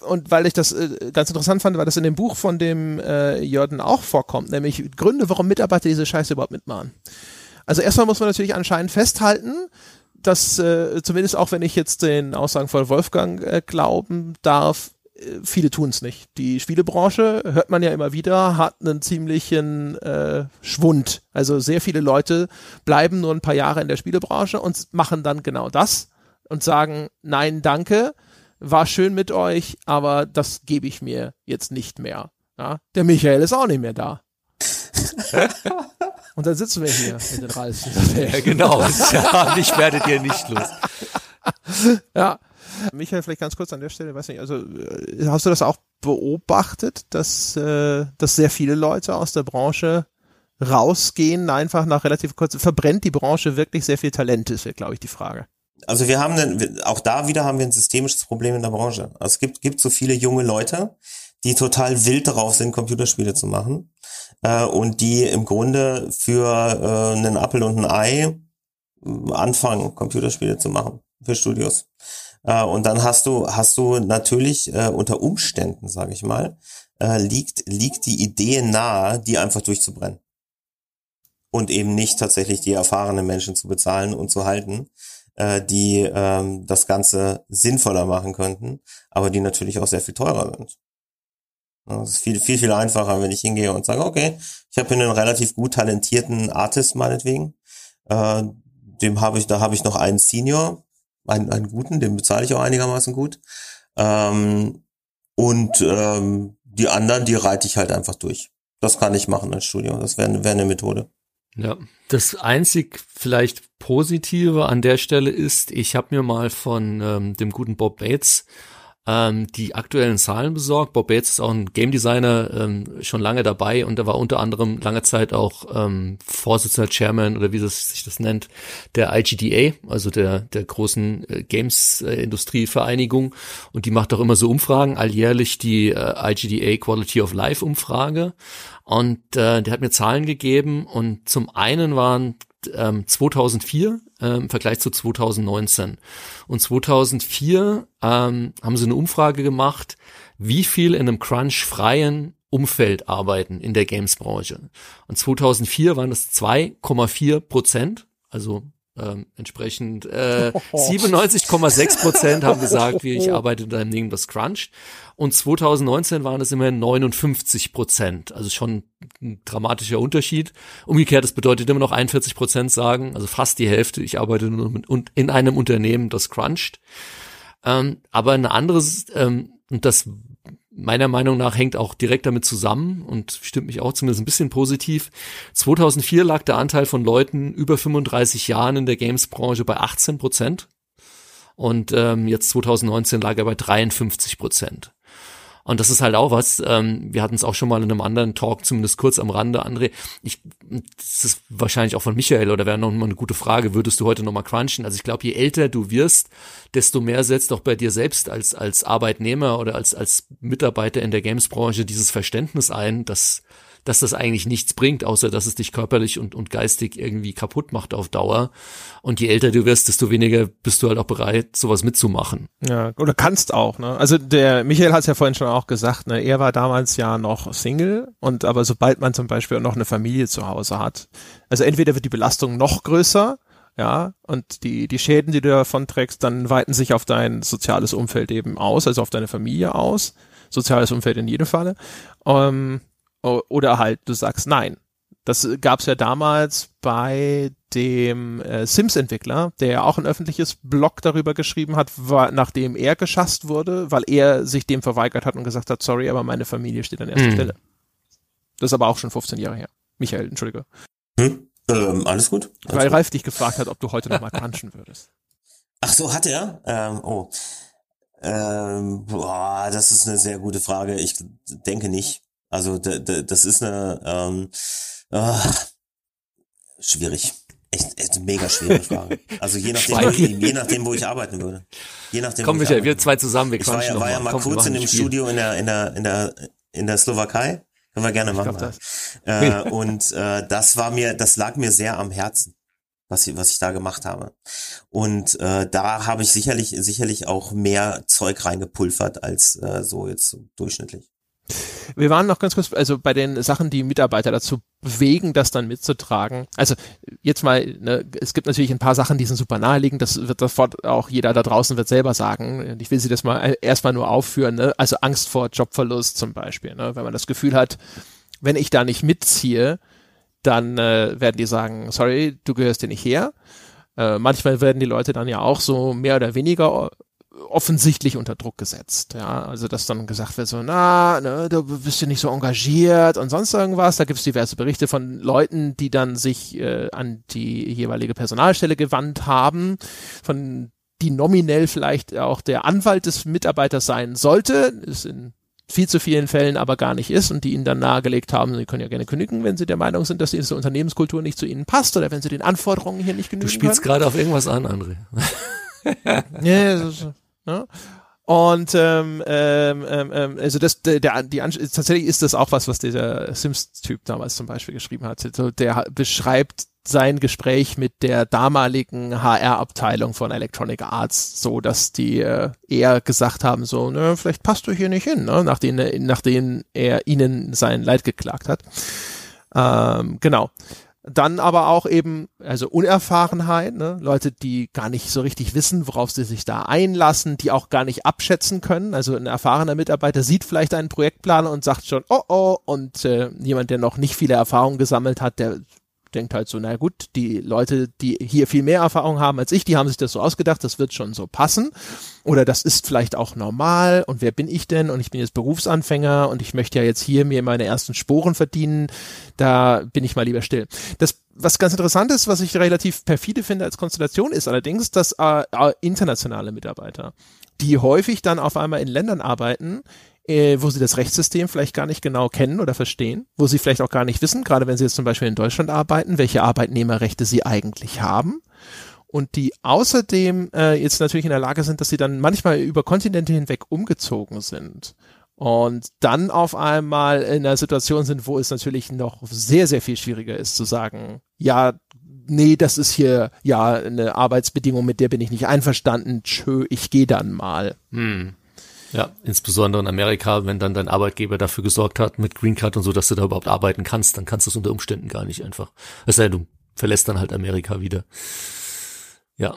und weil ich das äh, ganz interessant fand, weil das in dem Buch von dem äh, Jordan auch vorkommt, nämlich Gründe, warum Mitarbeiter diese Scheiße überhaupt mitmachen. Also erstmal muss man natürlich anscheinend festhalten, dass äh, zumindest auch wenn ich jetzt den Aussagen von Wolfgang äh, glauben darf, viele tun es nicht. Die Spielebranche, hört man ja immer wieder, hat einen ziemlichen äh, Schwund. Also sehr viele Leute bleiben nur ein paar Jahre in der Spielebranche und machen dann genau das und sagen, nein, danke, war schön mit euch, aber das gebe ich mir jetzt nicht mehr. Ja? Der Michael ist auch nicht mehr da. und dann sitzen wir hier mit den Ralf. Ja, genau. Ja, ich werdet ihr nicht los. ja, Michael, vielleicht ganz kurz an der Stelle, weiß nicht, also äh, hast du das auch beobachtet, dass, äh, dass sehr viele Leute aus der Branche rausgehen, einfach nach relativ kurz, verbrennt die Branche wirklich sehr viel Talent, ist, glaube ich, die Frage. Also wir haben einen, auch da wieder haben wir ein systemisches Problem in der Branche. Also es gibt, gibt so viele junge Leute, die total wild darauf sind, Computerspiele zu machen äh, und die im Grunde für äh, einen Apple und ein Ei äh, anfangen, Computerspiele zu machen für Studios. Äh, und dann hast du, hast du natürlich äh, unter Umständen, sage ich mal, äh, liegt, liegt die Idee nahe, die einfach durchzubrennen. Und eben nicht tatsächlich die erfahrenen Menschen zu bezahlen und zu halten, äh, die ähm, das Ganze sinnvoller machen könnten, aber die natürlich auch sehr viel teurer sind. Es ist viel, viel, viel einfacher, wenn ich hingehe und sage, okay, ich habe hier einen relativ gut talentierten Artist meinetwegen. Äh, dem habe ich, da habe ich noch einen Senior, einen, einen guten, den bezahle ich auch einigermaßen gut. Ähm, und ähm, die anderen, die reite ich halt einfach durch. Das kann ich machen als Studio. Das wäre wär eine Methode. Ja, das einzig vielleicht Positive an der Stelle ist, ich habe mir mal von ähm, dem guten Bob Bates ähm, die aktuellen Zahlen besorgt. Bob Bates ist auch ein Game Designer, ähm, schon lange dabei und er war unter anderem lange Zeit auch ähm, Vorsitzender Chairman oder wie das, sich das nennt, der IGDA, also der, der großen äh, Games-Industrie-Vereinigung. Und die macht auch immer so Umfragen, alljährlich die äh, IGDA Quality of Life Umfrage. Und äh, der hat mir Zahlen gegeben und zum einen waren ähm, 2004 äh, im Vergleich zu 2019. Und 2004 ähm, haben sie eine Umfrage gemacht, wie viel in einem Crunch-freien Umfeld arbeiten in der Games-Branche. Und 2004 waren es 2,4 Prozent, also ähm, entsprechend äh, 97,6 Prozent haben gesagt, wie ich arbeite in einem Ding, das cruncht. Und 2019 waren es immerhin 59 Prozent. Also schon ein dramatischer Unterschied. Umgekehrt, das bedeutet immer noch 41 Prozent sagen, also fast die Hälfte, ich arbeite nur in einem Unternehmen, das cruncht. Ähm, aber ein anderes, ähm, und das meiner Meinung nach hängt auch direkt damit zusammen und stimmt mich auch zumindest ein bisschen positiv. 2004 lag der Anteil von Leuten über 35 Jahren in der Games-Branche bei 18 Prozent und ähm, jetzt 2019 lag er bei 53 Prozent. Und das ist halt auch was, ähm, wir hatten es auch schon mal in einem anderen Talk, zumindest kurz am Rande, André. Ich, das ist wahrscheinlich auch von Michael oder wäre noch mal eine gute Frage, würdest du heute noch mal crunchen? Also ich glaube, je älter du wirst, desto mehr setzt auch bei dir selbst als, als Arbeitnehmer oder als, als Mitarbeiter in der Games-Branche dieses Verständnis ein, dass dass das eigentlich nichts bringt, außer dass es dich körperlich und, und geistig irgendwie kaputt macht auf Dauer. Und je älter du wirst, desto weniger bist du halt auch bereit, sowas mitzumachen. Ja, oder kannst auch, ne? Also der Michael hat es ja vorhin schon auch gesagt, ne, er war damals ja noch Single und aber sobald man zum Beispiel noch eine Familie zu Hause hat, also entweder wird die Belastung noch größer, ja, und die, die Schäden, die du davon trägst, dann weiten sich auf dein soziales Umfeld eben aus, also auf deine Familie aus. Soziales Umfeld in jedem Falle. Ähm, oder halt, du sagst nein. Das gab's ja damals bei dem äh, Sims-Entwickler, der ja auch ein öffentliches Blog darüber geschrieben hat, war, nachdem er geschasst wurde, weil er sich dem verweigert hat und gesagt hat, sorry, aber meine Familie steht an erster mhm. Stelle. Das ist aber auch schon 15 Jahre her. Michael, entschuldige. Hm? Ähm, alles gut. Alles Weil gut. Ralf dich gefragt hat, ob du heute noch mal crunchen würdest. Ach so, hat er? Ähm, oh. Ähm, boah, das ist eine sehr gute Frage. Ich denke nicht. Also das ist eine ähm, ah, schwierig. Echt, echt mega schwierige Frage. Also je nachdem, je nachdem, wo ich arbeiten würde. Je nachdem. Komm, Michael, wir zwei zusammen, wir ich war ja, war ja mal Komm, kurz in dem Studio in der in der in der in der Slowakei. Können wir gerne machen. Glaub, äh, und äh, das war mir, das lag mir sehr am Herzen was ich, was ich da gemacht habe. Und äh, da habe ich sicherlich, sicherlich auch mehr Zeug reingepulvert als äh, so jetzt durchschnittlich. Wir waren noch ganz kurz, also bei den Sachen, die Mitarbeiter dazu bewegen, das dann mitzutragen. Also jetzt mal, ne, es gibt natürlich ein paar Sachen, die sind super naheliegend, das wird sofort auch jeder da draußen wird selber sagen. Ich will sie das mal erstmal nur aufführen, ne? also Angst vor Jobverlust zum Beispiel, ne? wenn man das Gefühl hat, wenn ich da nicht mitziehe, dann äh, werden die sagen, sorry, du gehörst hier nicht her. Äh, manchmal werden die Leute dann ja auch so mehr oder weniger offensichtlich unter Druck gesetzt. Ja, also dass dann gesagt wird so, na, ne, du bist ja nicht so engagiert und sonst irgendwas. Da gibt es diverse Berichte von Leuten, die dann sich äh, an die jeweilige Personalstelle gewandt haben, von die nominell vielleicht auch der Anwalt des Mitarbeiters sein sollte. Ist in viel zu vielen Fällen aber gar nicht ist und die ihnen dann nahegelegt haben, sie können ja gerne kündigen, wenn sie der Meinung sind, dass diese Unternehmenskultur nicht zu ihnen passt oder wenn sie den Anforderungen hier nicht genügen Du spielst gerade auf irgendwas an, André. ja, das ja. Und ähm, ähm, ähm, also das, der, der die tatsächlich ist das auch was, was dieser Sims-Typ damals zum Beispiel geschrieben hat. So, der beschreibt sein Gespräch mit der damaligen HR-Abteilung von Electronic Arts, so dass die äh, eher gesagt haben, so, ne, vielleicht passt du hier nicht hin, ne, nachdem, nachdem er ihnen sein Leid geklagt hat. Ähm, genau. Dann aber auch eben, also Unerfahrenheit, ne? Leute, die gar nicht so richtig wissen, worauf sie sich da einlassen, die auch gar nicht abschätzen können. Also ein erfahrener Mitarbeiter sieht vielleicht einen Projektplaner und sagt schon, oh oh, und äh, jemand, der noch nicht viele Erfahrungen gesammelt hat, der denkt halt so, na gut, die Leute, die hier viel mehr Erfahrung haben als ich, die haben sich das so ausgedacht, das wird schon so passen. Oder das ist vielleicht auch normal. Und wer bin ich denn? Und ich bin jetzt Berufsanfänger und ich möchte ja jetzt hier mir meine ersten Sporen verdienen. Da bin ich mal lieber still. Das was ganz interessant ist, was ich relativ perfide finde als Konstellation, ist allerdings, dass äh, äh internationale Mitarbeiter, die häufig dann auf einmal in Ländern arbeiten, äh, wo sie das Rechtssystem vielleicht gar nicht genau kennen oder verstehen, wo sie vielleicht auch gar nicht wissen, gerade wenn sie jetzt zum Beispiel in Deutschland arbeiten, welche Arbeitnehmerrechte sie eigentlich haben und die außerdem äh, jetzt natürlich in der Lage sind, dass sie dann manchmal über Kontinente hinweg umgezogen sind und dann auf einmal in einer Situation sind, wo es natürlich noch sehr, sehr viel schwieriger ist zu sagen, ja, nee, das ist hier ja eine Arbeitsbedingung, mit der bin ich nicht einverstanden, tschö, ich gehe dann mal. Hm. Ja, insbesondere in Amerika, wenn dann dein Arbeitgeber dafür gesorgt hat mit Green Card und so, dass du da überhaupt arbeiten kannst, dann kannst du es unter Umständen gar nicht einfach. Es sei denn, du verlässt dann halt Amerika wieder. Ja.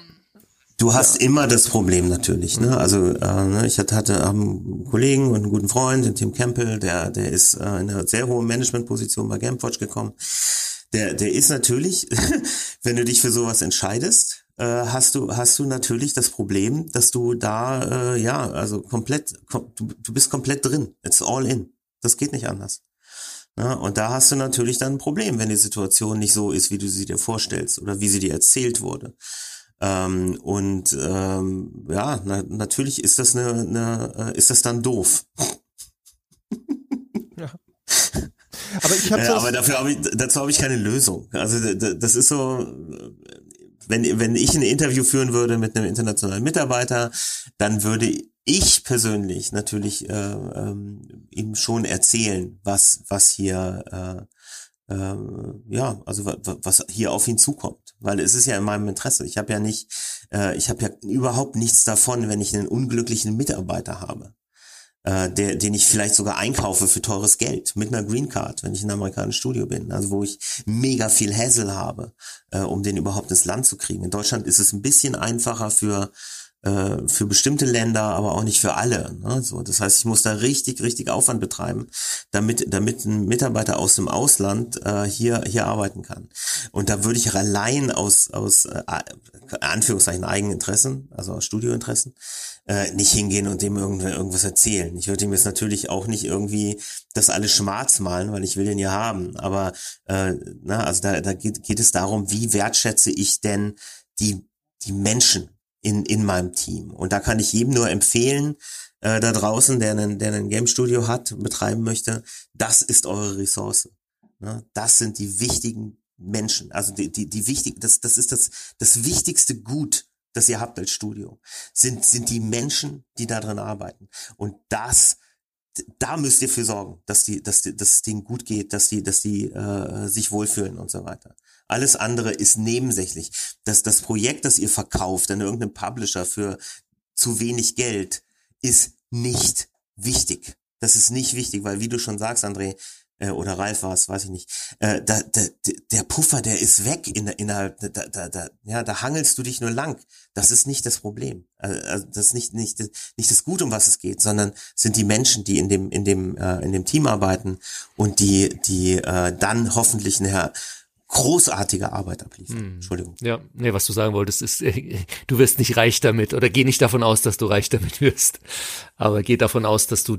Du hast ja. immer das Problem natürlich. Ne? Also äh, ne, ich hatte, hatte einen Kollegen und einen guten Freund, den Tim Campbell, der der ist äh, in einer sehr hohen Managementposition bei Gamewatch gekommen. Der der ist natürlich, wenn du dich für sowas entscheidest, äh, hast du hast du natürlich das Problem, dass du da äh, ja also komplett kom du, du bist komplett drin. It's all in. Das geht nicht anders. Ja, und da hast du natürlich dann ein Problem, wenn die Situation nicht so ist, wie du sie dir vorstellst oder wie sie dir erzählt wurde. Ähm, und ähm, ja, na, natürlich ist das eine, eine äh, ist das dann doof. Ja. Aber ich habe ja, aber dafür habe ich dazu habe ich keine Lösung. Also das ist so wenn, wenn ich ein Interview führen würde mit einem internationalen Mitarbeiter, dann würde ich persönlich natürlich äh, ähm, ihm schon erzählen, was, was hier, äh, äh, ja, also was hier auf ihn zukommt. Weil es ist ja in meinem Interesse. Ich habe ja nicht, äh, ich habe ja überhaupt nichts davon, wenn ich einen unglücklichen Mitarbeiter habe äh, der, den ich vielleicht sogar einkaufe für teures Geld mit einer Green Card, wenn ich in einem amerikanischen Studio bin. Also wo ich mega viel Hassel habe, äh, um den überhaupt ins Land zu kriegen. In Deutschland ist es ein bisschen einfacher für äh, für bestimmte Länder, aber auch nicht für alle. Ne? So, das heißt, ich muss da richtig, richtig Aufwand betreiben, damit, damit ein Mitarbeiter aus dem Ausland äh, hier, hier arbeiten kann. Und da würde ich allein aus, aus äh, Anführungszeichen Eigeninteressen, also aus Studiointeressen, äh, nicht hingehen und dem irgendwas erzählen. Ich würde ihm jetzt natürlich auch nicht irgendwie das alles schwarz malen, weil ich will den ja haben. Aber äh, na, also da, da geht, geht es darum, wie wertschätze ich denn die, die Menschen in, in meinem Team. Und da kann ich jedem nur empfehlen, äh, da draußen, der einen, der einen Game Studio hat, betreiben möchte, das ist eure Ressource. Ne? Das sind die wichtigen Menschen. Also die, die, die wichtig, das, das ist das, das wichtigste Gut, das ihr habt als Studio, sind, sind die Menschen, die da drin arbeiten. Und das, da müsst ihr für sorgen, dass die, dass, die, dass es denen gut geht, dass die, dass die äh, sich wohlfühlen und so weiter. Alles andere ist nebensächlich. Das, das Projekt, das ihr verkauft an irgendeinem Publisher für zu wenig Geld, ist nicht wichtig. Das ist nicht wichtig, weil wie du schon sagst, André, äh, oder Ralf war es, weiß ich nicht. Äh, da, da, der Puffer, der ist weg in, innerhalb, da, da, da, ja, da hangelst du dich nur lang. Das ist nicht das Problem. Also das ist nicht, nicht, nicht das Gut, um was es geht, sondern sind die Menschen, die in dem, in dem, äh, in dem Team arbeiten und die, die äh, dann hoffentlich eine großartige Arbeit abliefern. Hm. Entschuldigung. Ja, nee, was du sagen wolltest, ist, äh, du wirst nicht reich damit oder geh nicht davon aus, dass du reich damit wirst. Aber geh davon aus, dass du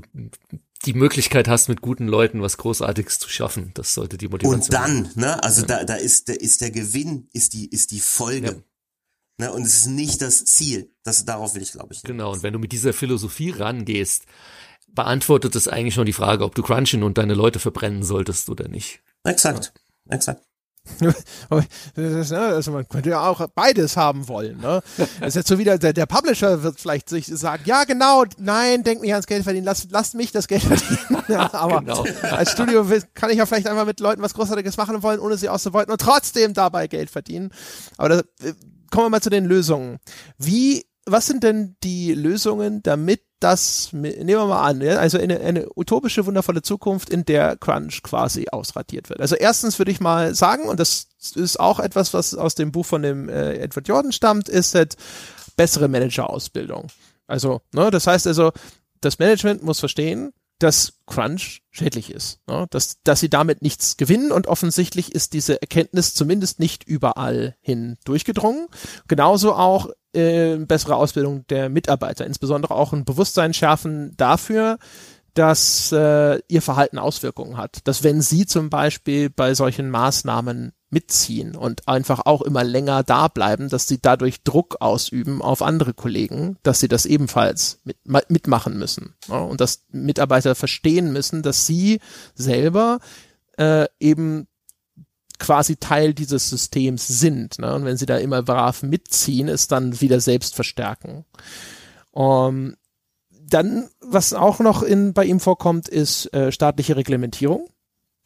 die Möglichkeit hast, mit guten Leuten was Großartiges zu schaffen. Das sollte die Motivation Und dann, sein. ne, also ja. da, da ist, da ist der Gewinn, ist die, ist die Folge. Ja. Ne, und es ist nicht das Ziel. Das, darauf will ich, glaube ich. Genau. Und wenn du mit dieser Philosophie rangehst, beantwortet es eigentlich schon die Frage, ob du crunchen und deine Leute verbrennen solltest oder nicht. Exakt. Ja. Exakt. also man könnte ja auch beides haben wollen. Ne? Das ist jetzt so wieder, der, der Publisher wird vielleicht sich sagen, ja genau, nein, denk nicht ans Geld verdienen, lass, lass mich das Geld verdienen. Ja, aber genau. als Studio kann ich ja vielleicht einmal mit Leuten was Großartiges machen wollen, ohne sie auszubeuten und trotzdem dabei Geld verdienen. Aber da, äh, kommen wir mal zu den Lösungen. Wie was sind denn die Lösungen, damit das, nehmen wir mal an, also eine, eine utopische, wundervolle Zukunft, in der Crunch quasi ausradiert wird. Also erstens würde ich mal sagen, und das ist auch etwas, was aus dem Buch von dem äh, Edward Jordan stammt, ist halt bessere Managerausbildung. Also, ne, das heißt also, das Management muss verstehen, dass Crunch schädlich ist, ne? dass, dass sie damit nichts gewinnen und offensichtlich ist diese Erkenntnis zumindest nicht überall hin durchgedrungen. Genauso auch äh, bessere Ausbildung der Mitarbeiter, insbesondere auch ein Bewusstsein schärfen dafür, dass äh, ihr Verhalten Auswirkungen hat. Dass wenn sie zum Beispiel bei solchen Maßnahmen mitziehen und einfach auch immer länger da bleiben, dass sie dadurch Druck ausüben auf andere Kollegen, dass sie das ebenfalls mit, mitmachen müssen. Ja, und dass Mitarbeiter verstehen müssen, dass sie selber äh, eben quasi Teil dieses Systems sind. Ne? Und wenn sie da immer brav mitziehen, ist dann wieder selbst verstärken. Um, dann, was auch noch in, bei ihm vorkommt, ist äh, staatliche Reglementierung,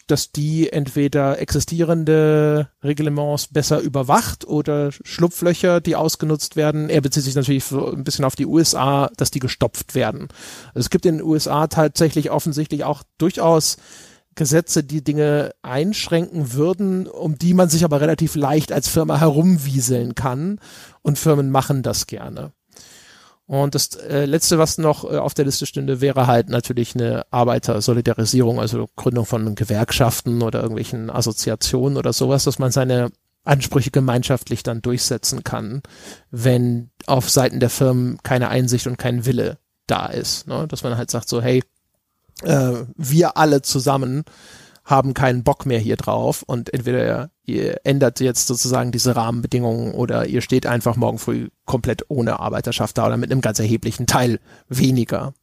dass die entweder existierende Reglements besser überwacht oder Schlupflöcher, die ausgenutzt werden. Er bezieht sich natürlich ein bisschen auf die USA, dass die gestopft werden. Also es gibt in den USA tatsächlich offensichtlich auch durchaus Gesetze, die Dinge einschränken würden, um die man sich aber relativ leicht als Firma herumwieseln kann. Und Firmen machen das gerne. Und das äh, letzte, was noch äh, auf der Liste stünde, wäre halt natürlich eine Arbeitersolidarisierung, also Gründung von Gewerkschaften oder irgendwelchen Assoziationen oder sowas, dass man seine Ansprüche gemeinschaftlich dann durchsetzen kann, wenn auf Seiten der Firmen keine Einsicht und kein Wille da ist. Ne? Dass man halt sagt so, hey, äh, wir alle zusammen haben keinen Bock mehr hier drauf und entweder ihr ändert jetzt sozusagen diese Rahmenbedingungen oder ihr steht einfach morgen früh komplett ohne Arbeiterschaft da oder mit einem ganz erheblichen Teil weniger.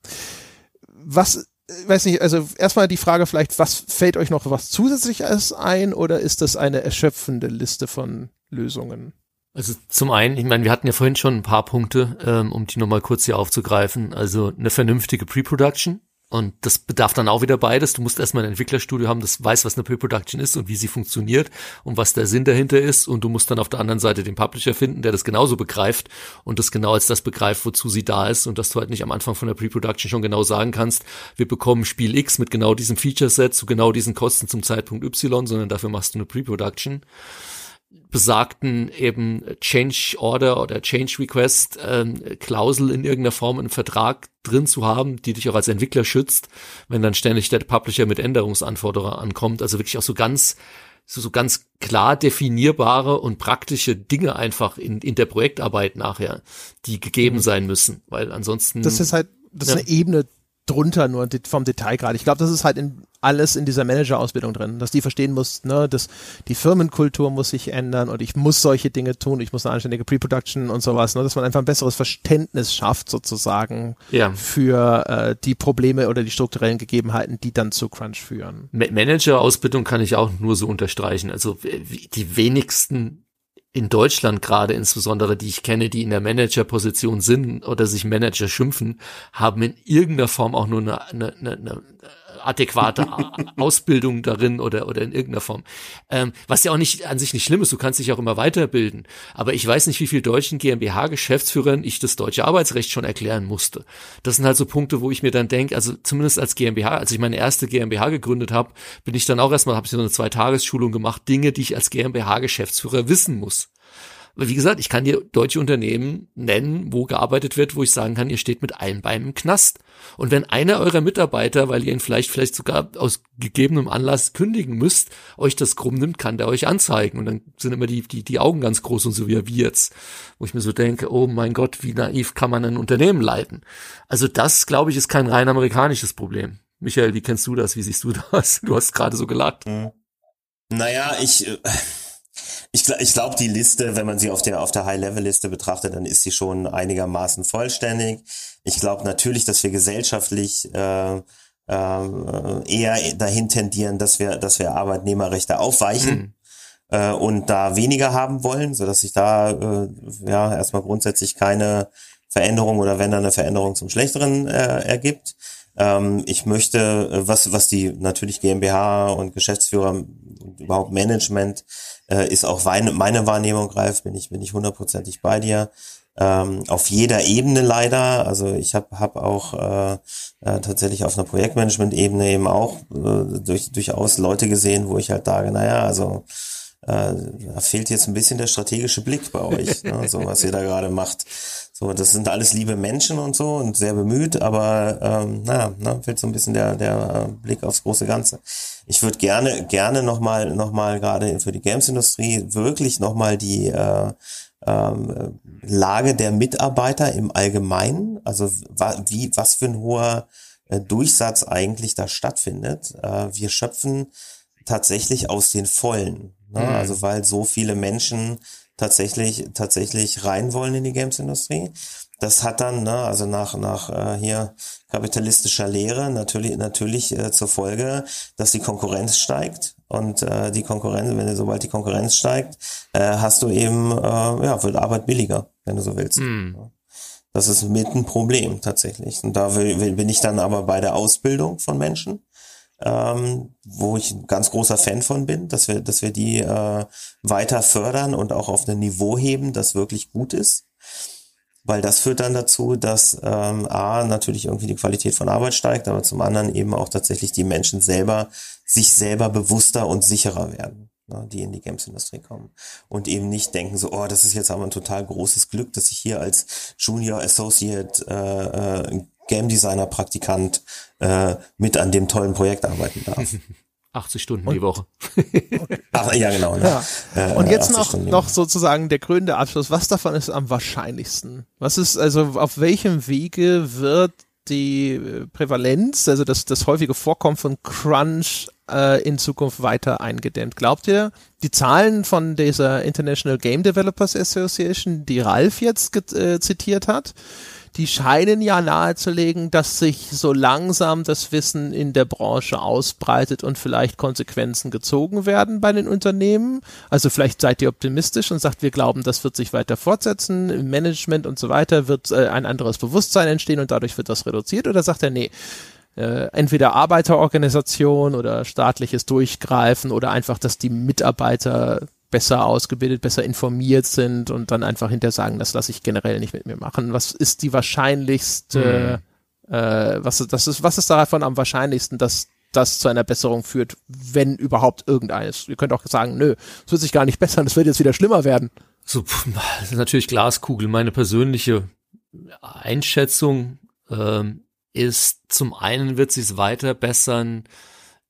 Was, weiß nicht, also erstmal die Frage vielleicht, was fällt euch noch was zusätzliches ein oder ist das eine erschöpfende Liste von Lösungen? Also zum einen, ich meine, wir hatten ja vorhin schon ein paar Punkte, ähm, um die nochmal kurz hier aufzugreifen. Also eine vernünftige Pre-Production, und das bedarf dann auch wieder beides. Du musst erstmal ein Entwicklerstudio haben, das weiß, was eine Pre-Production ist und wie sie funktioniert und was der Sinn dahinter ist. Und du musst dann auf der anderen Seite den Publisher finden, der das genauso begreift und das genau als das begreift, wozu sie da ist. Und dass du halt nicht am Anfang von der Pre-Production schon genau sagen kannst, wir bekommen Spiel X mit genau diesem Feature-Set zu genau diesen Kosten zum Zeitpunkt Y, sondern dafür machst du eine Pre-Production. Besagten eben Change Order oder Change Request ähm, Klausel in irgendeiner Form im Vertrag drin zu haben, die dich auch als Entwickler schützt, wenn dann ständig der Publisher mit Änderungsanforderungen ankommt. Also wirklich auch so ganz so, so ganz klar definierbare und praktische Dinge einfach in, in der Projektarbeit nachher, die gegeben mhm. sein müssen, weil ansonsten. Das ist halt, das ja. ist eine Ebene drunter nur vom Detail gerade. Ich glaube, das ist halt in alles in dieser Manager-Ausbildung drin, dass die verstehen muss, ne, dass die Firmenkultur muss sich ändern und ich muss solche Dinge tun, ich muss eine anständige Pre-Production und sowas, ne, dass man einfach ein besseres Verständnis schafft sozusagen ja. für äh, die Probleme oder die strukturellen Gegebenheiten, die dann zu Crunch führen. Manager-Ausbildung kann ich auch nur so unterstreichen. Also die wenigsten in Deutschland gerade insbesondere, die ich kenne, die in der Manager-Position sind oder sich Manager schimpfen, haben in irgendeiner Form auch nur eine, eine, eine, eine adäquate Ausbildung darin oder, oder in irgendeiner Form. Ähm, was ja auch nicht an sich nicht schlimm ist, du kannst dich auch immer weiterbilden. Aber ich weiß nicht, wie viel deutschen GmbH-Geschäftsführern ich das deutsche Arbeitsrecht schon erklären musste. Das sind halt so Punkte, wo ich mir dann denke, also zumindest als GmbH, als ich meine erste GmbH gegründet habe, bin ich dann auch erstmal, habe ich so eine Zwei-Tages-Schulung gemacht, Dinge, die ich als GmbH-Geschäftsführer wissen muss. Aber wie gesagt, ich kann dir deutsche Unternehmen nennen, wo gearbeitet wird, wo ich sagen kann, ihr steht mit allen Beinen im Knast. Und wenn einer eurer Mitarbeiter, weil ihr ihn vielleicht, vielleicht sogar aus gegebenem Anlass kündigen müsst, euch das krumm nimmt, kann der euch anzeigen. Und dann sind immer die, die, die Augen ganz groß und so wie wie jetzt. Wo ich mir so denke, oh mein Gott, wie naiv kann man ein Unternehmen leiten? Also das, glaube ich, ist kein rein amerikanisches Problem. Michael, wie kennst du das? Wie siehst du das? Du hast gerade so gelacht. Naja, ich, äh, ich, ich glaube, die Liste, wenn man sie auf der, auf der High-Level-Liste betrachtet, dann ist sie schon einigermaßen vollständig. Ich glaube natürlich, dass wir gesellschaftlich äh, äh, eher dahin tendieren, dass wir, dass wir Arbeitnehmerrechte aufweichen. Mhm. Äh, und da weniger haben wollen, so dass sich da äh, ja erstmal grundsätzlich keine Veränderung oder wenn da eine Veränderung zum Schlechteren äh, ergibt. Ähm, ich möchte, äh, was, was die natürlich GmbH und Geschäftsführer und überhaupt Management äh, ist auch meine, meine Wahrnehmung greift, bin ich, bin ich hundertprozentig bei dir. Ähm, auf jeder Ebene leider. Also ich habe hab auch äh, äh, tatsächlich auf einer Projektmanagement-Ebene eben auch äh, durch, durchaus Leute gesehen, wo ich halt sage, naja, also äh, da fehlt jetzt ein bisschen der strategische Blick bei euch, ne, so was ihr da gerade macht. So, das sind alles liebe Menschen und so und sehr bemüht, aber ähm, naja, ne, fehlt so ein bisschen der, der Blick aufs große Ganze. Ich würde gerne, gerne nochmal, nochmal gerade für die Games-Industrie wirklich nochmal die äh, ähm, Lage der Mitarbeiter im Allgemeinen, also wie, was für ein hoher äh, Durchsatz eigentlich da stattfindet. Äh, wir schöpfen tatsächlich aus den Vollen. Ne? Mhm. Also weil so viele Menschen tatsächlich, tatsächlich rein wollen in die Games-Industrie. Das hat dann, ne, also nach, nach äh, hier kapitalistischer Lehre natürlich, natürlich äh, zur Folge, dass die Konkurrenz steigt. Und äh, die Konkurrenz, wenn du, sobald die Konkurrenz steigt, äh, hast du eben, äh, ja, wird Arbeit billiger, wenn du so willst. Mm. Das ist mit ein Problem tatsächlich. Und da will, will, bin ich dann aber bei der Ausbildung von Menschen ähm, wo ich ein ganz großer Fan von bin, dass wir, dass wir die äh, weiter fördern und auch auf ein Niveau heben, das wirklich gut ist. Weil das führt dann dazu, dass ähm, A, natürlich irgendwie die Qualität von Arbeit steigt, aber zum anderen eben auch tatsächlich die Menschen selber sich selber bewusster und sicherer werden, ne, die in die Games-Industrie kommen. Und eben nicht denken so, oh, das ist jetzt aber ein total großes Glück, dass ich hier als Junior Associate äh, äh, Game Designer Praktikant äh, mit an dem tollen Projekt arbeiten darf. 80 Stunden und, die Woche. Ach, ja, genau. Ne? Ja. Und jetzt noch, noch sozusagen der krönende Abschluss. Was davon ist am wahrscheinlichsten? Was ist, also auf welchem Wege wird die äh, Prävalenz, also das, das häufige Vorkommen von Crunch äh, in Zukunft weiter eingedämmt? Glaubt ihr, die Zahlen von dieser International Game Developers Association, die Ralf jetzt äh, zitiert hat, die scheinen ja nahezulegen, dass sich so langsam das Wissen in der Branche ausbreitet und vielleicht Konsequenzen gezogen werden bei den Unternehmen. Also vielleicht seid ihr optimistisch und sagt, wir glauben, das wird sich weiter fortsetzen, im Management und so weiter wird äh, ein anderes Bewusstsein entstehen und dadurch wird das reduziert oder sagt er, nee, äh, entweder Arbeiterorganisation oder staatliches Durchgreifen oder einfach, dass die Mitarbeiter besser ausgebildet, besser informiert sind und dann einfach hinter sagen, das lasse ich generell nicht mit mir machen. Was ist die wahrscheinlichste, mhm. äh, was, das ist, was ist davon am wahrscheinlichsten, dass das zu einer Besserung führt, wenn überhaupt irgendeines. Ihr könnt auch sagen, nö, es wird sich gar nicht bessern, es wird jetzt wieder schlimmer werden. So, das ist natürlich Glaskugel. Meine persönliche Einschätzung ähm, ist, zum einen wird sich weiter bessern,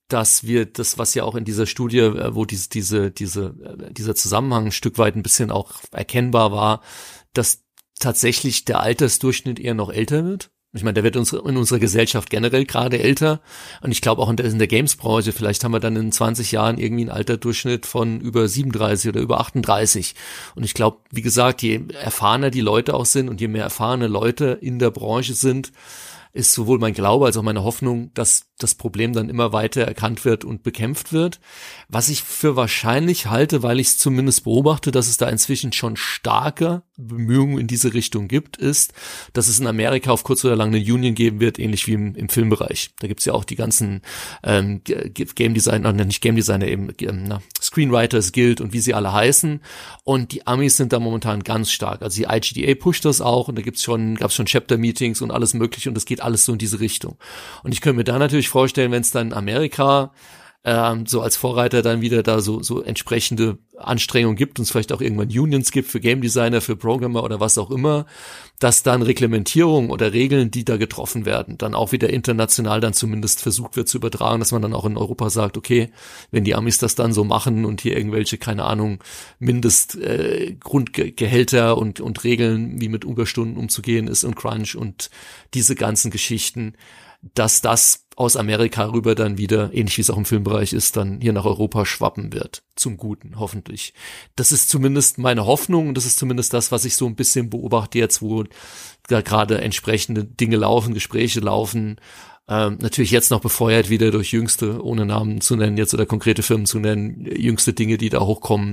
dass wir das, was ja auch in dieser Studie, äh, wo diese, diese, diese, äh, dieser Zusammenhang ein Stück weit ein bisschen auch erkennbar war, dass tatsächlich der Altersdurchschnitt eher noch älter wird. Ich meine, der wird uns in unserer Gesellschaft generell gerade älter. Und ich glaube auch in der, in der Games-Branche, vielleicht haben wir dann in 20 Jahren irgendwie einen Alterdurchschnitt von über 37 oder über 38. Und ich glaube, wie gesagt, je erfahrener die Leute auch sind und je mehr erfahrene Leute in der Branche sind, ist sowohl mein Glaube als auch meine Hoffnung, dass das Problem dann immer weiter erkannt wird und bekämpft wird. Was ich für wahrscheinlich halte, weil ich es zumindest beobachte, dass es da inzwischen schon starke Bemühungen in diese Richtung gibt, ist, dass es in Amerika auf kurz oder lang eine Union geben wird, ähnlich wie im, im Filmbereich. Da gibt's ja auch die ganzen ähm, Game Designer, nicht Game Designer, eben ähm, na, Screenwriters Guild und wie sie alle heißen. Und die Amis sind da momentan ganz stark. Also die IGDA pusht das auch und da gibt's schon, gab's schon Chapter-Meetings und alles mögliche und es geht alles so in diese Richtung. Und ich könnte mir da natürlich vorstellen, wenn es dann Amerika ähm, so als Vorreiter dann wieder da so, so entsprechende Anstrengungen gibt und es vielleicht auch irgendwann Unions gibt für Game Designer, für Programmer oder was auch immer, dass dann Reglementierungen oder Regeln, die da getroffen werden, dann auch wieder international dann zumindest versucht wird zu übertragen, dass man dann auch in Europa sagt, okay, wenn die Amis das dann so machen und hier irgendwelche, keine Ahnung, Mindest äh, und, und Regeln, wie mit Überstunden umzugehen ist und Crunch und diese ganzen Geschichten, dass das aus Amerika rüber dann wieder, ähnlich wie es auch im Filmbereich ist, dann hier nach Europa schwappen wird. Zum Guten, hoffentlich. Das ist zumindest meine Hoffnung und das ist zumindest das, was ich so ein bisschen beobachte jetzt, wo da gerade entsprechende Dinge laufen, Gespräche laufen. Ähm, natürlich jetzt noch befeuert wieder durch jüngste, ohne Namen zu nennen, jetzt oder konkrete Firmen zu nennen, jüngste Dinge, die da hochkommen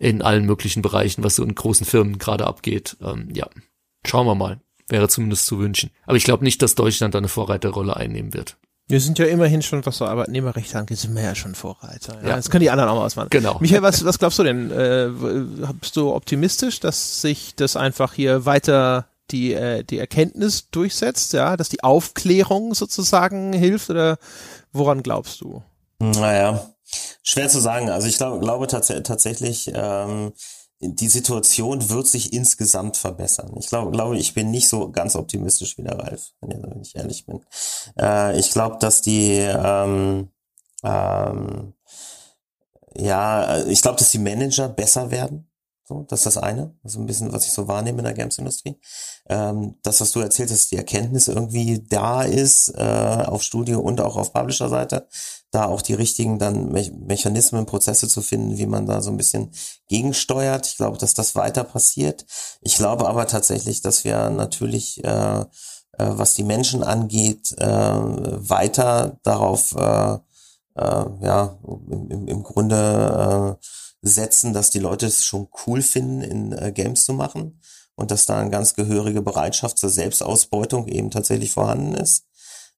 in allen möglichen Bereichen, was so in großen Firmen gerade abgeht. Ähm, ja, schauen wir mal. Wäre zumindest zu wünschen. Aber ich glaube nicht, dass Deutschland da eine Vorreiterrolle einnehmen wird. Wir sind ja immerhin schon, was so Arbeitnehmerrecht angeht, sind wir ja schon Vorreiter. Ja? ja. Das können die anderen auch mal ausmachen. Genau. Michael, was, was glaubst du denn? Äh, bist du optimistisch, dass sich das einfach hier weiter die, äh, die Erkenntnis durchsetzt, ja, dass die Aufklärung sozusagen hilft oder woran glaubst du? Naja, schwer zu sagen. Also ich glaub, glaube tats tatsächlich, ähm, die Situation wird sich insgesamt verbessern. Ich glaube, glaube, ich bin nicht so ganz optimistisch wie der Ralf, wenn ich ehrlich bin. Äh, ich glaube, dass die ähm, ähm, ja, ich glaube, dass die Manager besser werden. So, das ist das eine. Ist ein bisschen, was ich so wahrnehme in der Games-Industrie. Ähm, das, was du erzählt hast, die Erkenntnis irgendwie da ist, äh, auf Studio und auch auf Publisher-Seite, da auch die richtigen dann Me Mechanismen, Prozesse zu finden, wie man da so ein bisschen gegensteuert. Ich glaube, dass das weiter passiert. Ich glaube aber tatsächlich, dass wir natürlich, äh, äh, was die Menschen angeht, äh, weiter darauf, äh, äh, ja, im, im Grunde äh, setzen, dass die Leute es schon cool finden, in äh, Games zu machen und dass da eine ganz gehörige Bereitschaft zur Selbstausbeutung eben tatsächlich vorhanden ist.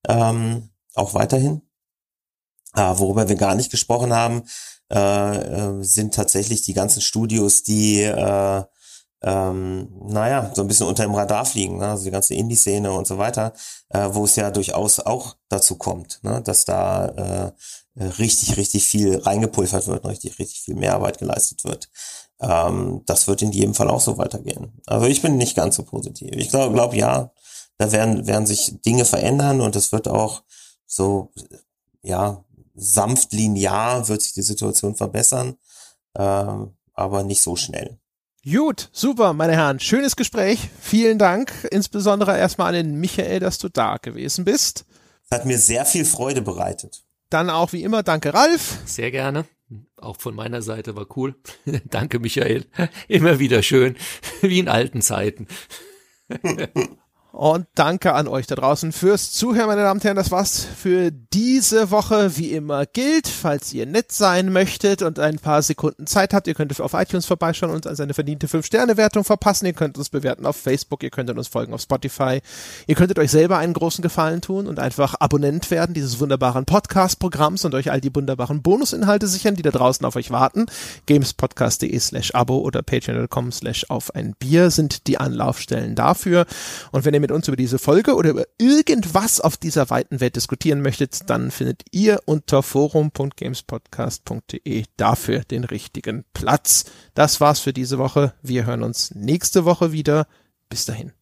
Ähm, auch weiterhin. Ah, worüber wir gar nicht gesprochen haben, äh, äh, sind tatsächlich die ganzen Studios, die äh, ähm, naja, so ein bisschen unter dem Radar fliegen, ne? also die ganze Indie-Szene und so weiter, äh, wo es ja durchaus auch dazu kommt, ne? dass da äh, richtig, richtig viel reingepulvert wird, richtig, richtig viel Mehrarbeit geleistet wird. Ähm, das wird in jedem Fall auch so weitergehen. Also ich bin nicht ganz so positiv. Ich glaube, glaub, ja, da werden, werden sich Dinge verändern und es wird auch so, ja, sanft linear wird sich die Situation verbessern, ähm, aber nicht so schnell. Gut, super, meine Herren. Schönes Gespräch. Vielen Dank. Insbesondere erstmal an den Michael, dass du da gewesen bist. Hat mir sehr viel Freude bereitet. Dann auch wie immer, danke Ralf. Sehr gerne. Auch von meiner Seite war cool. danke Michael. Immer wieder schön. Wie in alten Zeiten. Und danke an euch da draußen fürs Zuhören, meine Damen und Herren. Das war's für diese Woche. Wie immer gilt, falls ihr nett sein möchtet und ein paar Sekunden Zeit habt, ihr könnt auf iTunes vorbeischauen und uns eine verdiente 5-Sterne-Wertung verpassen. Ihr könnt uns bewerten auf Facebook, ihr könnt uns folgen auf Spotify. Ihr könntet euch selber einen großen Gefallen tun und einfach Abonnent werden dieses wunderbaren Podcast-Programms und euch all die wunderbaren Bonusinhalte sichern, die da draußen auf euch warten. gamespodcast.de slash abo oder patreon.com slash auf ein Bier sind die Anlaufstellen dafür. Und wenn ihr mit uns über diese Folge oder über irgendwas auf dieser weiten Welt diskutieren möchtet, dann findet ihr unter forum.gamespodcast.de dafür den richtigen Platz. Das war's für diese Woche. Wir hören uns nächste Woche wieder. Bis dahin.